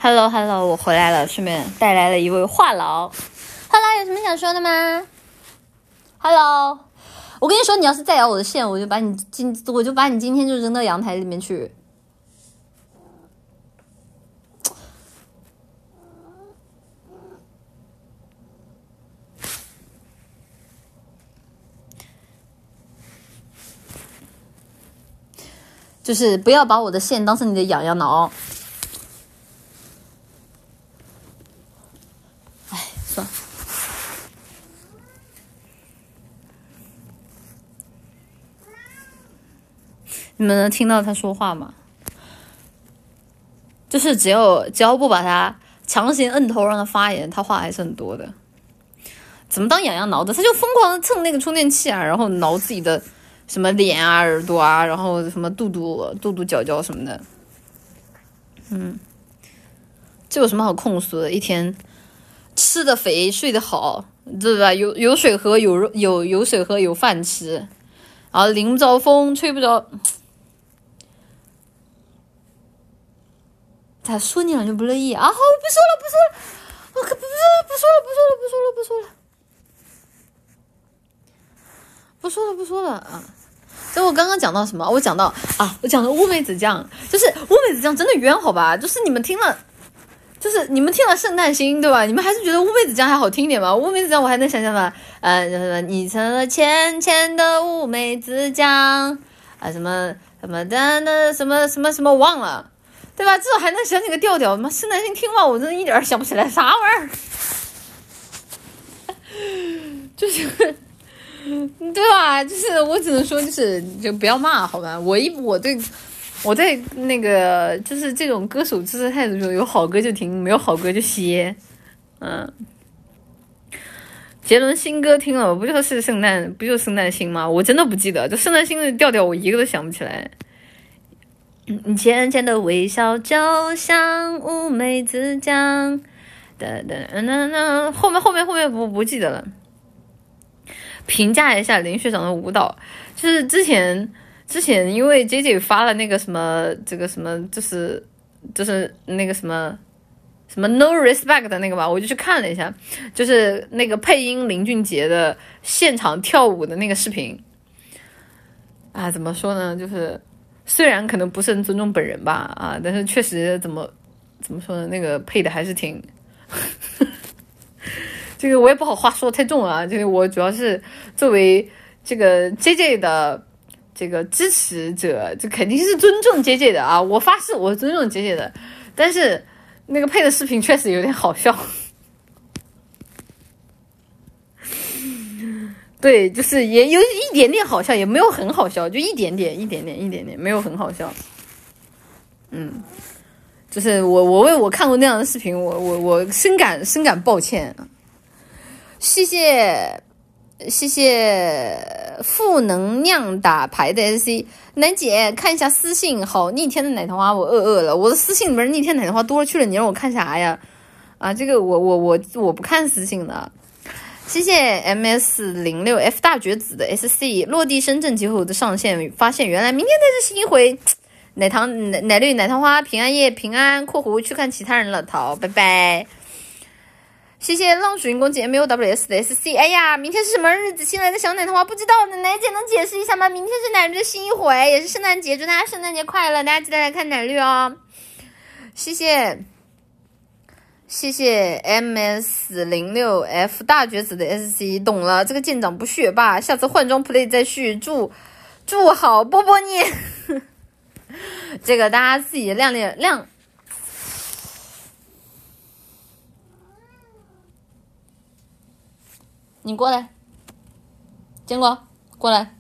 Hello，Hello，我回来了，顺便带来了一位话痨。Hello，有什么想说的吗？Hello，我跟你说，你要是再咬我的线，我就把你今，我就把你今天就扔到阳台里面去。就是不要把我的线当成你的痒痒挠。你们能听到他说话吗？就是只有只要不把他强行摁头让他发言，他话还是很多的。怎么当痒痒挠的？他就疯狂的蹭那个充电器啊，然后挠自己的什么脸啊、耳朵啊，然后什么肚肚、肚肚、脚脚什么的。嗯，这有什么好控诉的？一天吃的肥，睡得好，对吧？有有水喝，有有有水喝，有饭吃，然后淋不着风，吹不着。咋说你了就不乐意啊？好，不说了，不说了，我可不不不说了，不说了，不说了，不说了，不说了，不说了啊！就我刚刚讲到什么？我讲到啊，我讲的乌梅子酱，就是乌梅子酱真的冤好吧？就是你们听了，就是你们听了圣诞星对吧？你们还是觉得乌梅子酱还好听一点吧？乌梅子酱我还能想象吧？呃，什么你成了浅浅的乌梅子酱啊？什么什么的那什么什么什么忘了。对吧？至少还能想起个调调。妈，圣诞星听吧，我真的一点想不起来啥玩意儿。就是，对吧？就是我只能说，就是就不要骂，好吧？我一我对我对那个就是这种歌手支持态度，就有好歌就听，没有好歌就歇。嗯，杰伦新歌听了，不就是圣诞，不就圣诞星吗？我真的不记得，就圣诞星的调调，我一个都想不起来。你浅浅的微笑就像乌梅子酱，哒哒哒哒。后面后面后面不不记得了。评价一下林学长的舞蹈，就是之前之前因为 J J 发了那个什么这个什么，就是就是那个什么什么 No Respect 的那个吧，我就去看了一下，就是那个配音林俊杰的现场跳舞的那个视频。啊，怎么说呢？就是。虽然可能不是很尊重本人吧，啊，但是确实怎么怎么说呢？那个配的还是挺，这个我也不好话说太重啊。这个我主要是作为这个 J J 的这个支持者，这肯定是尊重 J J 的啊。我发誓，我尊重 J J 的，但是那个配的视频确实有点好笑。对，就是也有一点点好笑，也没有很好笑，就一点点，一点点，一点点，没有很好笑。嗯，就是我，我为我看过那样的视频，我我我深感深感抱歉。谢谢谢谢负能量打牌的 SC 楠姐，看一下私信，好逆天的奶糖花，我饿饿了，我的私信里面逆天奶糖花多了去了，你让我看啥呀？啊，这个我我我我不看私信的。谢谢 M S 零六 F 大绝子的 S C 落地深圳节后的上线，发现原来明天才是新一回奶糖奶奶绿奶糖花平安夜平安（括弧去看其他人了）桃拜拜。谢谢浪水云公姐 M U W S 的 S C。哎呀，明天是什么日子？新来的小奶糖花不知道，奶奶姐能解释一下吗？明天是奶绿的新一回，也是圣诞节，祝大家圣诞节快乐！大家记得来看奶绿哦。谢谢。谢谢 M S 零六 F 大绝子的 S C，懂了，这个舰长不学霸，下次换装 play 再续。祝祝好波波你，这个大家自己亮亮亮。你过来，坚果过来，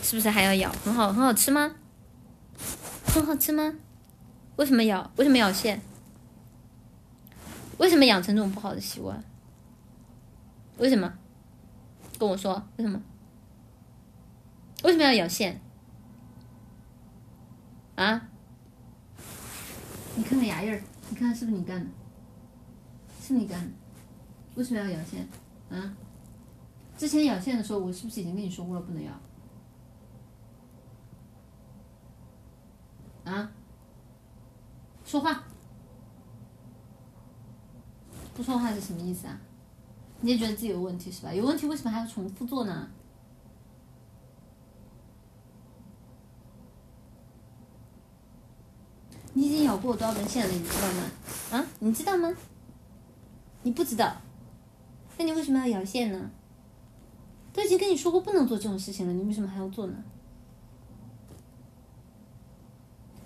是不是还要咬？很好，很好吃吗？很好吃吗？为什么咬？为什么咬线？为什么养成这种不好的习惯？为什么？跟我说为什么？为什么要咬线？啊？你看看牙印儿，你看看是不是你干的？是你干的？为什么要咬线？啊？之前咬线的时候，我是不是已经跟你说过了不能咬？啊！说话，不说话是什么意思啊？你也觉得自己有问题是吧？有问题为什么还要重复做呢？你已经咬过我多少根线了？你知道吗？啊？你知道吗？你不知道？那你为什么要咬线呢？都已经跟你说过不能做这种事情了，你为什么还要做呢？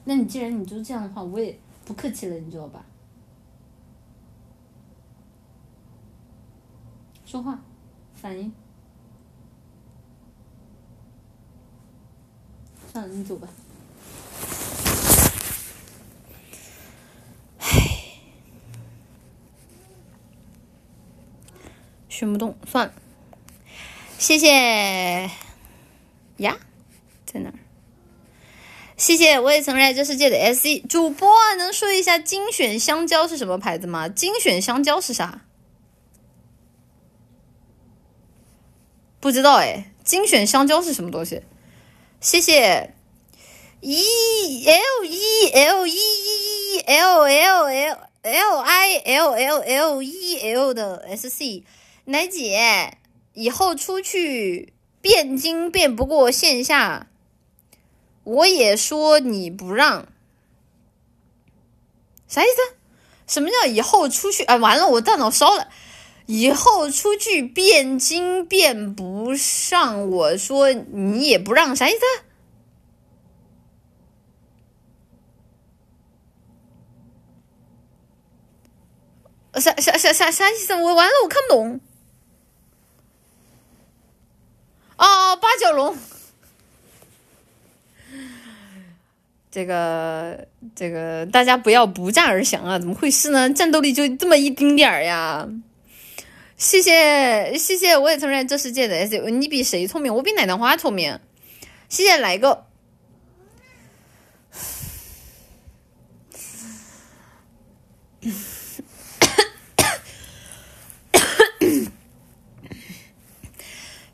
那你既然你就这样的话，我也不客气了，你知道吧？说话，反应。算了，你走吧。唉，炫不动，算了。谢谢呀，谢谢我也曾热爱这世界的 S C 主播，能说一下精选香蕉是什么牌子吗？精选香蕉是啥？不知道哎，精选香蕉是什么东西？谢谢 E L E L E E L L L L I L L L E L 的 S C 奶姐，以后出去变金变不过线下，我也说你不让，啥意思？什么叫以后出去？哎，完了，我大脑烧了。以后出去变金变不上，我说你也不让，啥意思？啥啥啥啥啥意思？我完了，我看不懂。哦，八角笼，这个这个，大家不要不战而降啊！怎么回事呢？战斗力就这么一丁点儿呀？谢谢谢谢，我也承认这世界的 S，你比谁聪明？我比奶糖花聪明。谢谢来个，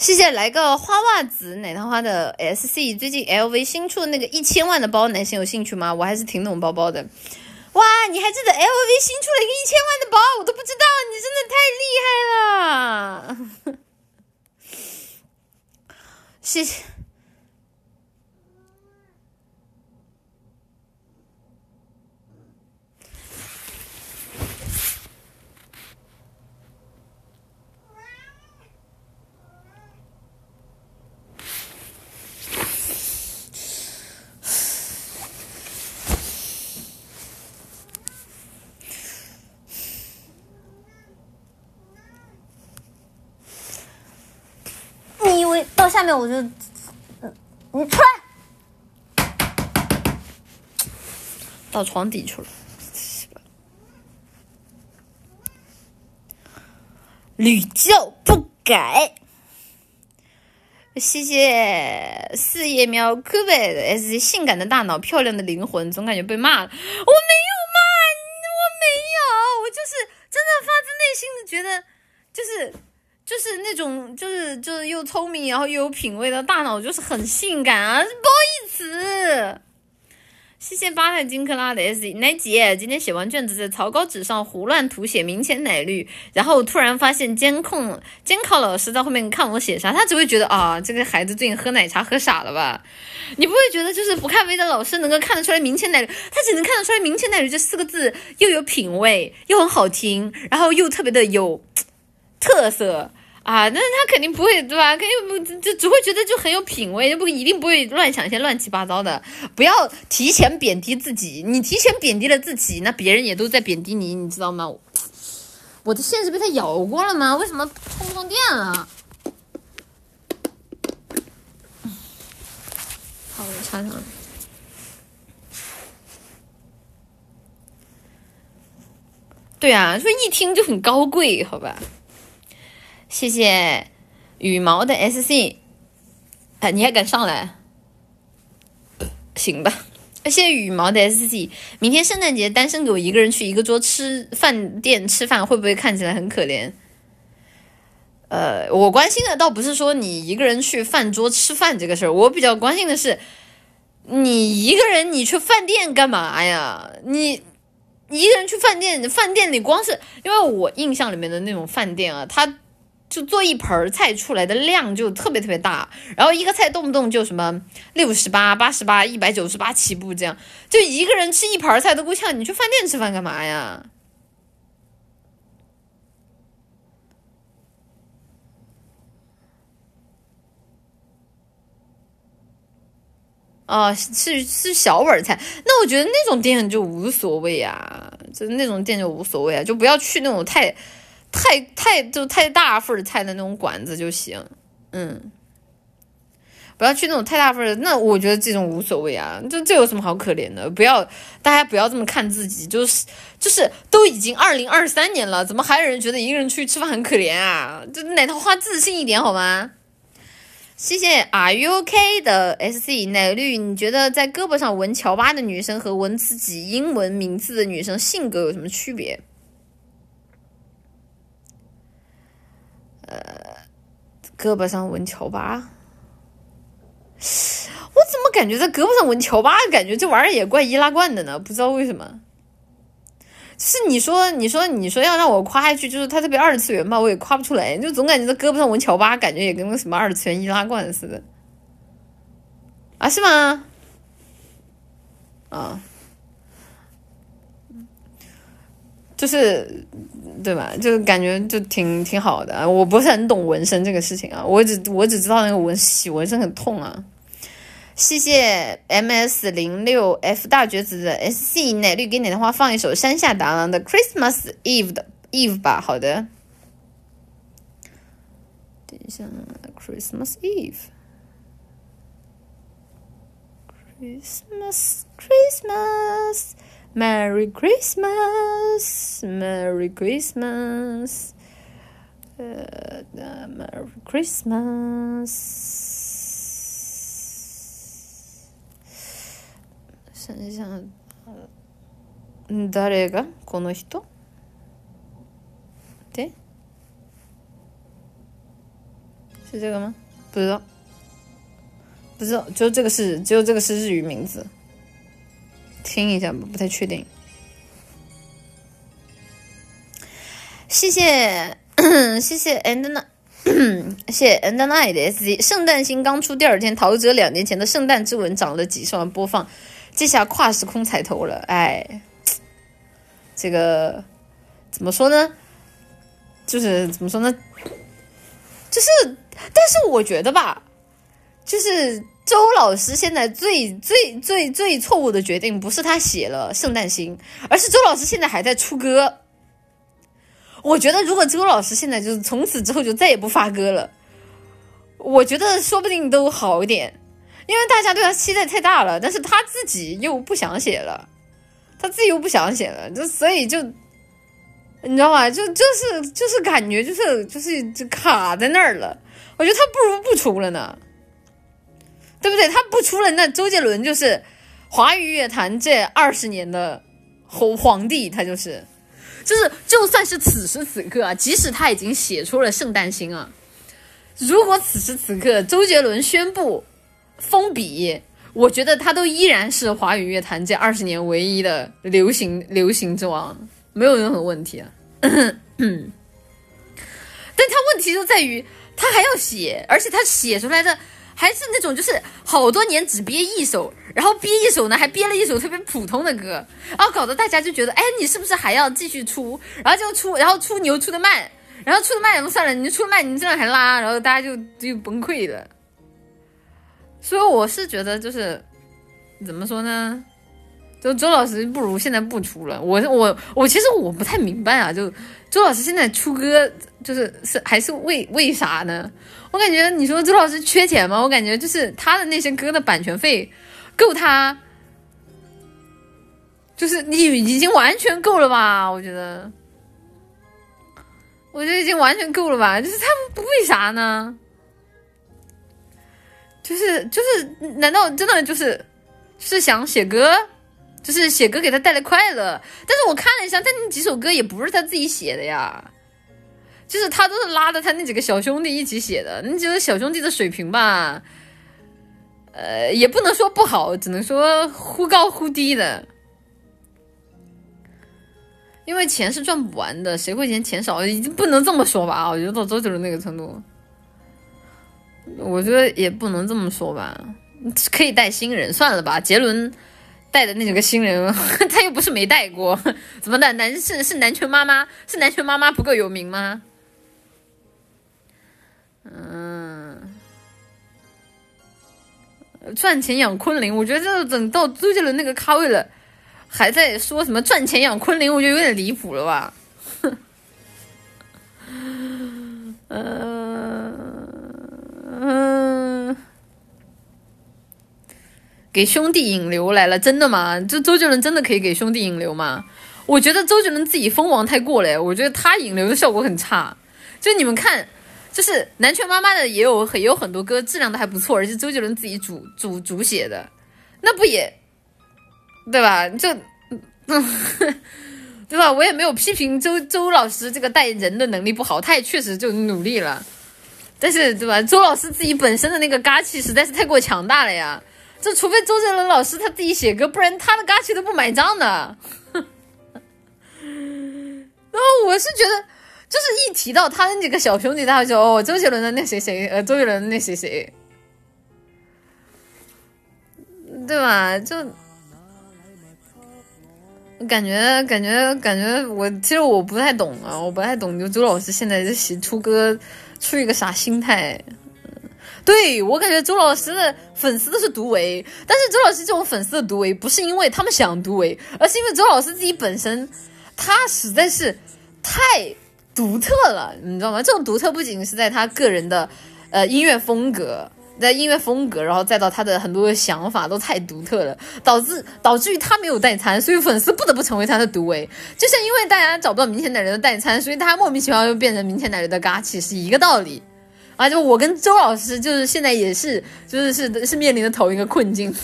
谢谢来个花袜子奶糖花的 SC。最近 LV 新出的那个一千万的包，男性有兴趣吗？我还是挺懂包包的。哇，你还记得 LV 新出了一个一千万的包？我都不知道，你真的太厉害了！谢谢。到下面我就，你出来，到床底去了，屡教不改。谢谢四叶喵可贝的 S 性感的大脑，漂亮的灵魂，总感觉被骂了。我没有骂，我没有，我就是真的发自内心的觉得，就是。就是那种，就是就是又聪明，然后又有品味的大脑，就是很性感啊！不好意思，谢谢八代金克拉的 S 奶姐，今天写完卷子在草稿纸上胡乱涂写明前奶绿，然后突然发现监控监考老师在后面看我写啥，他只会觉得啊，这个孩子最近喝奶茶喝傻了吧？你不会觉得就是不看微的老师能够看得出来明前奶绿，他只能看得出来明前奶绿这四个字又有品味，又很好听，然后又特别的有。特色啊，那他肯定不会对吧？肯定不就只会觉得就很有品味，不一定不会乱想一些乱七八糟的。不要提前贬低自己，你提前贬低了自己，那别人也都在贬低你，你知道吗？我的线是被他咬过了吗？为什么充不上电了？好，我插上了。对啊，说一听就很高贵，好吧？谢谢羽毛的 SC，哎，你还敢上来？行吧，谢谢羽毛的 SC。明天圣诞节，单身狗一个人去一个桌吃饭店吃饭，会不会看起来很可怜？呃，我关心的倒不是说你一个人去饭桌吃饭这个事儿，我比较关心的是，你一个人你去饭店干嘛呀？你一个人去饭店，饭店里光是因为我印象里面的那种饭店啊，它。就做一盆菜出来的量就特别特别大，然后一个菜动不动就什么六十八、八十八、一百九十八起步，这样就一个人吃一盘菜都够呛。你去饭店吃饭干嘛呀？哦，是是小碗菜，那我觉得那种店就无所谓啊，就那种店就无所谓啊，就不要去那种太。太太就太大份菜的那种馆子就行，嗯，不要去那种太大份的。那我觉得这种无所谓啊，这这有什么好可怜的？不要大家不要这么看自己，就是就是都已经二零二三年了，怎么还有人觉得一个人出去吃饭很可怜啊？这奶桃花自信一点好吗？谢谢 Are you OK 的 SC 奶绿，你觉得在胳膊上纹乔巴的女生和纹自己英文名字的女生性格有什么区别？呃，胳膊上纹乔巴，我怎么感觉在胳膊上纹乔巴，感觉这玩意儿也怪易拉罐的呢？不知道为什么。是你说，你说，你说要让我夸一句，就是他特别二次元吧，我也夸不出来，就总感觉在胳膊上纹乔巴，感觉也跟个什么二次元易拉罐似的，啊，是吗？啊，就是对吧？就是感觉就挺挺好的。我不是很懂纹身这个事情啊，我只我只知道那个纹洗纹身很痛啊。谢谢 M S 零六 F 大绝子的 S C 奶绿给奶的话放一首山下达郎的 Christmas Eve 的 Eve 吧，好的。等一下，Christmas Eve，Christmas，Christmas Merry Christmas，Merry Christmas，呃，Merry Christmas。想想，嗯，誰がこの人？对，是这个吗？不知道，不知道，就这个是，只有这个是日语名字。听一下吧，不太确定。谢谢，谢谢 and 那，谢谢 and night S 圣诞星刚出第二天，陶喆两年前的《圣诞之吻》涨了几十万播放。这下跨时空踩头了，哎，这个怎么说呢？就是怎么说呢？就是，但是我觉得吧，就是周老师现在最最最最错误的决定，不是他写了《圣诞星》，而是周老师现在还在出歌。我觉得，如果周老师现在就是从此之后就再也不发歌了，我觉得说不定都好一点。因为大家对他期待太大了，但是他自己又不想写了，他自己又不想写了，就所以就，你知道吗？就就是就是感觉就是就是就卡在那儿了。我觉得他不如不出了呢，对不对？他不出了，那周杰伦就是华语乐坛这二十年的皇皇帝，他就是，就是就算是此时此刻啊，即使他已经写出了《圣诞星》啊，如果此时此刻周杰伦宣布。封笔，我觉得他都依然是华语乐坛这二十年唯一的流行流行之王，没有任何问题啊。但他问题就在于他还要写，而且他写出来的还是那种就是好多年只憋一首，然后憋一首呢还憋了一首特别普通的歌，然后搞得大家就觉得，哎，你是不是还要继续出？然后就出，然后出你又出的慢，然后出的慢也不算了，你出慢你这样还拉，然后大家就就崩溃了。所以我是觉得，就是怎么说呢？就周老师不如现在不出了。我我我其实我不太明白啊，就周老师现在出歌，就是是还是为为啥呢？我感觉你说周老师缺钱吗？我感觉就是他的那些歌的版权费够他，就是你已经完全够了吧？我觉得，我觉得已经完全够了吧？就是他不为啥呢？就是就是，难道真的就是是想写歌，就是写歌给他带来快乐？但是我看了一下，他那几首歌也不是他自己写的呀，就是他都是拉着他那几个小兄弟一起写的。那几个小兄弟的水平吧，呃，也不能说不好，只能说忽高忽低的。因为钱是赚不完的，谁会嫌钱少？已经不能这么说吧？我觉得到周杰伦那个程度。我觉得也不能这么说吧，可以带新人，算了吧。杰伦带的那几个新人，他又不是没带过，怎么的？男是是男权妈妈，是男权妈妈不够有名吗？嗯，赚钱养昆凌，我觉得这等到周杰伦那个咖位了，还在说什么赚钱养昆凌，我觉得有点离谱了吧？嗯。嗯，给兄弟引流来了，真的吗？这周杰伦真的可以给兄弟引流吗？我觉得周杰伦自己锋芒太过了，我觉得他引流的效果很差。就你们看，就是南拳妈妈的也有也有很多歌质量都还不错，而且周杰伦自己主主主写的，那不也对吧？就嗯，对吧？我也没有批评周周老师这个带人的能力不好，他也确实就努力了。但是对吧？周老师自己本身的那个嘎气实在是太过强大了呀。这除非周杰伦老师他自己写歌，不然他的嘎气都不买账的。然后我是觉得，就是一提到他那几个小兄弟，大家就哦，周杰伦的那谁谁，呃，周杰伦的那谁谁，对吧？就感觉感觉感觉，我其实我不太懂啊，我不太懂，就周老师现在这写出歌，出于个啥心态？对我感觉周老师的粉丝都是独唯，但是周老师这种粉丝的独唯，不是因为他们想独唯，而是因为周老师自己本身，他实在是太独特了，你知道吗？这种独特不仅是在他个人的呃音乐风格，在音乐风格，然后再到他的很多想法都太独特了，导致导致于他没有代餐，所以粉丝不得不成为他的独为，就像因为大家找不到明天奶牛的代餐，所以他莫名其妙又变成明天奶牛的嘎气，是一个道理。啊，就我跟周老师，就是现在也是，就是是是面临的同一个困境，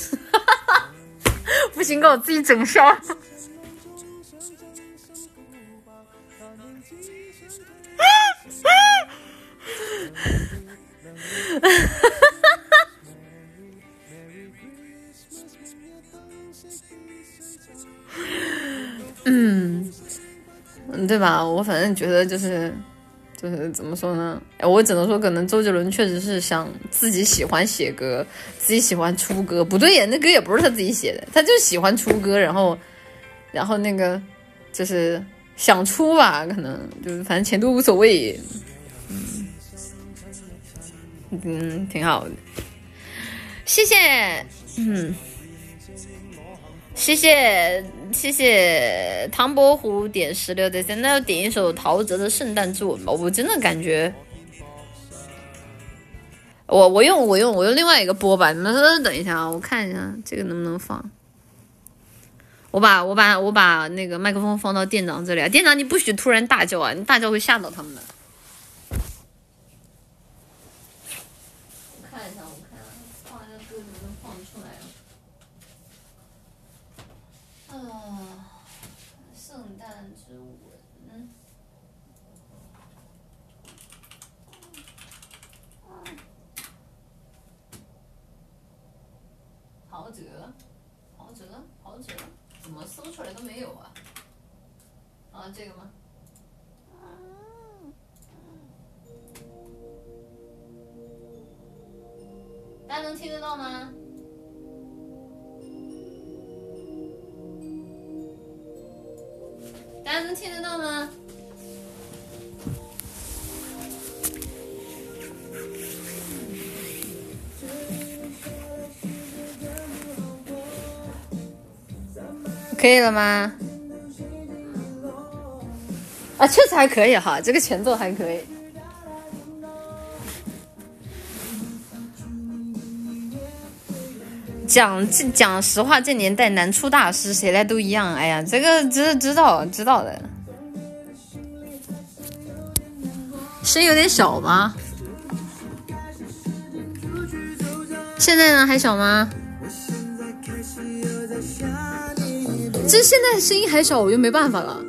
不行，给我自己整笑。嗯，嗯，对吧？我反正觉得就是。就是怎么说呢？我只能说，可能周杰伦确实是想自己喜欢写歌，自己喜欢出歌。不对呀，那歌也不是他自己写的，他就喜欢出歌，然后，然后那个就是想出吧，可能就是反正钱都无所谓。嗯，嗯，挺好的，谢谢，嗯。谢谢谢谢唐伯虎点石榴的，现在要点一首陶喆的《圣诞之吻》吧。我真的感觉，我我用我用我用另外一个播吧。你们等一下啊，我看一下这个能不能放。我把我把我把那个麦克风放到店长这里啊，店长你不许突然大叫啊，你大叫会吓到他们的。这个吗？大家能听得到吗？大家能听得到吗？可以了吗？啊，确实还可以哈，这个前奏还可以。讲这讲实话，这年代难出大师，谁来都一样。哎呀，这个知知道知道的。声有点小吗？现在呢？还小吗？这现在声音还小，我就没办法了。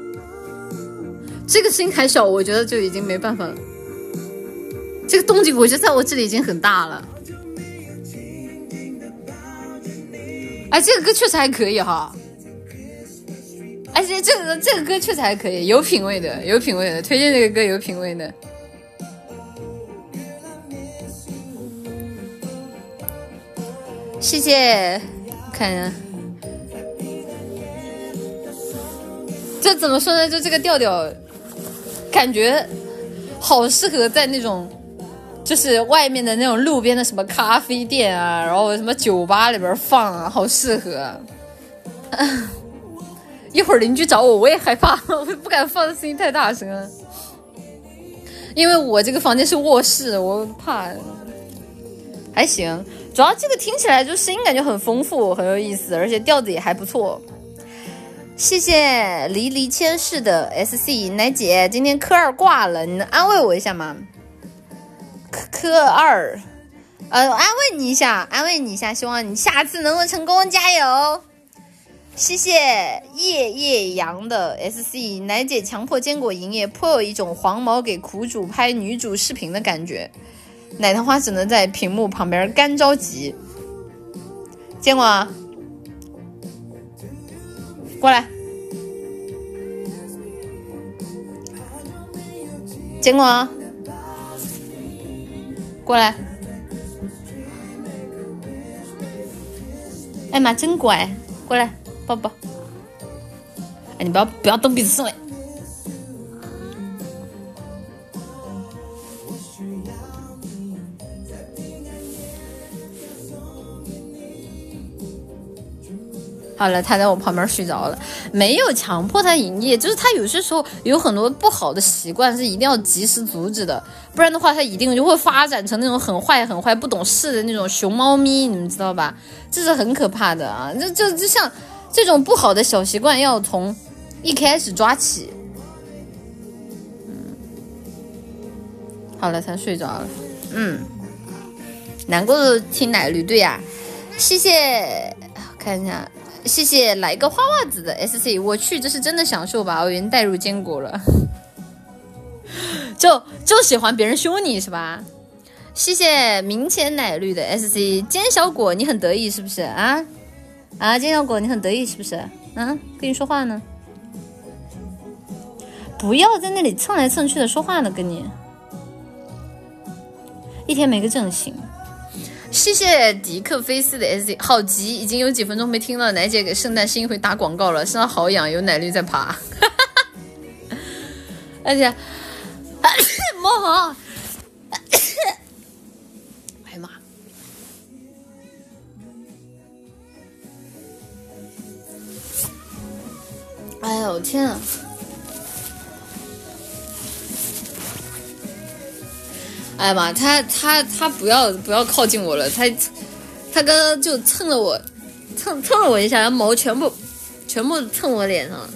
这个声音还小，我觉得就已经没办法了。这个动静，我觉得在我这里已经很大了。哎，这个歌确实还可以哈。而且这个这个歌确实还可以，有品位的，有品位的，推荐这个歌有品位的。谢谢，看一下。这怎么说呢？就这个调调。感觉好适合在那种，就是外面的那种路边的什么咖啡店啊，然后什么酒吧里边放啊，好适合。一会儿邻居找我，我也害怕，我不敢放的声音太大声，因为我这个房间是卧室，我怕。还行，主要这个听起来就声音感觉很丰富，很有意思，而且调子也还不错。谢谢离离千世的 S C 奶姐，今天科二挂了，你能安慰我一下吗？科科二，呃，安慰你一下，安慰你一下，希望你下次能够成功，加油。谢谢夜夜阳的 S C 奶姐，强迫坚果营业，颇有一种黄毛给苦主拍女主视频的感觉。奶糖花只能在屏幕旁边干着急。坚果，过来。坚果，过来。哎妈，真乖，过来。抱抱！哎，你不要不要动鼻子上好了，他在我旁边睡着了，没有强迫他营业，就是他有些时候有很多不好的习惯是一定要及时阻止的，不然的话他一定就会发展成那种很坏很坏、不懂事的那种熊猫咪，你们知道吧？这是很可怕的啊！这就就像。这种不好的小习惯要从一开始抓起。好了，他睡着了。嗯，难过的听奶绿，对呀，谢谢，看一下，谢谢来个花袜子的 S C，我去，这是真的享受吧我已经带入坚果了，就就喜欢别人凶你是吧？谢谢明前奶绿的 S C，坚小果，你很得意是不是啊？啊，坚小果，你很得意是不是？嗯，跟你说话呢，不要在那里蹭来蹭去的说话呢，跟你一天没个正形。谢谢迪克菲斯的 S，好急，已经有几分钟没听了。奶姐给圣诞新一回打广告了，身上好痒，有奶绿在爬。而且，摸摸。哎呦天啊！哎妈，他他他不要不要靠近我了，他他刚刚就蹭了我，蹭蹭了我一下，然后毛全部全部蹭我脸上了。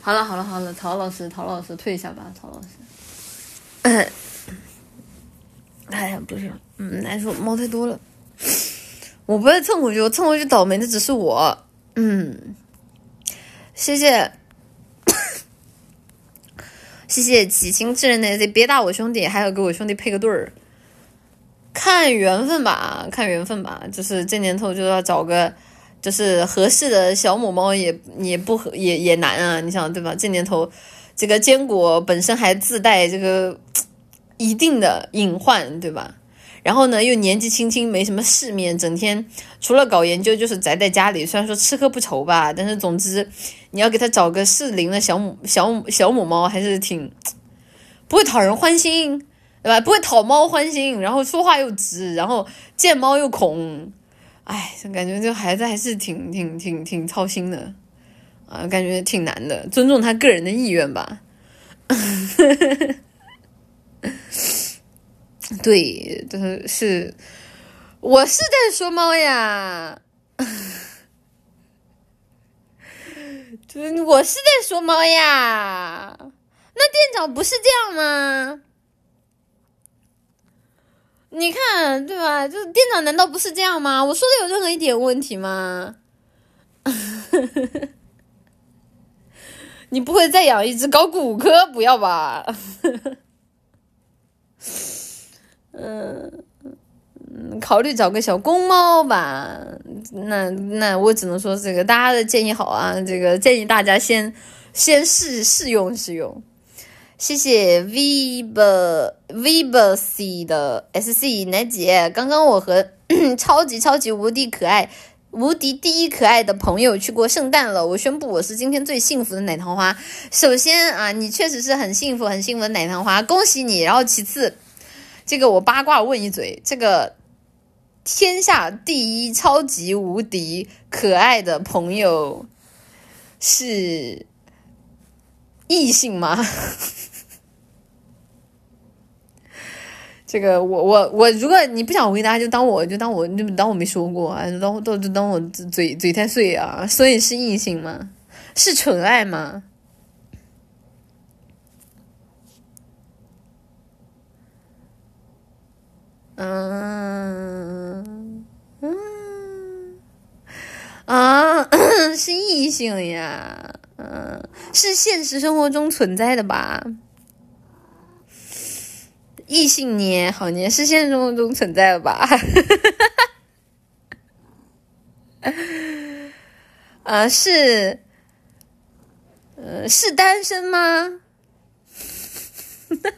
好了好了好了，陶老师陶老师退一下吧，陶老师。哎呀，不是，嗯，难受，毛太多了。我不会蹭回去，我蹭回去倒霉的只是我。嗯，谢谢，谢谢启清智人的别打我兄弟，还要给我兄弟配个对儿。看缘分吧，看缘分吧，就是这年头就要找个就是合适的小母猫也也不合也也难啊，你想对吧？这年头这个坚果本身还自带这个一定的隐患，对吧？然后呢，又年纪轻轻，没什么世面，整天除了搞研究就是宅在家里。虽然说吃喝不愁吧，但是总之，你要给他找个适龄的小母小小母猫，还是挺 不会讨人欢心，对吧？不会讨猫欢心，然后说话又直，然后见猫又恐，哎，感觉这孩子还是挺挺挺挺操心的啊，感觉挺难的。尊重他个人的意愿吧。对，就是是，我是在说猫呀，我是在说猫呀。那店长不是这样吗？你看，对吧？就是店长难道不是这样吗？我说的有任何一点问题吗？你不会再养一只搞骨科？不要吧。嗯，考虑找个小公猫吧。那那我只能说，这个大家的建议好啊。这个建议大家先先试试用试用。谢谢 Viber Viber C 的 SC 奶姐。刚刚我和 超级超级无敌可爱、无敌第一可爱的朋友去过圣诞了。我宣布，我是今天最幸福的奶糖花。首先啊，你确实是很幸福、很幸福的奶糖花，恭喜你。然后其次。这个我八卦问一嘴，这个天下第一超级无敌可爱的朋友是异性吗？这个我我我，如果你不想回答，就当我就当我就当我没说过啊，当都就当我嘴嘴太碎啊。所以是异性吗？是纯爱吗？嗯嗯啊，是异性呀，嗯，是现实生活中存在的吧？异性捏好捏是现实生活中存在的吧？啊，是，呃，是单身吗？哈哈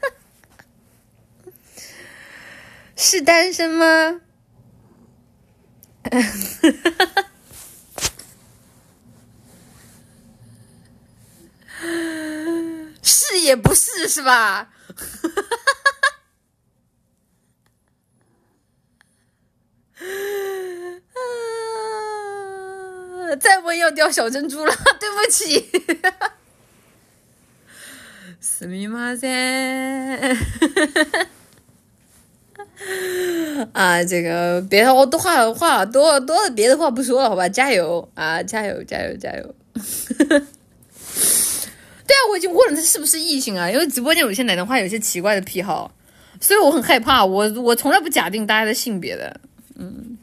是单身吗？是也不是，是吧？再问要掉小珍珠了，对不起。すみません。 啊，这个别的我都话话多多别的话不说了，好吧，加油啊，加油加油加油！对啊，我已经问了他是不是异性啊，因为直播间有些奶糖花有些奇怪的癖好，所以我很害怕。我我从来不假定大家的性别的，嗯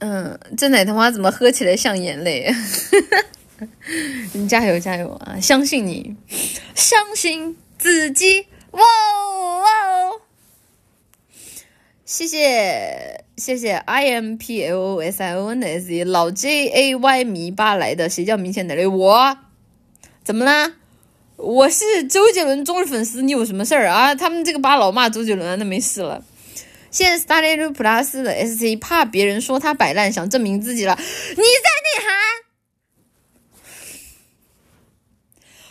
嗯，这奶糖花怎么喝起来像眼泪？你 加油加油啊！相信你，相信自己，哇哦哇哦！谢谢谢谢 I M P L O S I O N S E 老 J A Y 迷吧来的，谁叫明显奶类？我怎么啦？我是周杰伦忠实粉丝，你有什么事儿啊？他们这个吧老骂周杰伦，那没事了。现在 Starry Plus 的 S C 怕别人说他摆烂，想证明自己了。你在内涵？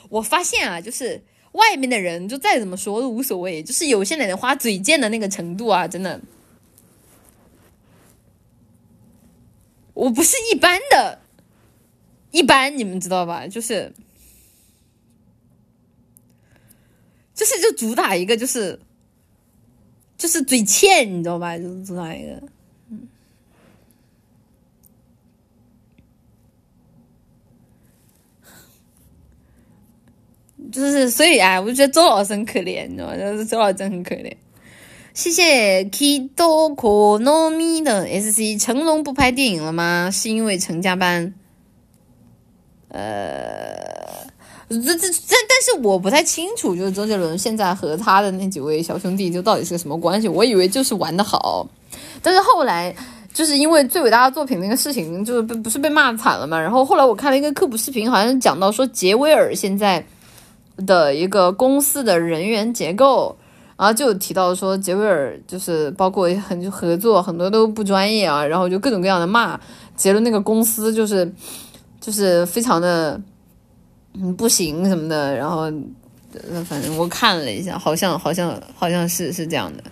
我发现啊，就是外面的人就再怎么说都无所谓，就是有些奶花嘴贱的那个程度啊，真的。我不是一般的，一般你们知道吧？就是，就是就主打一个，就是，就是嘴欠，你知道吧？就是主打一个，就是所以啊，我就觉得周老师很可怜，你知道吗？就是周老师很可怜。谢谢 Kido Konomi 的 SC，成龙不拍电影了吗？是因为成家班？呃，这这这，但是我不太清楚，就是周杰伦现在和他的那几位小兄弟就到底是个什么关系？我以为就是玩的好，但是后来就是因为最伟大的作品那个事情，就是被不是被骂惨了嘛？然后后来我看了一个科普视频，好像讲到说杰威尔现在的一个公司的人员结构。然后就提到说杰威尔就是包括很合作很多都不专业啊，然后就各种各样的骂杰伦那个公司就是就是非常的嗯不行什么的，然后反正我看了一下，好像好像好像是是这样的。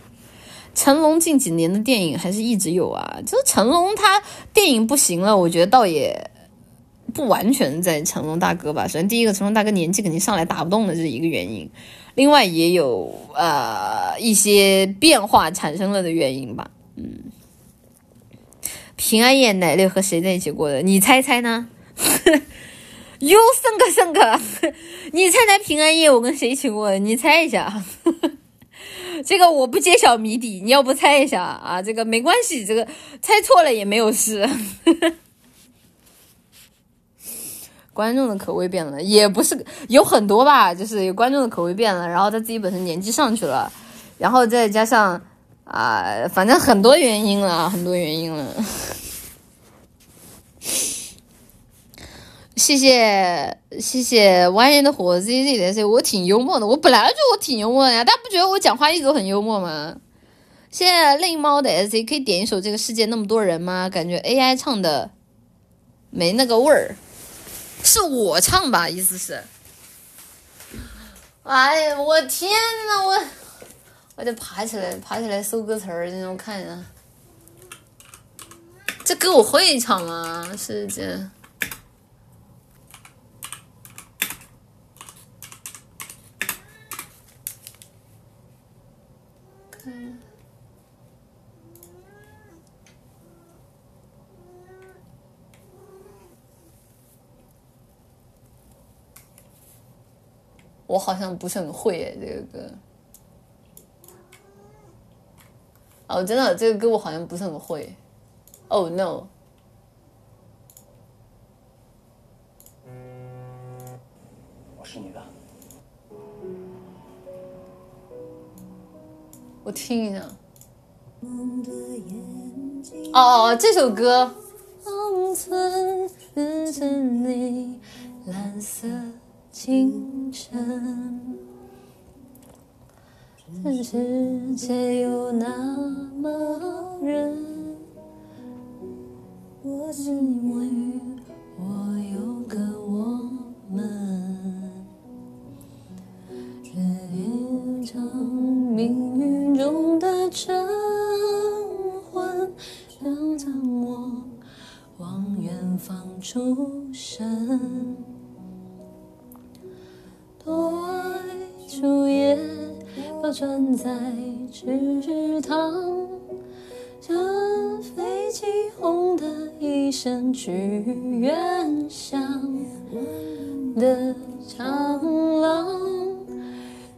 成龙近几年的电影还是一直有啊，就是成龙他电影不行了，我觉得倒也不完全在成龙大哥吧。首先第一个，成龙大哥年纪肯定上来打不动的这是一个原因。另外也有呃一些变化产生了的原因吧，嗯，平安夜奶绿和谁在一起过的？你猜猜呢？哟，胜个胜个，你猜猜平安夜我跟谁一起过的？你猜一下，这个我不揭晓谜底，你要不猜一下啊？这个没关系，这个猜错了也没有事。观众的口味变了，也不是有很多吧，就是有观众的口味变了，然后他自己本身年纪上去了，然后再加上啊，反正很多原因了，很多原因了。谢谢谢谢蜿蜒的火 Z Z 的 C，我挺幽默的，我本来就我挺幽默的呀，大家不觉得我讲话一直都很幽默吗？谢谢令猫的 S C，可以点一首《这个世界那么多人》吗？感觉 AI 唱的没那个味儿。是我唱吧，意思是。哎呀，我天呐，我我得爬起来，爬起来搜歌词儿，让我看一下。这歌我会唱啊？是这。我好像不是很会耶，这个歌。哦，真的，这个歌我好像不是很会。Oh no！我是你的。我听一下。哦哦，这首歌。清晨。全世界有那么人，我因为我有个我们，这一场命运中的晨昏，想将我往远方出神，多爱树叶。保存在池塘，像飞起红的一声去远乡的长廊，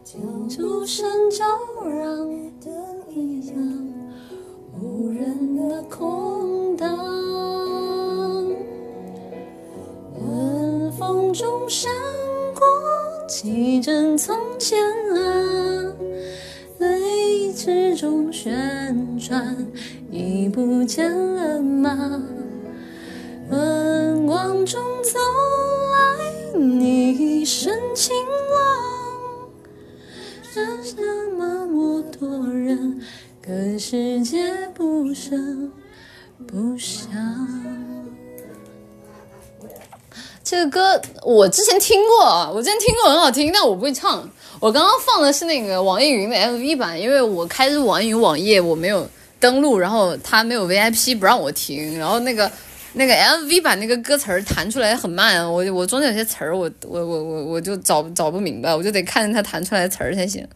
近处声叫嚷的一样，无人的空荡，晚风中闪过几帧从前啊。泪之中旋转，已不见了吗？昏光中走来你一身晴朗，剩下那么多人，可世界不声不响。这个歌我之前听过，我之前听过很好听，但我不会唱。我刚刚放的是那个网易云的 MV 版，因为我开着网易云网页，我没有登录，然后它没有 VIP 不让我听，然后那个那个 MV 版那个歌词弹出来很慢，我我中间有些词儿我我我我我就找找不明白，我就得看着它弹出来的词儿才行。啊，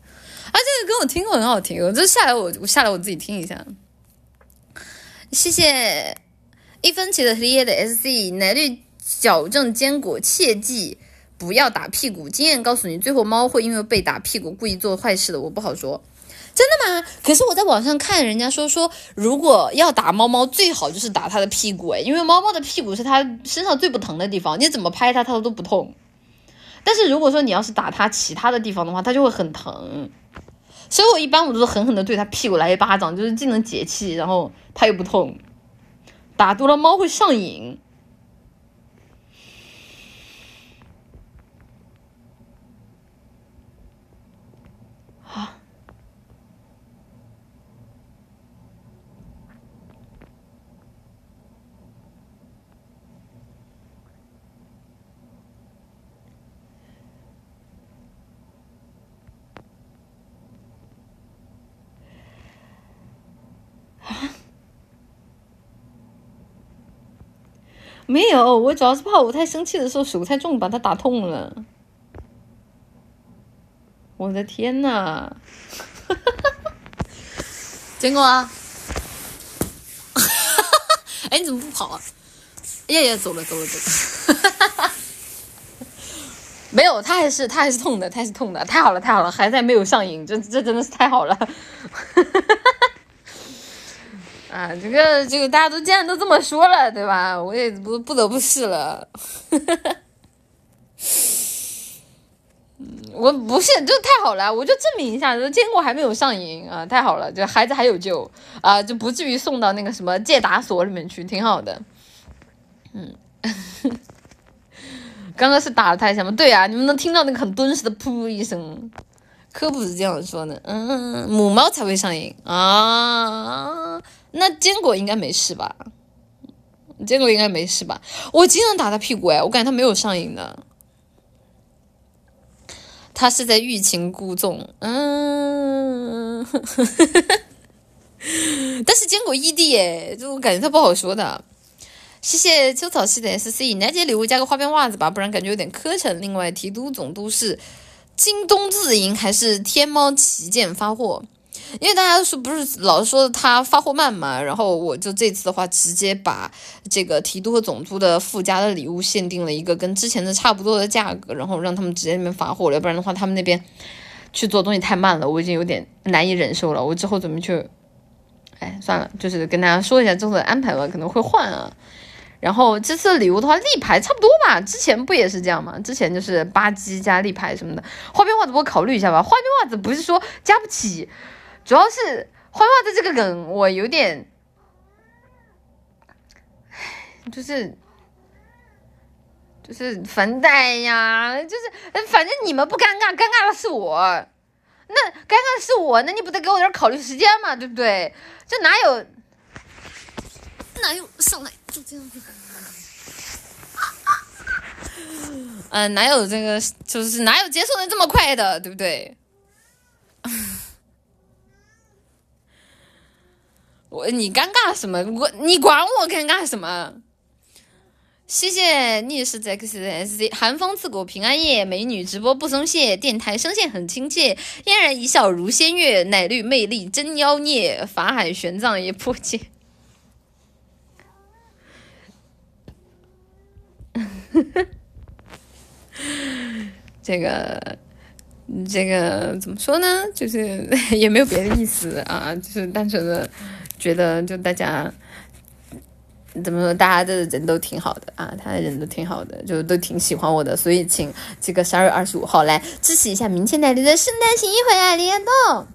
这个歌我听过，很好听，我就下来我我下来我自己听一下。谢谢一分钱的黑夜的 SC 奶绿矫正坚果，切记。不要打屁股，经验告诉你，最后猫会因为被打屁股故意做坏事的。我不好说，真的吗？可是我在网上看人家说说，如果要打猫猫，最好就是打它的屁股，诶，因为猫猫的屁股是它身上最不疼的地方，你怎么拍它，它都不痛。但是如果说你要是打它其他的地方的话，它就会很疼。所以我一般我都是狠狠的对它屁股来一巴掌，就是既能解气，然后它又不痛。打多了猫会上瘾。没有，我主要是怕我太生气的时候手太重，把他打痛了。我的天呐！坚果啊！哎，你怎么不跑啊？呀呀，走了走了走了！没有，他还是他还是痛的，他还是痛的，太好了太好了，还在没有上瘾，这这真的是太好了！哈哈哈哈啊，这个这个大家都既然都这么说了，对吧？我也不不得不试了。嗯，我不是，就太好了，我就证明一下，就坚果还没有上瘾啊，太好了，就孩子还有救啊，就不至于送到那个什么戒打所里面去，挺好的。嗯，刚刚是打了他一下吗？对呀，你们能听到那个很敦实的噗一声。科普是这样说的，嗯，母猫才会上瘾啊。那坚果应该没事吧？坚果应该没事吧？我经常打他屁股哎，我感觉他没有上瘾的。他是在欲擒故纵，嗯，但是坚果异地哎，就我感觉他不好说的。谢谢秋草系的 SC，来接礼物加个花边袜子吧，不然感觉有点磕碜。另外，提督总督是京东自营还是天猫旗舰发货？因为大家说不是老是说他发货慢嘛，然后我就这次的话，直接把这个提督和总督的附加的礼物限定了一个跟之前的差不多的价格，然后让他们直接那边发货了，要不然的话他们那边去做东西太慢了，我已经有点难以忍受了。我之后准备去，哎，算了，就是跟大家说一下这次的安排吧，可能会换啊。然后这次礼物的话，立牌差不多吧，之前不也是这样吗？之前就是吧唧加立牌什么的，花边袜子我考虑一下吧。花边袜子不是说加不起。主要是花袜子这个梗，我有点，就是就是反带呀，就是反正你们不尴尬，尴尬的是我，那尴尬的是我，那你不得给我点考虑时间嘛，对不对？这哪有 哪有上来就这样子？嗯，哪有这个，就是哪有接受的这么快的，对不对？我你尴尬什么？我你管我尴尬什么？谢谢逆时 x s z 寒风刺骨平安夜，美女直播不松懈，电台声线很亲切，嫣然一笑如仙乐，奶绿魅力真妖孽，法海玄奘也破戒。这个这个怎么说呢？就是 也没有别的意思啊，就是单纯的。觉得就大家怎么说，大家的人都挺好的啊，他人都挺好的，就都挺喜欢我的，所以请这个十二月二十五号来支持一下明倩代理的圣诞新一回啊，联动！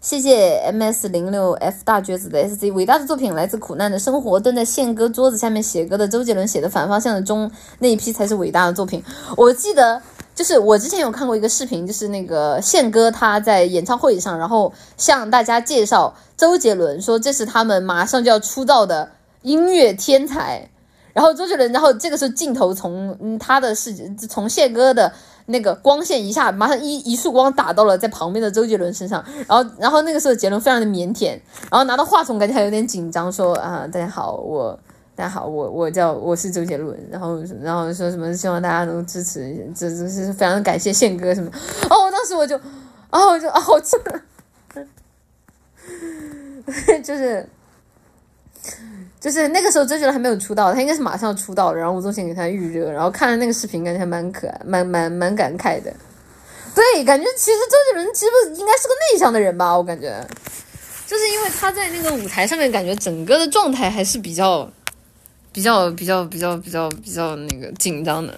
谢谢 M S 零六 F 大橘子的 S Z，伟大的作品来自苦难的生活，蹲在宪歌桌子下面写歌的周杰伦写的反方向的钟那一批才是伟大的作品，我记得。就是我之前有看过一个视频，就是那个宪哥他在演唱会上，然后向大家介绍周杰伦，说这是他们马上就要出道的音乐天才。然后周杰伦，然后这个时候镜头从嗯他的视从宪哥的那个光线一下，马上一一束光打到了在旁边的周杰伦身上。然后，然后那个时候杰伦非常的腼腆，然后拿到话筒感觉还有点紧张，说啊，大家好，我。大家好，我我叫我是周杰伦，然后然后说什么希望大家能支持，这这是非常感谢宪哥什么，哦，我当时我就，哦，我就啊，好气，就是就是那个时候周杰伦还没有出道，他应该是马上要出道了，然后吴宗宪给他预热，然后看了那个视频，感觉还蛮可爱，蛮蛮蛮感慨的，对，感觉其实周杰伦其实应该是个内向的人吧，我感觉，就是因为他在那个舞台上面，感觉整个的状态还是比较。比较比较比较比较比较那个紧张的，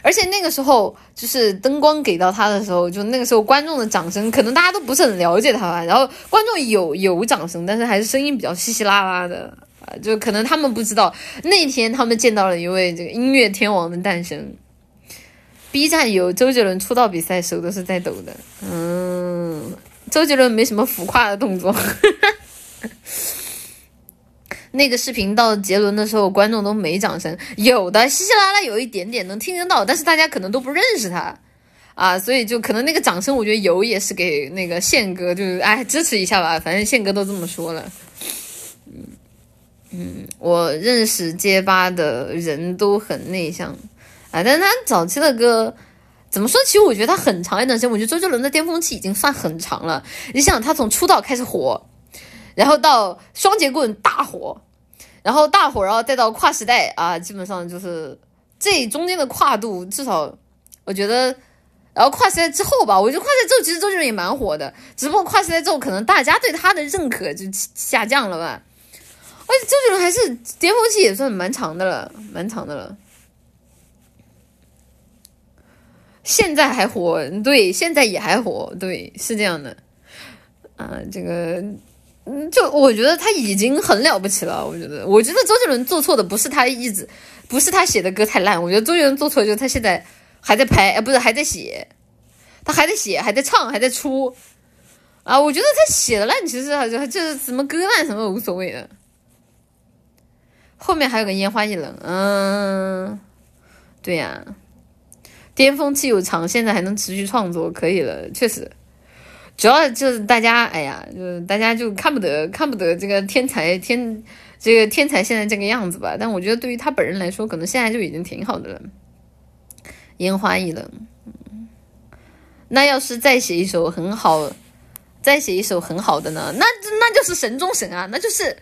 而且那个时候就是灯光给到他的时候，就那个时候观众的掌声，可能大家都不是很了解他吧。然后观众有有掌声，但是还是声音比较稀稀拉拉的啊，就可能他们不知道那天他们见到了一位这个音乐天王的诞生。B 站有周杰伦出道比赛，手都是在抖的。嗯，周杰伦没什么浮夸的动作。那个视频到杰伦的时候，观众都没掌声，有的稀稀拉拉有一点点能听得到，但是大家可能都不认识他，啊，所以就可能那个掌声，我觉得有也是给那个宪哥，就是哎支持一下吧，反正宪哥都这么说了，嗯嗯，我认识结巴的人都很内向，啊，但是他早期的歌怎么说？其实我觉得他很长一段时间，我觉得周杰伦的巅峰期已经算很长了。你想，他从出道开始火。然后到双节棍大火，然后大火，然后再到跨时代啊，基本上就是这中间的跨度，至少我觉得，然后跨时代之后吧，我觉得跨时代之后其实周杰伦也蛮火的，只不过跨时代之后可能大家对他的认可就下降了吧。而且周杰伦还是巅峰期也算蛮长的了，蛮长的了。现在还火，对，现在也还火，对，是这样的，啊，这个。嗯，就我觉得他已经很了不起了。我觉得，我觉得周杰伦做错的不是他一直，不是他写的歌太烂。我觉得周杰伦做错就是他现在还在拍，哎，不是还在写，他还在写，还在唱，还在出。啊，我觉得他写的烂，其实好像就是什么歌烂什么无所谓的。后面还有个烟花易冷，嗯，对呀，巅峰期又长，现在还能持续创作，可以了，确实。主要就是大家，哎呀，就是大家就看不得看不得这个天才天这个天才现在这个样子吧。但我觉得对于他本人来说，可能现在就已经挺好的了。烟花易冷，那要是再写一首很好再写一首很好的呢？那那就是神中神啊，那就是。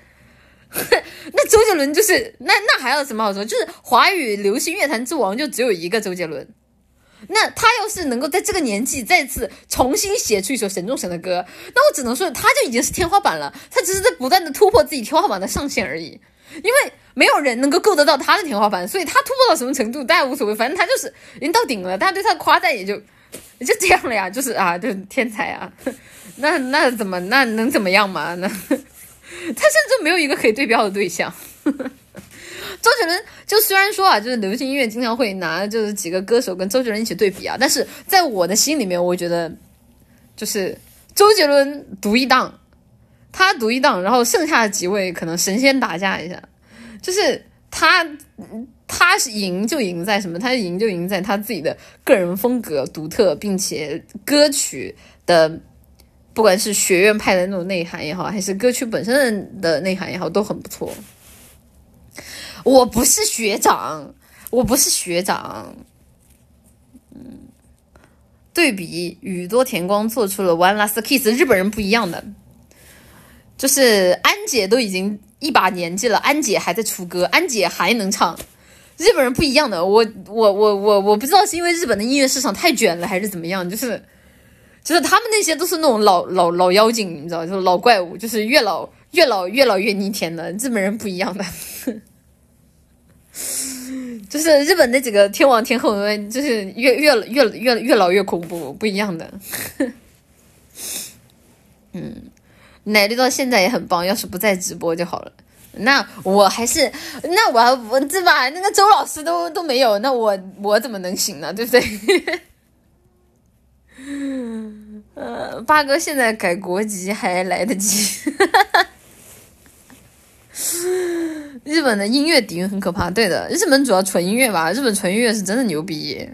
那周杰伦就是那那还有什么好说？就是华语流行乐坛之王就只有一个周杰伦。那他要是能够在这个年纪再次重新写出一首神中神的歌，那我只能说他就已经是天花板了。他只是在不断的突破自己天花板的上限而已。因为没有人能够够得到他的天花板，所以他突破到什么程度大家无所谓，反正他就是已经到顶了。大家对他的夸赞也就 也就这样了呀，就是啊，就是天才啊。那那怎么那能怎么样嘛？那。他甚至没有一个可以对标的对象。周杰伦就虽然说啊，就是流行音乐经常会拿就是几个歌手跟周杰伦一起对比啊，但是在我的心里面，我觉得就是周杰伦独一档，他独一档，然后剩下的几位可能神仙打架一下，就是他他是赢就赢在什么？他赢就赢在他自己的个人风格独特，并且歌曲的。不管是学院派的那种内涵也好，还是歌曲本身的内涵也好，都很不错。我不是学长，我不是学长。嗯，对比宇多田光做出了《One Last Kiss》，日本人不一样的，就是安姐都已经一把年纪了，安姐还在出歌，安姐还能唱。日本人不一样的，我我我我我不知道是因为日本的音乐市场太卷了，还是怎么样，就是。就是他们那些都是那种老老老妖精，你知道，就是老怪物，就是越老越老越老越逆天的。日本人不一样的，就是日本那几个天王天后，就是越越越越越老越恐怖，不一样的。嗯，奶绿到现在也很棒，要是不在直播就好了。那我还是，那我我这吧，那个周老师都都没有，那我我怎么能行呢？对不对？呃，八哥现在改国籍还来得及。日本的音乐底蕴很可怕，对的，日本主要纯音乐吧，日本纯音乐是真的牛逼，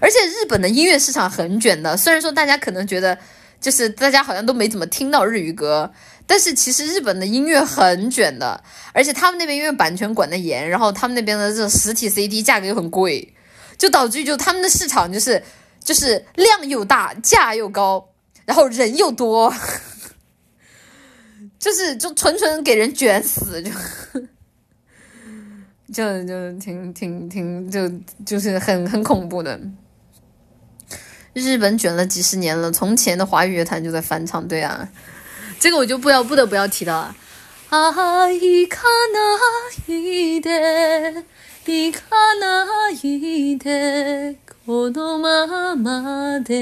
而且日本的音乐市场很卷的。虽然说大家可能觉得，就是大家好像都没怎么听到日语歌，但是其实日本的音乐很卷的，而且他们那边因为版权管得严，然后他们那边的这实体 CD 价格又很贵，就导致就他们的市场就是。就是量又大，价又高，然后人又多，就是就纯纯给人卷死，就 就就挺挺挺就就是很很恐怖的。日本卷了几十年了，从前的华语乐坛就在翻唱，对啊，这个我就不要不得不要提到了。啊，一卡那一的，一卡那一的。我的妈妈的，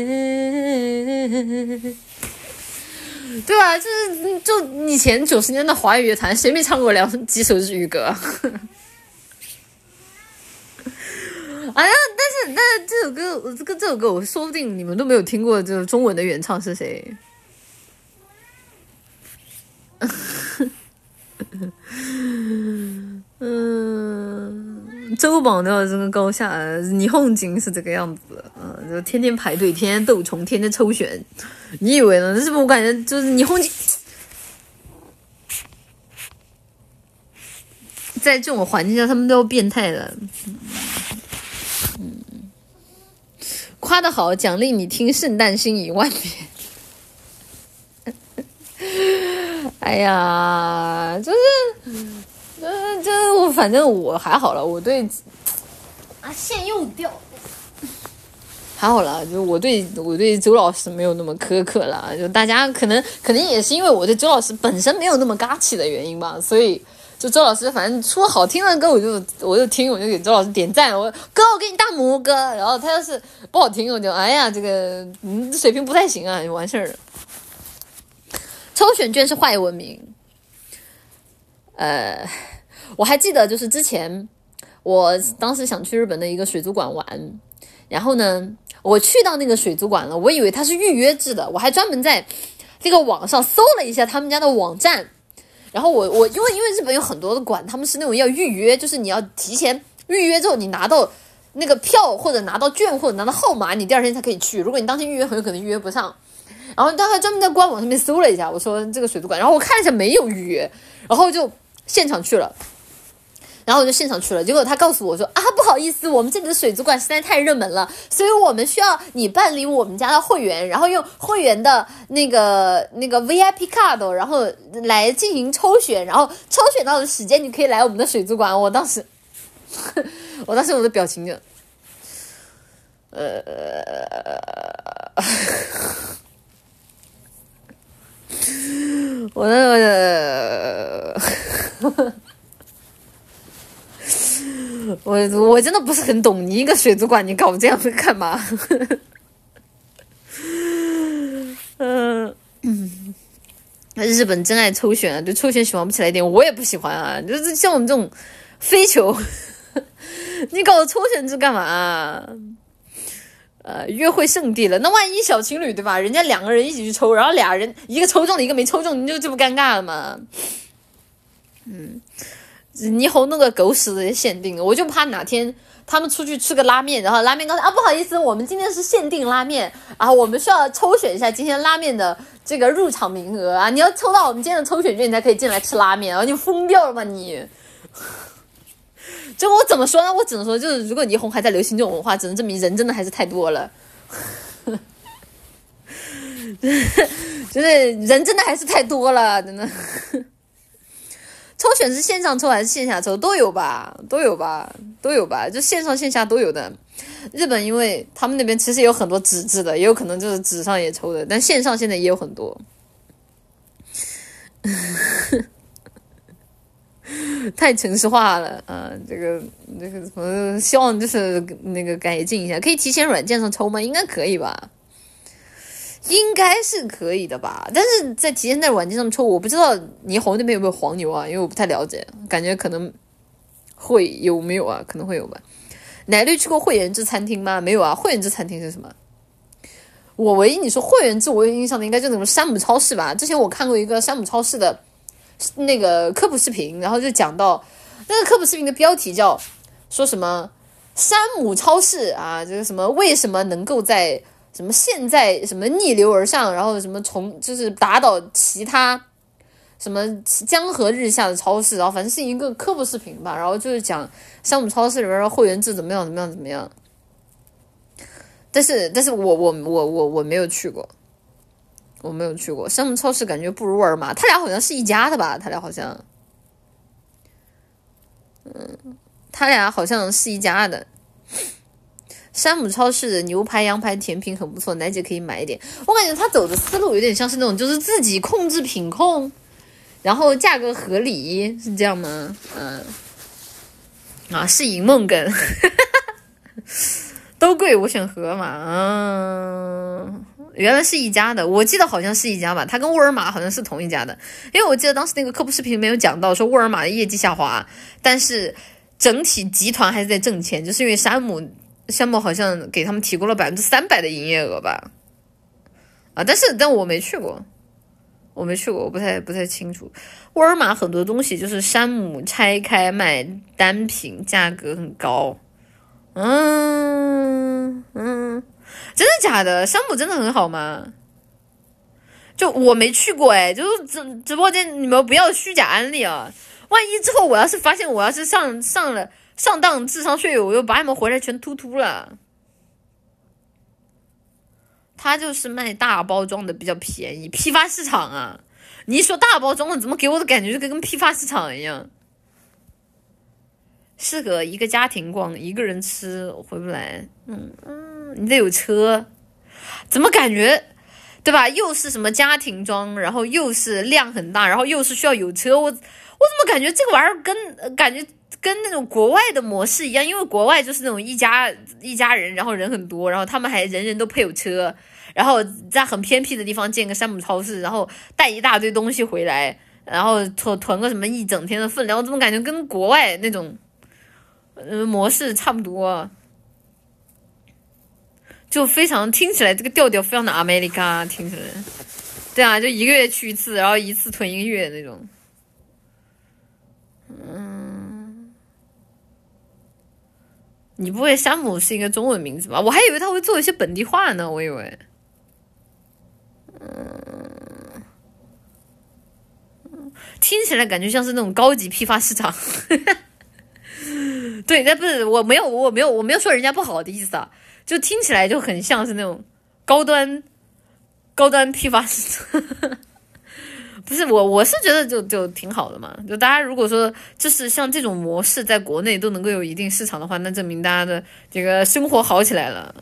对啊？就是就以前九十年代华语乐坛，谁没唱过两几首日语歌？哎呀，但是但是这首歌，这个这首歌，我说不定你们都没有听过，就是中文的原唱是谁？嗯。周榜的这个高下，霓虹金是这个样子，嗯，就天天排队，天天斗虫，天天抽选。你以为呢？是不是我感觉就是霓虹金，在这种环境下，他们都要变态了。嗯，夸的好，奖励你听圣诞星一万遍。哎呀，就是。嗯，这我反正我还好了，我对啊线又掉，还好了，就我对我对周老师没有那么苛刻了，就大家可能可能也是因为我对周老师本身没有那么嘎气的原因吧，所以就周老师反正出好听的歌我就我就听，我就给周老师点赞，我哥我给你大拇哥，然后他要是不好听我就哎呀这个嗯水平不太行啊，就完事儿了。抽选券是坏文明，呃。我还记得，就是之前我当时想去日本的一个水族馆玩，然后呢，我去到那个水族馆了，我以为它是预约制的，我还专门在这个网上搜了一下他们家的网站，然后我我因为因为日本有很多的馆，他们是那种要预约，就是你要提前预约之后，你拿到那个票或者拿到券或者拿到号码，你第二天才可以去，如果你当天预约，很有可能预约不上。然后当时专门在官网上面搜了一下，我说这个水族馆，然后我看了一下没有预约，然后就现场去了。然后我就现场去了，结果他告诉我说啊，不好意思，我们这里的水族馆实在太热门了，所以我们需要你办理我们家的会员，然后用会员的那个那个 VIP card，然后来进行抽选，然后抽选到的时间你可以来我们的水族馆。我当时，我当时我的表情就，呃，我那个。我我真的不是很懂，你一个水族馆，你搞这样子干嘛？嗯嗯，日本真爱抽选啊，对抽选喜欢不起来一点，我也不喜欢啊。就是像我们这种飞球，你搞抽选是干嘛？呃，约会圣地了，那万一小情侣对吧？人家两个人一起去抽，然后俩人一个抽中了，一个没抽中，你就这不尴尬了吗？嗯。霓虹弄个狗屎的限定，我就怕哪天他们出去吃个拉面，然后拉面刚才啊不好意思，我们今天是限定拉面，然后我们需要抽选一下今天拉面的这个入场名额啊，你要抽到我们今天的抽选券，你才可以进来吃拉面然后，你疯掉了吗你？就我怎么说呢？我只能说，就是如果霓虹还在流行这种文化，只能证明人真的还是太多了，就是人真的还是太多了，真的。抽选是线上抽还是线下抽都有吧，都有吧，都有吧，就线上线下都有的。日本因为他们那边其实有很多纸质的，也有可能就是纸上也抽的，但线上现在也有很多。太城市化了啊！这个这个什么，希望就是那个改进一下，可以提前软件上抽吗？应该可以吧。应该是可以的吧，但是在提前在软件上抽，我不知道霓虹那边有没有黄牛啊，因为我不太了解，感觉可能会有没有啊，可能会有吧。奶绿去过会员制餐厅吗？没有啊，会员制餐厅是什么？我唯一你说会员制我有印象的，应该就什么山姆超市吧。之前我看过一个山姆超市的那个科普视频，然后就讲到那个科普视频的标题叫说什么山姆超市啊，就是什么为什么能够在。什么现在什么逆流而上，然后什么从就是打倒其他什么江河日下的超市，然后反正是一个科普视频吧，然后就是讲山姆超市里边的会员制怎么样怎么样怎么样。但是但是我我我我我没有去过，我没有去过山姆超市，感觉不如沃尔玛，他俩好像是一家的吧？他俩好像，嗯，他俩好像是一家的。山姆超市的牛排、羊排、甜品很不错，奶姐可以买一点。我感觉他走的思路有点像是那种，就是自己控制品控，然后价格合理，是这样吗？嗯，啊，是银梦梗，都贵，我选盒马。嗯，原来是一家的，我记得好像是一家吧，他跟沃尔玛好像是同一家的，因为我记得当时那个科普视频没有讲到说沃尔玛的业绩下滑，但是整体集团还是在挣钱，就是因为山姆。山姆好像给他们提供了百分之三百的营业额吧，啊，但是但我没去过，我没去过，我不太不太清楚。沃尔玛很多东西就是山姆拆开卖单品，价格很高。嗯嗯，真的假的？山姆真的很好吗？就我没去过哎，就是直直播间你们不要虚假安利啊！万一之后我要是发现我要是上上了。上当智商税，我又把你们回来全突突了。他就是卖大包装的比较便宜，批发市场啊！你一说大包装的，怎么给我的感觉就跟跟批发市场一样？适合一个家庭逛，一个人吃回不来。嗯嗯，你得有车，怎么感觉对吧？又是什么家庭装，然后又是量很大，然后又是需要有车，我我怎么感觉这个玩意儿跟感觉？跟那种国外的模式一样，因为国外就是那种一家一家人，然后人很多，然后他们还人人都配有车，然后在很偏僻的地方建个山姆超市，然后带一大堆东西回来，然后囤囤个什么一整天的分量，我怎么感觉跟国外那种呃模式差不多？就非常听起来这个调调非常的 America，听起来，对啊，就一个月去一次，然后一次囤一个月那种，嗯。你不会山姆是一个中文名字吧？我还以为他会做一些本地化呢。我以为，嗯，听起来感觉像是那种高级批发市场。对，那不是我没有我没有我没有说人家不好的意思啊，就听起来就很像是那种高端高端批发市场。不是我，我是觉得就就挺好的嘛。就大家如果说就是像这种模式在国内都能够有一定市场的话，那证明大家的这个生活好起来了。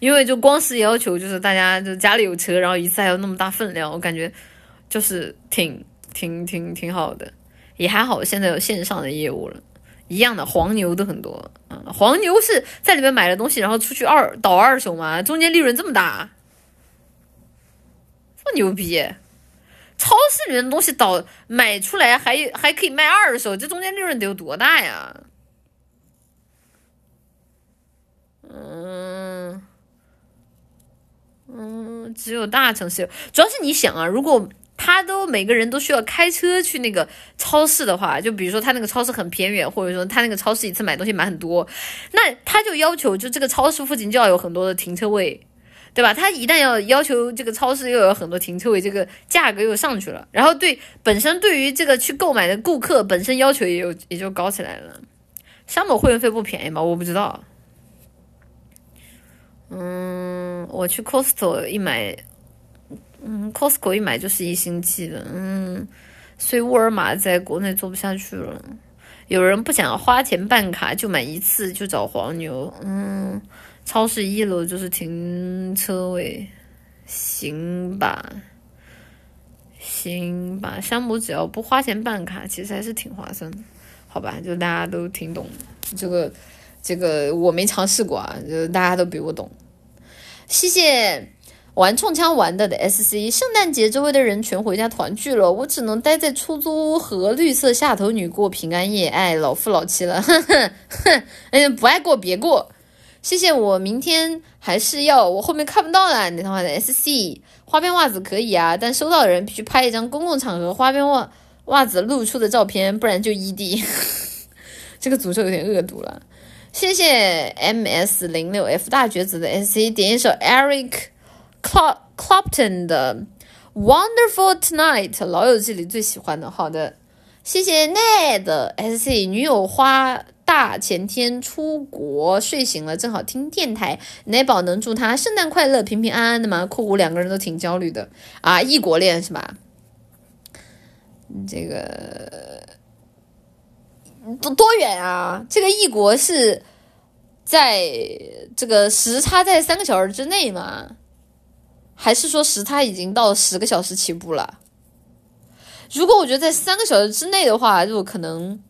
因为就光是要求就是大家就家里有车，然后一次还有那么大分量，我感觉就是挺挺挺挺好的。也还好，现在有线上的业务了，一样的黄牛都很多。嗯，黄牛是在里面买了东西，然后出去二倒二手嘛，中间利润这么大。这么牛逼！超市里面的东西倒买出来还还可以卖二手，这中间利润得有多大呀？嗯嗯，只有大城市。主要是你想啊，如果他都每个人都需要开车去那个超市的话，就比如说他那个超市很偏远，或者说他那个超市一次买东西买很多，那他就要求就这个超市附近就要有很多的停车位。对吧？他一旦要要求这个超市又有很多停车位，这个价格又上去了。然后对本身对于这个去购买的顾客本身要求也有也就高起来了。山姆会员费不便宜吗？我不知道。嗯，我去 Costco 一买，嗯，Costco 一买就是一星期的。嗯，所以沃尔玛在国内做不下去了。有人不想花钱办卡，就买一次就找黄牛。嗯。超市一楼就是停车位，行吧，行吧。山姆只要不花钱办卡，其实还是挺划算的，好吧？就大家都挺懂这个，这个我没尝试过啊，就大家都比我懂。谢谢玩冲枪玩的的 SC，圣诞节周围的人全回家团聚了，我只能待在出租屋和绿色下头女过平安夜，哎，老夫老妻了，哼哼哼，哎，不爱过别过。谢谢我明天还是要我后面看不到了那套话的 S C 花边袜子可以啊，但收到的人必须拍一张公共场合花边袜袜子露出的照片，不然就 E D。这个诅咒有点恶毒了。谢谢 M S 零六 F 大绝子的 S C 点一首 Eric Cl Clapton 的 Wonderful Tonight，老友记里最喜欢的。好的，谢谢 Ned S C 女友花。大前天出国睡醒了，正好听电台，奶宝能祝他圣诞快乐、平平安安的吗？酷酷两个人都挺焦虑的啊，异国恋是吧？这个多多远啊？这个异国是在这个时差在三个小时之内吗？还是说时差已经到十个小时起步了？如果我觉得在三个小时之内的话，就可能。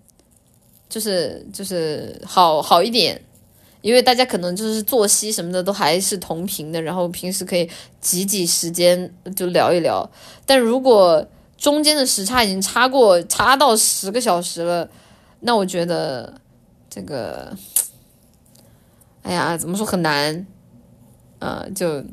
就是就是好好一点，因为大家可能就是作息什么的都还是同频的，然后平时可以挤挤时间就聊一聊。但如果中间的时差已经差过差到十个小时了，那我觉得这个，哎呀，怎么说很难啊？就。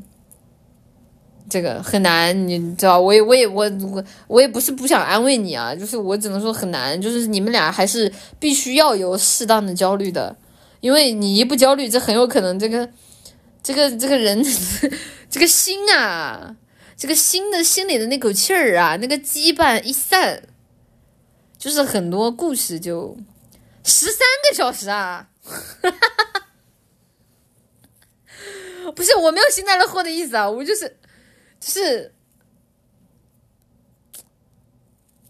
这个很难，你知道，我也我也我我我也不是不想安慰你啊，就是我只能说很难，就是你们俩还是必须要有适当的焦虑的，因为你一不焦虑，这很有可能这个这个这个人 这个心啊，这个心的心里的那口气儿啊，那个羁绊一散，就是很多故事就十三个小时啊，不是我没有幸灾乐祸的意思啊，我就是。就是，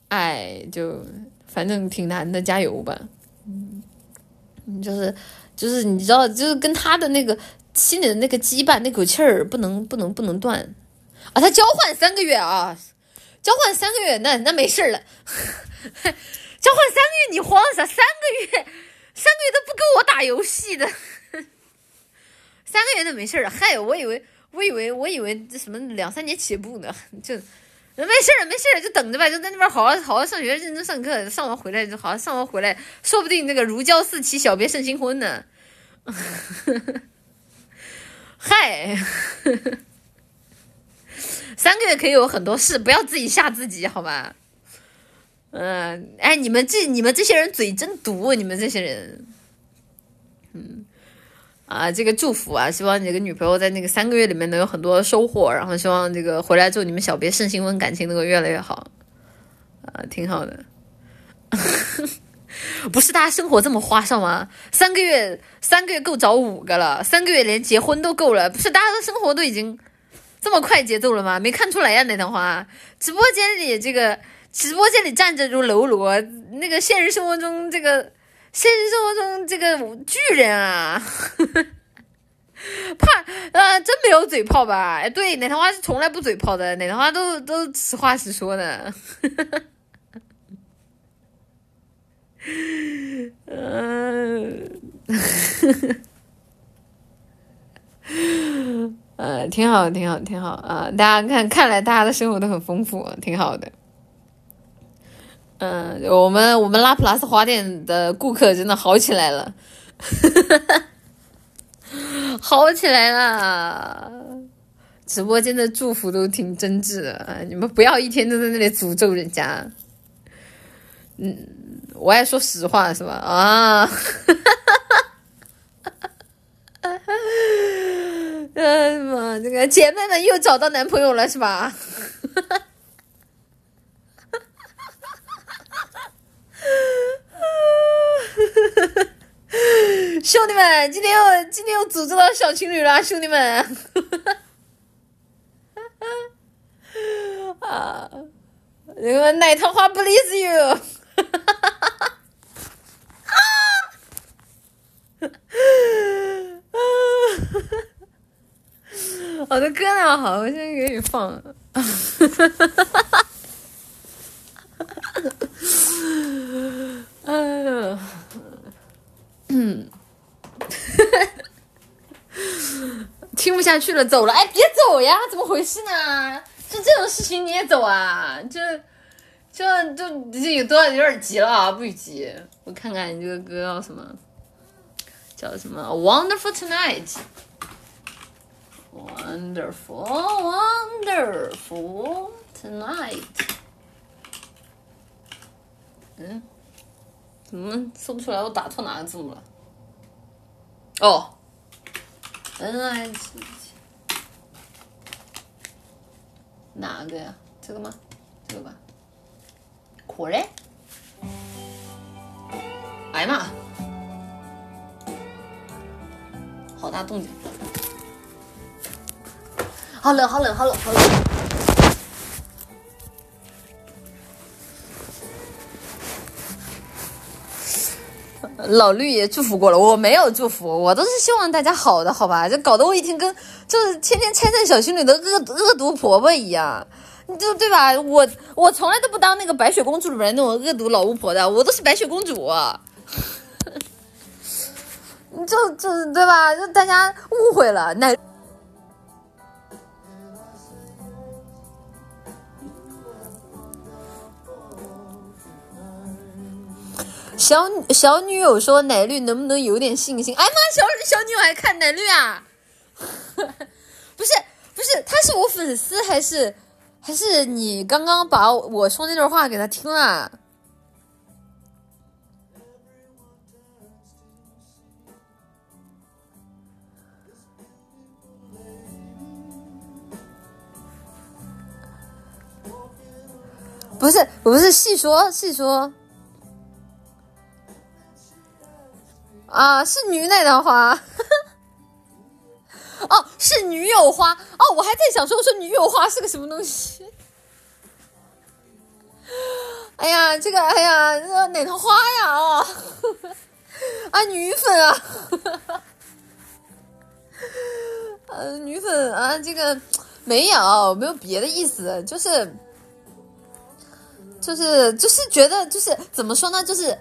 哎，就反正挺难的，加油吧。嗯，就是就是你知道，就是跟他的那个心里的那个羁绊、那口气儿，不能不能不能断啊！他交换三个月啊，交换三个月，那那没事了。交换三个月，你慌啥？三个月，三个月都不跟我打游戏的，三个月都没事了。嗨，我以为。我以为我以为这什么两三年起步呢，就没事儿没事儿，就等着吧，就在那边好好好好上学，认真上课，上完回来就好好上完回来，说不定那个如胶似漆，小别胜新婚呢。嗨，三个月可以有很多事，不要自己吓自己，好吧？嗯，哎，你们这你们这些人嘴真毒，你们这些人，嗯。啊，这个祝福啊，希望你这个女朋友在那个三个月里面能有很多收获，然后希望这个回来之后你们小别胜新婚，感情能够越来越好，啊，挺好的。不是大家生活这么花哨吗？三个月，三个月够找五个了，三个月连结婚都够了，不是大家的生活都已经这么快节奏了吗？没看出来呀，奶糖花，直播间里这个直播间里站着如喽啰，那个现实生活中这个现实生活中这个巨人啊，怕呃，真没有嘴炮吧？对，奶糖花是从来不嘴炮的，奶糖花都都实话实说的。嗯 呃，挺好，挺好，挺好啊！大家看，看来大家的生活都很丰富，挺好的。嗯，我们我们拉普拉斯花店的顾客真的好起来了，好起来了！直播间的祝福都挺真挚的，你们不要一天都在那里诅咒人家。嗯。我爱说实话是吧？啊！哎呀妈，这个姐妹们又找到男朋友了是吧？哈哈哈哈哈！兄弟们，今天又今天又诅咒到小情侣了，兄弟们！啊，那个奶糖花 please you。哈哈哈哈哈！啊！我的歌呢？好，我先给你放。哈哈哈哈哈哈！哎呀，嗯，听不下去了，走了。哎，别走呀！怎么回事呢？就这种事情你也走啊？就。就就这有多少有点急了啊！不许急，我看看你这个歌叫什么？叫什么？Wonderful tonight，Wonderful Wonderful tonight。嗯？怎么搜不出来？我打错哪个字母了？哦，N I T，哪个呀？这个吗？这个吧。火嘞！哎呀妈，好大动静！好冷，好冷，好冷，好冷！老绿也祝福过了，我没有祝福，我都是希望大家好的，好吧？就搞得我一天跟就是天天拆散小情侣的恶恶毒婆婆一样。你就对吧？我我从来都不当那个白雪公主里面那种恶毒老巫婆的，我都是白雪公主。就就对吧？就大家误会了。那小小女友说奶绿能不能有点信心？哎妈，小小女友还看奶绿啊？不 是不是，他是我粉丝还是？还是你刚刚把我说那段话给他听了？不是，我不是，细说细说。啊，是女奶的花。哦，是女友花哦，我还在想说，我说女友花是个什么东西？哎呀，这个，哎呀，这哪头花呀？啊，啊，女粉啊，呃，女粉啊，这个没有，没有别的意思，就是，就是，就是觉得，就是怎么说呢，就是。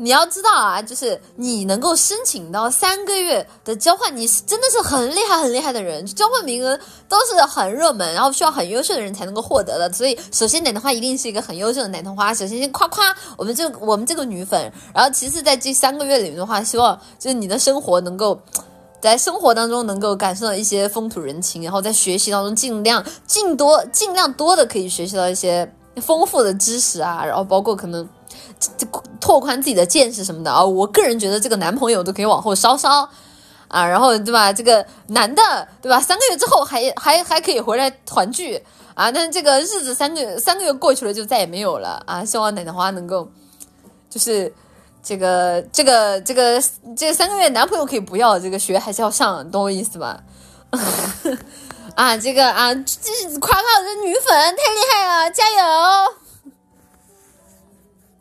你要知道啊，就是你能够申请到三个月的交换，你是真的是很厉害很厉害的人，交换名额都是很热门，然后需要很优秀的人才能够获得的。所以，首先奶糖花一定是一个很优秀的奶糖花。首先先夸夸我们这我们这个女粉，然后其次在这三个月里面的话，希望就是你的生活能够在生活当中能够感受到一些风土人情，然后在学习当中尽量尽多尽量多的可以学习到一些丰富的知识啊，然后包括可能。这这拓宽自己的见识什么的啊，我个人觉得这个男朋友都可以往后稍稍啊，然后对吧？这个男的对吧？三个月之后还还还可以回来团聚啊，但是这个日子三个三个月过去了就再也没有了啊！希望奶奶花能够就是这个这个这个这三个月男朋友可以不要，这个学还是要上，懂我意思吧？啊，这个啊，这夸夸我的女粉太厉害了，加油！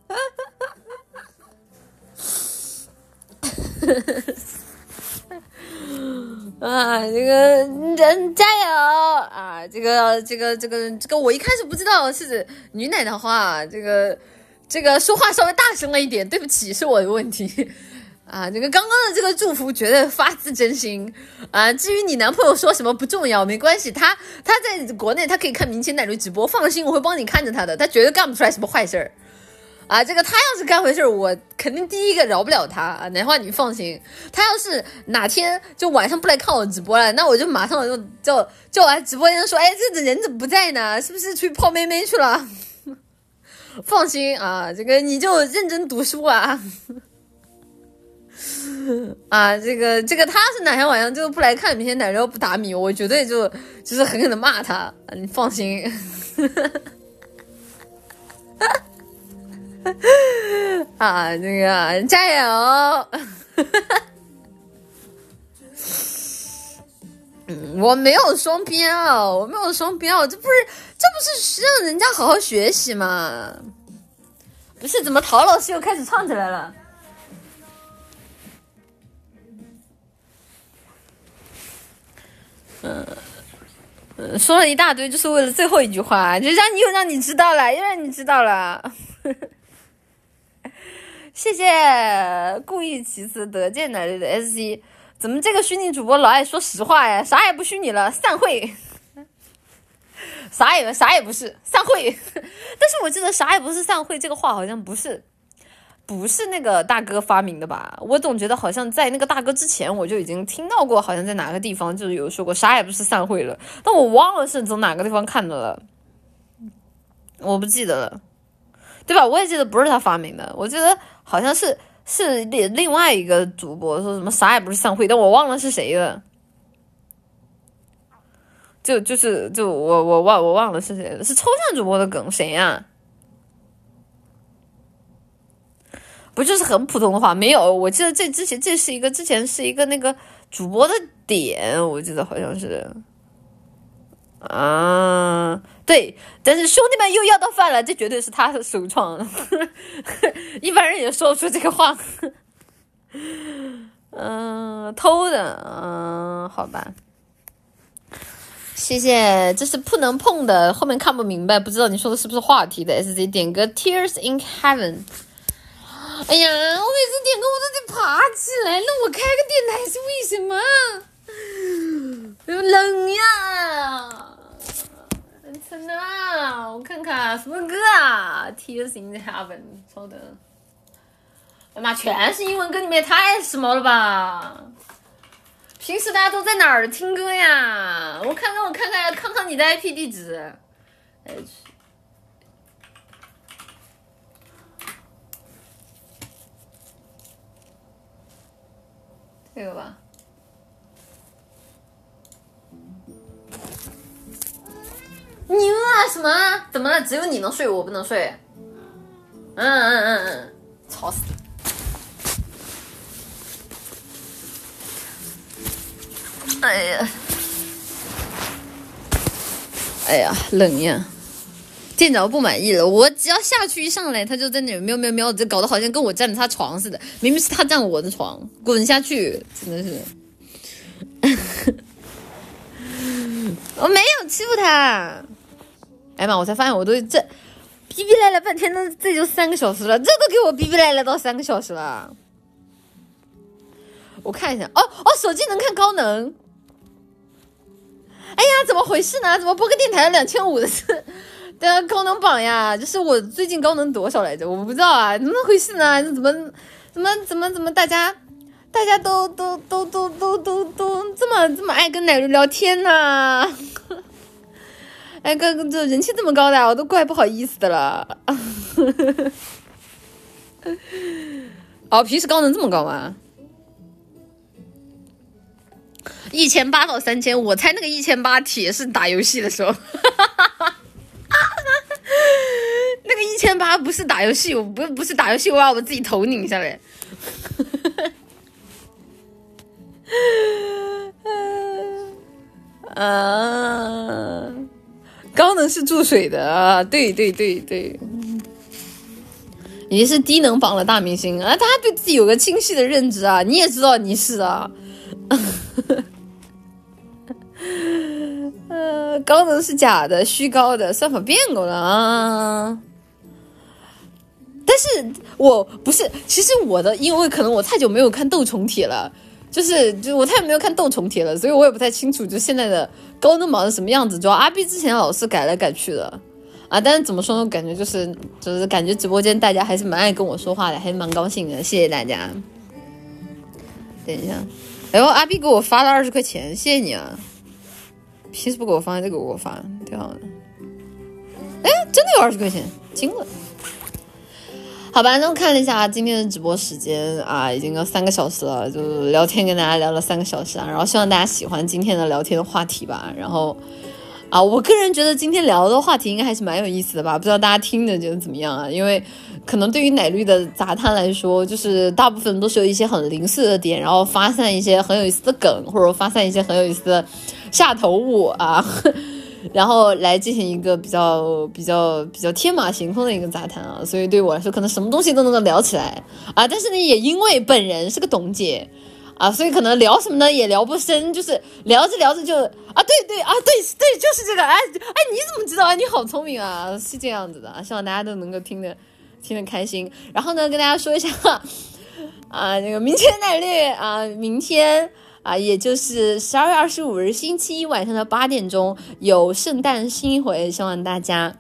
啊，这个人加油啊！这个这个这个这个，我一开始不知道是女奶的话，这个这个说话稍微大声了一点，对不起，是我的问题啊。这个刚刚的这个祝福绝对发自真心啊。至于你男朋友说什么不重要，没关系，他他在国内他可以看明星奶绿直播，放心，我会帮你看着他的，他绝对干不出来什么坏事儿。啊，这个他要是干回事儿，我肯定第一个饶不了他啊！奶花你放心，他要是哪天就晚上不来看我直播了，那我就马上就叫叫来直播间说，哎，这人怎么不在呢？是不是去泡妹妹去了？放心啊，这个你就认真读书啊！啊，这个这个他是哪天晚上就不来看明天奶肉不打米，我绝对就就是狠狠的骂他，你放心。啊，这个加油！我没有双标，我没有双标，这不是这不是需要人家好好学习吗？不是，怎么陶老师又开始唱起来了？嗯，说了一大堆，就是为了最后一句话，就让你又让你知道了，又让你知道了。谢谢故意其词得见奶绿的 S C，怎么这个虚拟主播老爱说实话呀？啥也不虚拟了，散会。啥也啥也不是，散会。但是我记得啥也不是散会这个话好像不是，不是那个大哥发明的吧？我总觉得好像在那个大哥之前我就已经听到过，好像在哪个地方就有说过啥也不是散会了，但我忘了是从哪个地方看的了，我不记得了，对吧？我也记得不是他发明的，我记得。好像是是另另外一个主播说什么啥也不是散会，但我忘了是谁了。就就是就我我忘我忘了是谁了，是抽象主播的梗谁呀？不就是很普通的话？没有，我记得这之前这是一个之前是一个那个主播的点，我记得好像是。啊，对，但是兄弟们又要到饭了，这绝对是他的首创，一般人也说不出这个话。嗯，偷的，嗯，好吧，谢谢，这是不能碰的，后面看不明白，不知道你说的是不是话题的。S Z 点歌，Tears in Heaven。哎呀，我每次点歌我都得爬起来，那我开个电台是为什么？冷呀！真的！我看看什么歌啊？Tears in Heaven，稍等。哎妈，全是英文歌，你们也太时髦了吧！平时大家都在哪儿听歌呀？我看看，我看看，看看你的 IP 地址。这个吧。你啊什么？怎么了？只有你能睡，我不能睡。嗯嗯嗯嗯，吵死了！哎呀，哎呀，冷呀！店长不满意了，我只要下去一上来，他就在那喵喵喵，这搞得好像跟我占了他床似的。明明是他占我的床，滚下去！真的是，我没有欺负他。哎妈！我才发现，我都这逼逼赖赖半天，那这就三个小时了，这都给我逼逼赖赖到三个小时了。我看一下，哦哦，手机能看高能。哎呀，怎么回事呢？怎么播个电台两千五的是 的高能榜呀？就是我最近高能多少来着？我不知道啊，怎么回事呢？怎么怎么怎么怎么大家大家都都都都都都都这么这么爱跟奶绿聊天呢？哎，哥哥，这人气这么高的，我都怪不好意思的了。哦，平时高能这么高吗？一千八到三千，我猜那个一千八铁是打游戏的时候。那个一千八不不是打游戏，我不不是打游戏，我把我自己头拧下来。啊，高能是注水的啊！对对对对，你是低能榜的大明星啊！大家对自己有个清晰的认知啊！你也知道你是啊。呃，高能是假的，虚高的算法变过了啊。但是我不是，其实我的，因为可能我太久没有看斗虫帖了。就是就我太没有看斗虫帖了，所以我也不太清楚就现在的高能榜是什么样子。主要阿 B 之前老是改来改去的啊，但是怎么说呢？感觉就是就是感觉直播间大家还是蛮爱跟我说话的，还是蛮高兴的。谢谢大家。等一下，哎呦，阿 B 给我发了二十块钱，谢谢你啊！平时不给我发，再给我发，挺好的。哎，真的有二十块钱，惊了。好吧，那我看了一下今天的直播时间啊，已经要三个小时了，就聊天跟大家聊了三个小时啊，然后希望大家喜欢今天的聊天的话题吧。然后啊，我个人觉得今天聊的话题应该还是蛮有意思的吧，不知道大家听着觉得怎么样啊？因为可能对于奶绿的杂谈来说，就是大部分都是有一些很零碎的点，然后发散一些很有意思的梗，或者发散一些很有意思的下头舞啊。然后来进行一个比较比较比较天马行空的一个杂谈啊，所以对我来说可能什么东西都能够聊起来啊，但是呢，也因为本人是个董姐啊，所以可能聊什么呢也聊不深，就是聊着聊着就啊，对对啊，对对，就是这个，哎哎，你怎么知道啊？你好聪明啊，是这样子的啊，希望大家都能够听得听得开心。然后呢，跟大家说一下啊，那个明天奶绿啊，明天。啊，也就是十二月二十五日星期一晚上的八点钟有圣诞新一回，希望大家，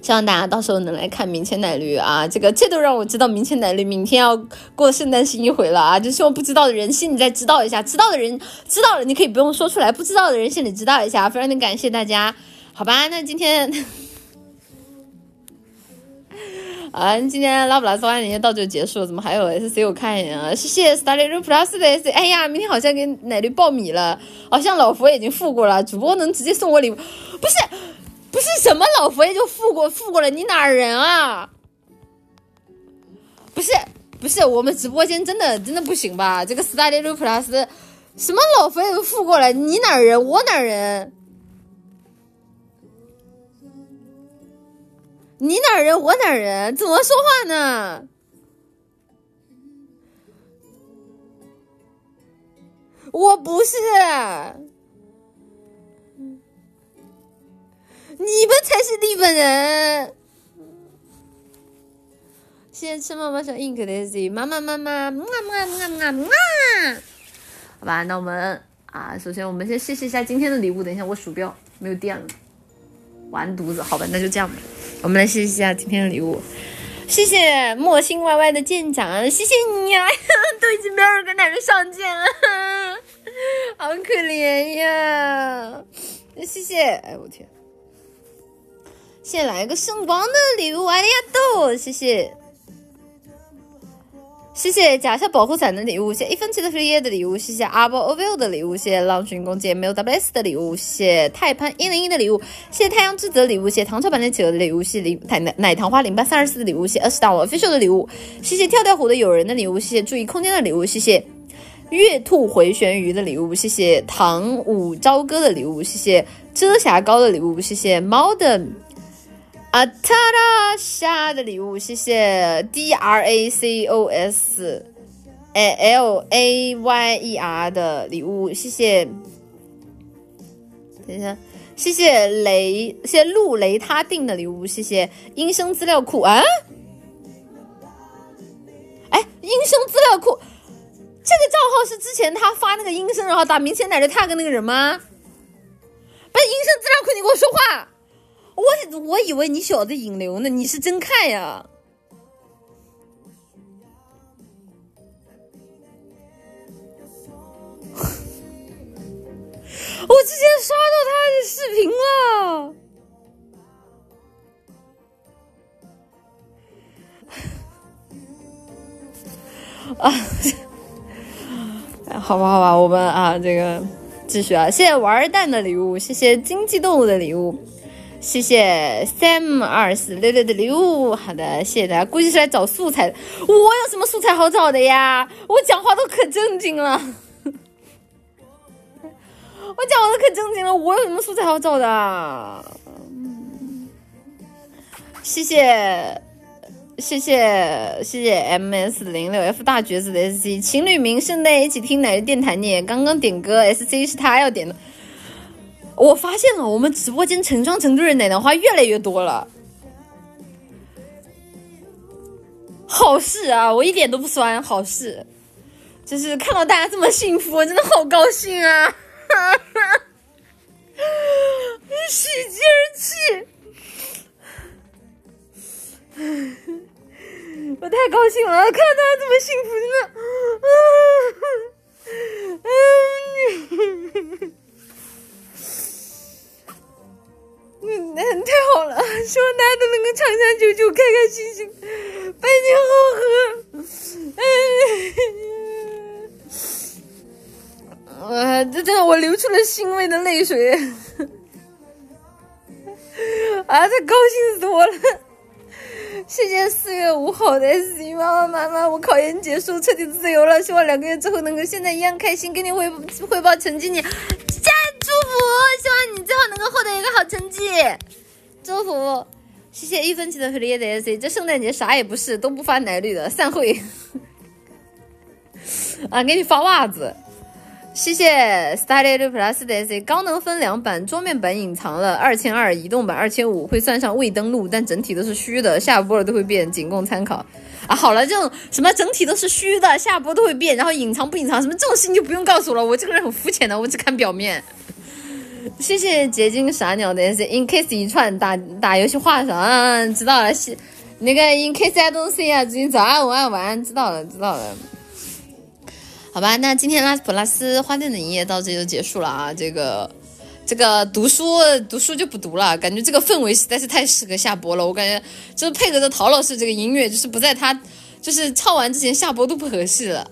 希望大家到时候能来看明天奶绿啊！这个这都让我知道明天奶绿明天要过圣诞新一回了啊！就希望不知道的人心里再知道一下，知道的人知道了你可以不用说出来，不知道的人心里知道一下，非常的感谢大家，好吧？那今天。啊，今天拉布拉斯万年到这就结束了，怎么还有 S C 我看一眼啊？谢谢 Starry Plus 的 S C。哎呀，明天好像给奶绿爆米了，好像老佛爷已经付过了，主播能直接送我礼物？不是，不是什么老佛爷就付过付过了？你哪人啊？不是，不是，我们直播间真的真的不行吧？这个 Starry Plus 什么老佛爷都付过了？你哪人？我哪人？你哪人？我哪人？怎么说话呢？我不是，你们才是日本人。谢谢吃妈妈小 ink 的 Z，妈妈妈妈，么么么么么。好吧，那我们啊，首先我们先谢谢一下今天的礼物。等一下，我鼠标没有电了，完犊子。好吧，那就这样吧。我们来谢谢一下今天的礼物，谢谢莫心歪歪的舰长，谢谢你啊！都已经没有人跟奶奶上舰了，好可怜呀！谢谢，哎我天，谢谢来个圣光的礼物，哎呀豆谢谢。谢谢假笑保护伞的礼物，谢谢一分钱的飞叶的礼物，谢谢阿波 o v i l 的礼物，谢谢浪群公姐没有 WS 的礼物，谢谢太潘一零一的礼物，谢谢太阳之子的礼物，谢谢唐朝版的企鹅的礼物，谢谢奶奶奶糖花零八三十四的礼物，谢谢二十大我 official 的礼物，谢谢跳跳虎的友人的礼物，谢谢注意空间的礼物，谢谢月兔回旋鱼的礼物，谢谢唐舞朝歌的礼物，谢谢遮瑕膏的礼物，谢谢猫的。啊，塔拉虾的礼物，谢谢 D R A C O S L A Y E R 的礼物，谢谢。等一下，谢谢雷，谢谢陆雷他定的礼物，谢谢音声资料库啊。哎，音声资料库这个账号是之前他发那个音声，然后打明显奶着 tag 那个人吗？不是音声资料库，你给我说话。我我以为你小子引流呢，你是真看呀！我之前刷到他的视频了，啊，好吧好吧，我们啊这个继续啊，谢谢玩蛋的礼物，谢谢经济动物的礼物。谢谢 Sam 二四六六的礼物，好的，谢谢大家。估计是来找素材的，我有什么素材好找的呀？我讲话都可正经了，我讲话都可正经了，我有什么素材好找的？谢谢，谢谢，谢谢 M S 零六 F 大橘子的 S C 情侣名圣诞一起听奶的电台念，刚刚点歌 S C 是他要点的。我发现了，我们直播间成双成对的奶奶花越来越多了，好事啊！我一点都不酸，好事，就是看到大家这么幸福，我真的好高兴啊！使劲气，我太高兴了，看到大家这么幸福，真的，嗯。嗯，太好了，希望大家都能够长长久久，开开心心，百年好合。哎呀，这真的我流出了欣慰的泪水，啊，这高兴死我了！谢谢四月五号的 S C 妈妈妈妈，我考研结束，彻底自由了，希望两个月之后能够现在一样开心，给你汇汇报成绩，你加。祝福，希望你最后能够获得一个好成绩。祝福，谢谢一分钱的和你的 S，这圣诞节啥也不是，都不发奶绿的，散会。啊，给你发袜子。谢谢 Study Plus 的 S，高能分两版，桌面版隐藏了二千二，移动版二千五，会算上未登录，但整体都是虚的，下播了都会变，仅供参考。啊，好了，这种什么整体都是虚的，下播都会变，然后隐藏不隐藏，什么这种事情就不用告诉我了，我这个人很肤浅的，我只看表面。谢谢结晶傻鸟的 in case 一串打打游戏画上，知道了。谢那个 in case I don't see 啊，最近早安晚安晚安，知道了知道了。好吧，那今天拉斯普拉斯花店的营业到这就结束了啊。这个这个读书读书就不读了，感觉这个氛围实在是太适合下播了。我感觉就是配合着陶老师这个音乐，就是不在他就是唱完之前下播都不合适了。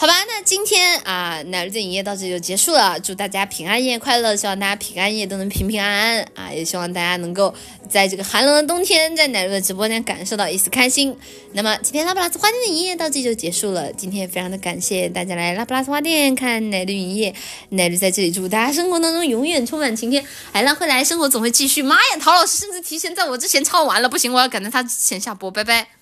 好吧，那今天啊，奶绿的营业到这就结束了。祝大家平安夜快乐，希望大家平安夜都能平平安安啊！也希望大家能够在这个寒冷的冬天，在奶绿的直播间感受到一丝开心。那么今天拉布拉斯花店的营业到这就结束了。今天也非常的感谢大家来拉布拉斯花店看奶绿营业，奶绿在这里祝大家生活当中永远充满晴天，海浪会来，生活总会继续。妈呀，陶老师甚至提前在我之前唱完了，不行，我要赶在他之前下播，拜拜。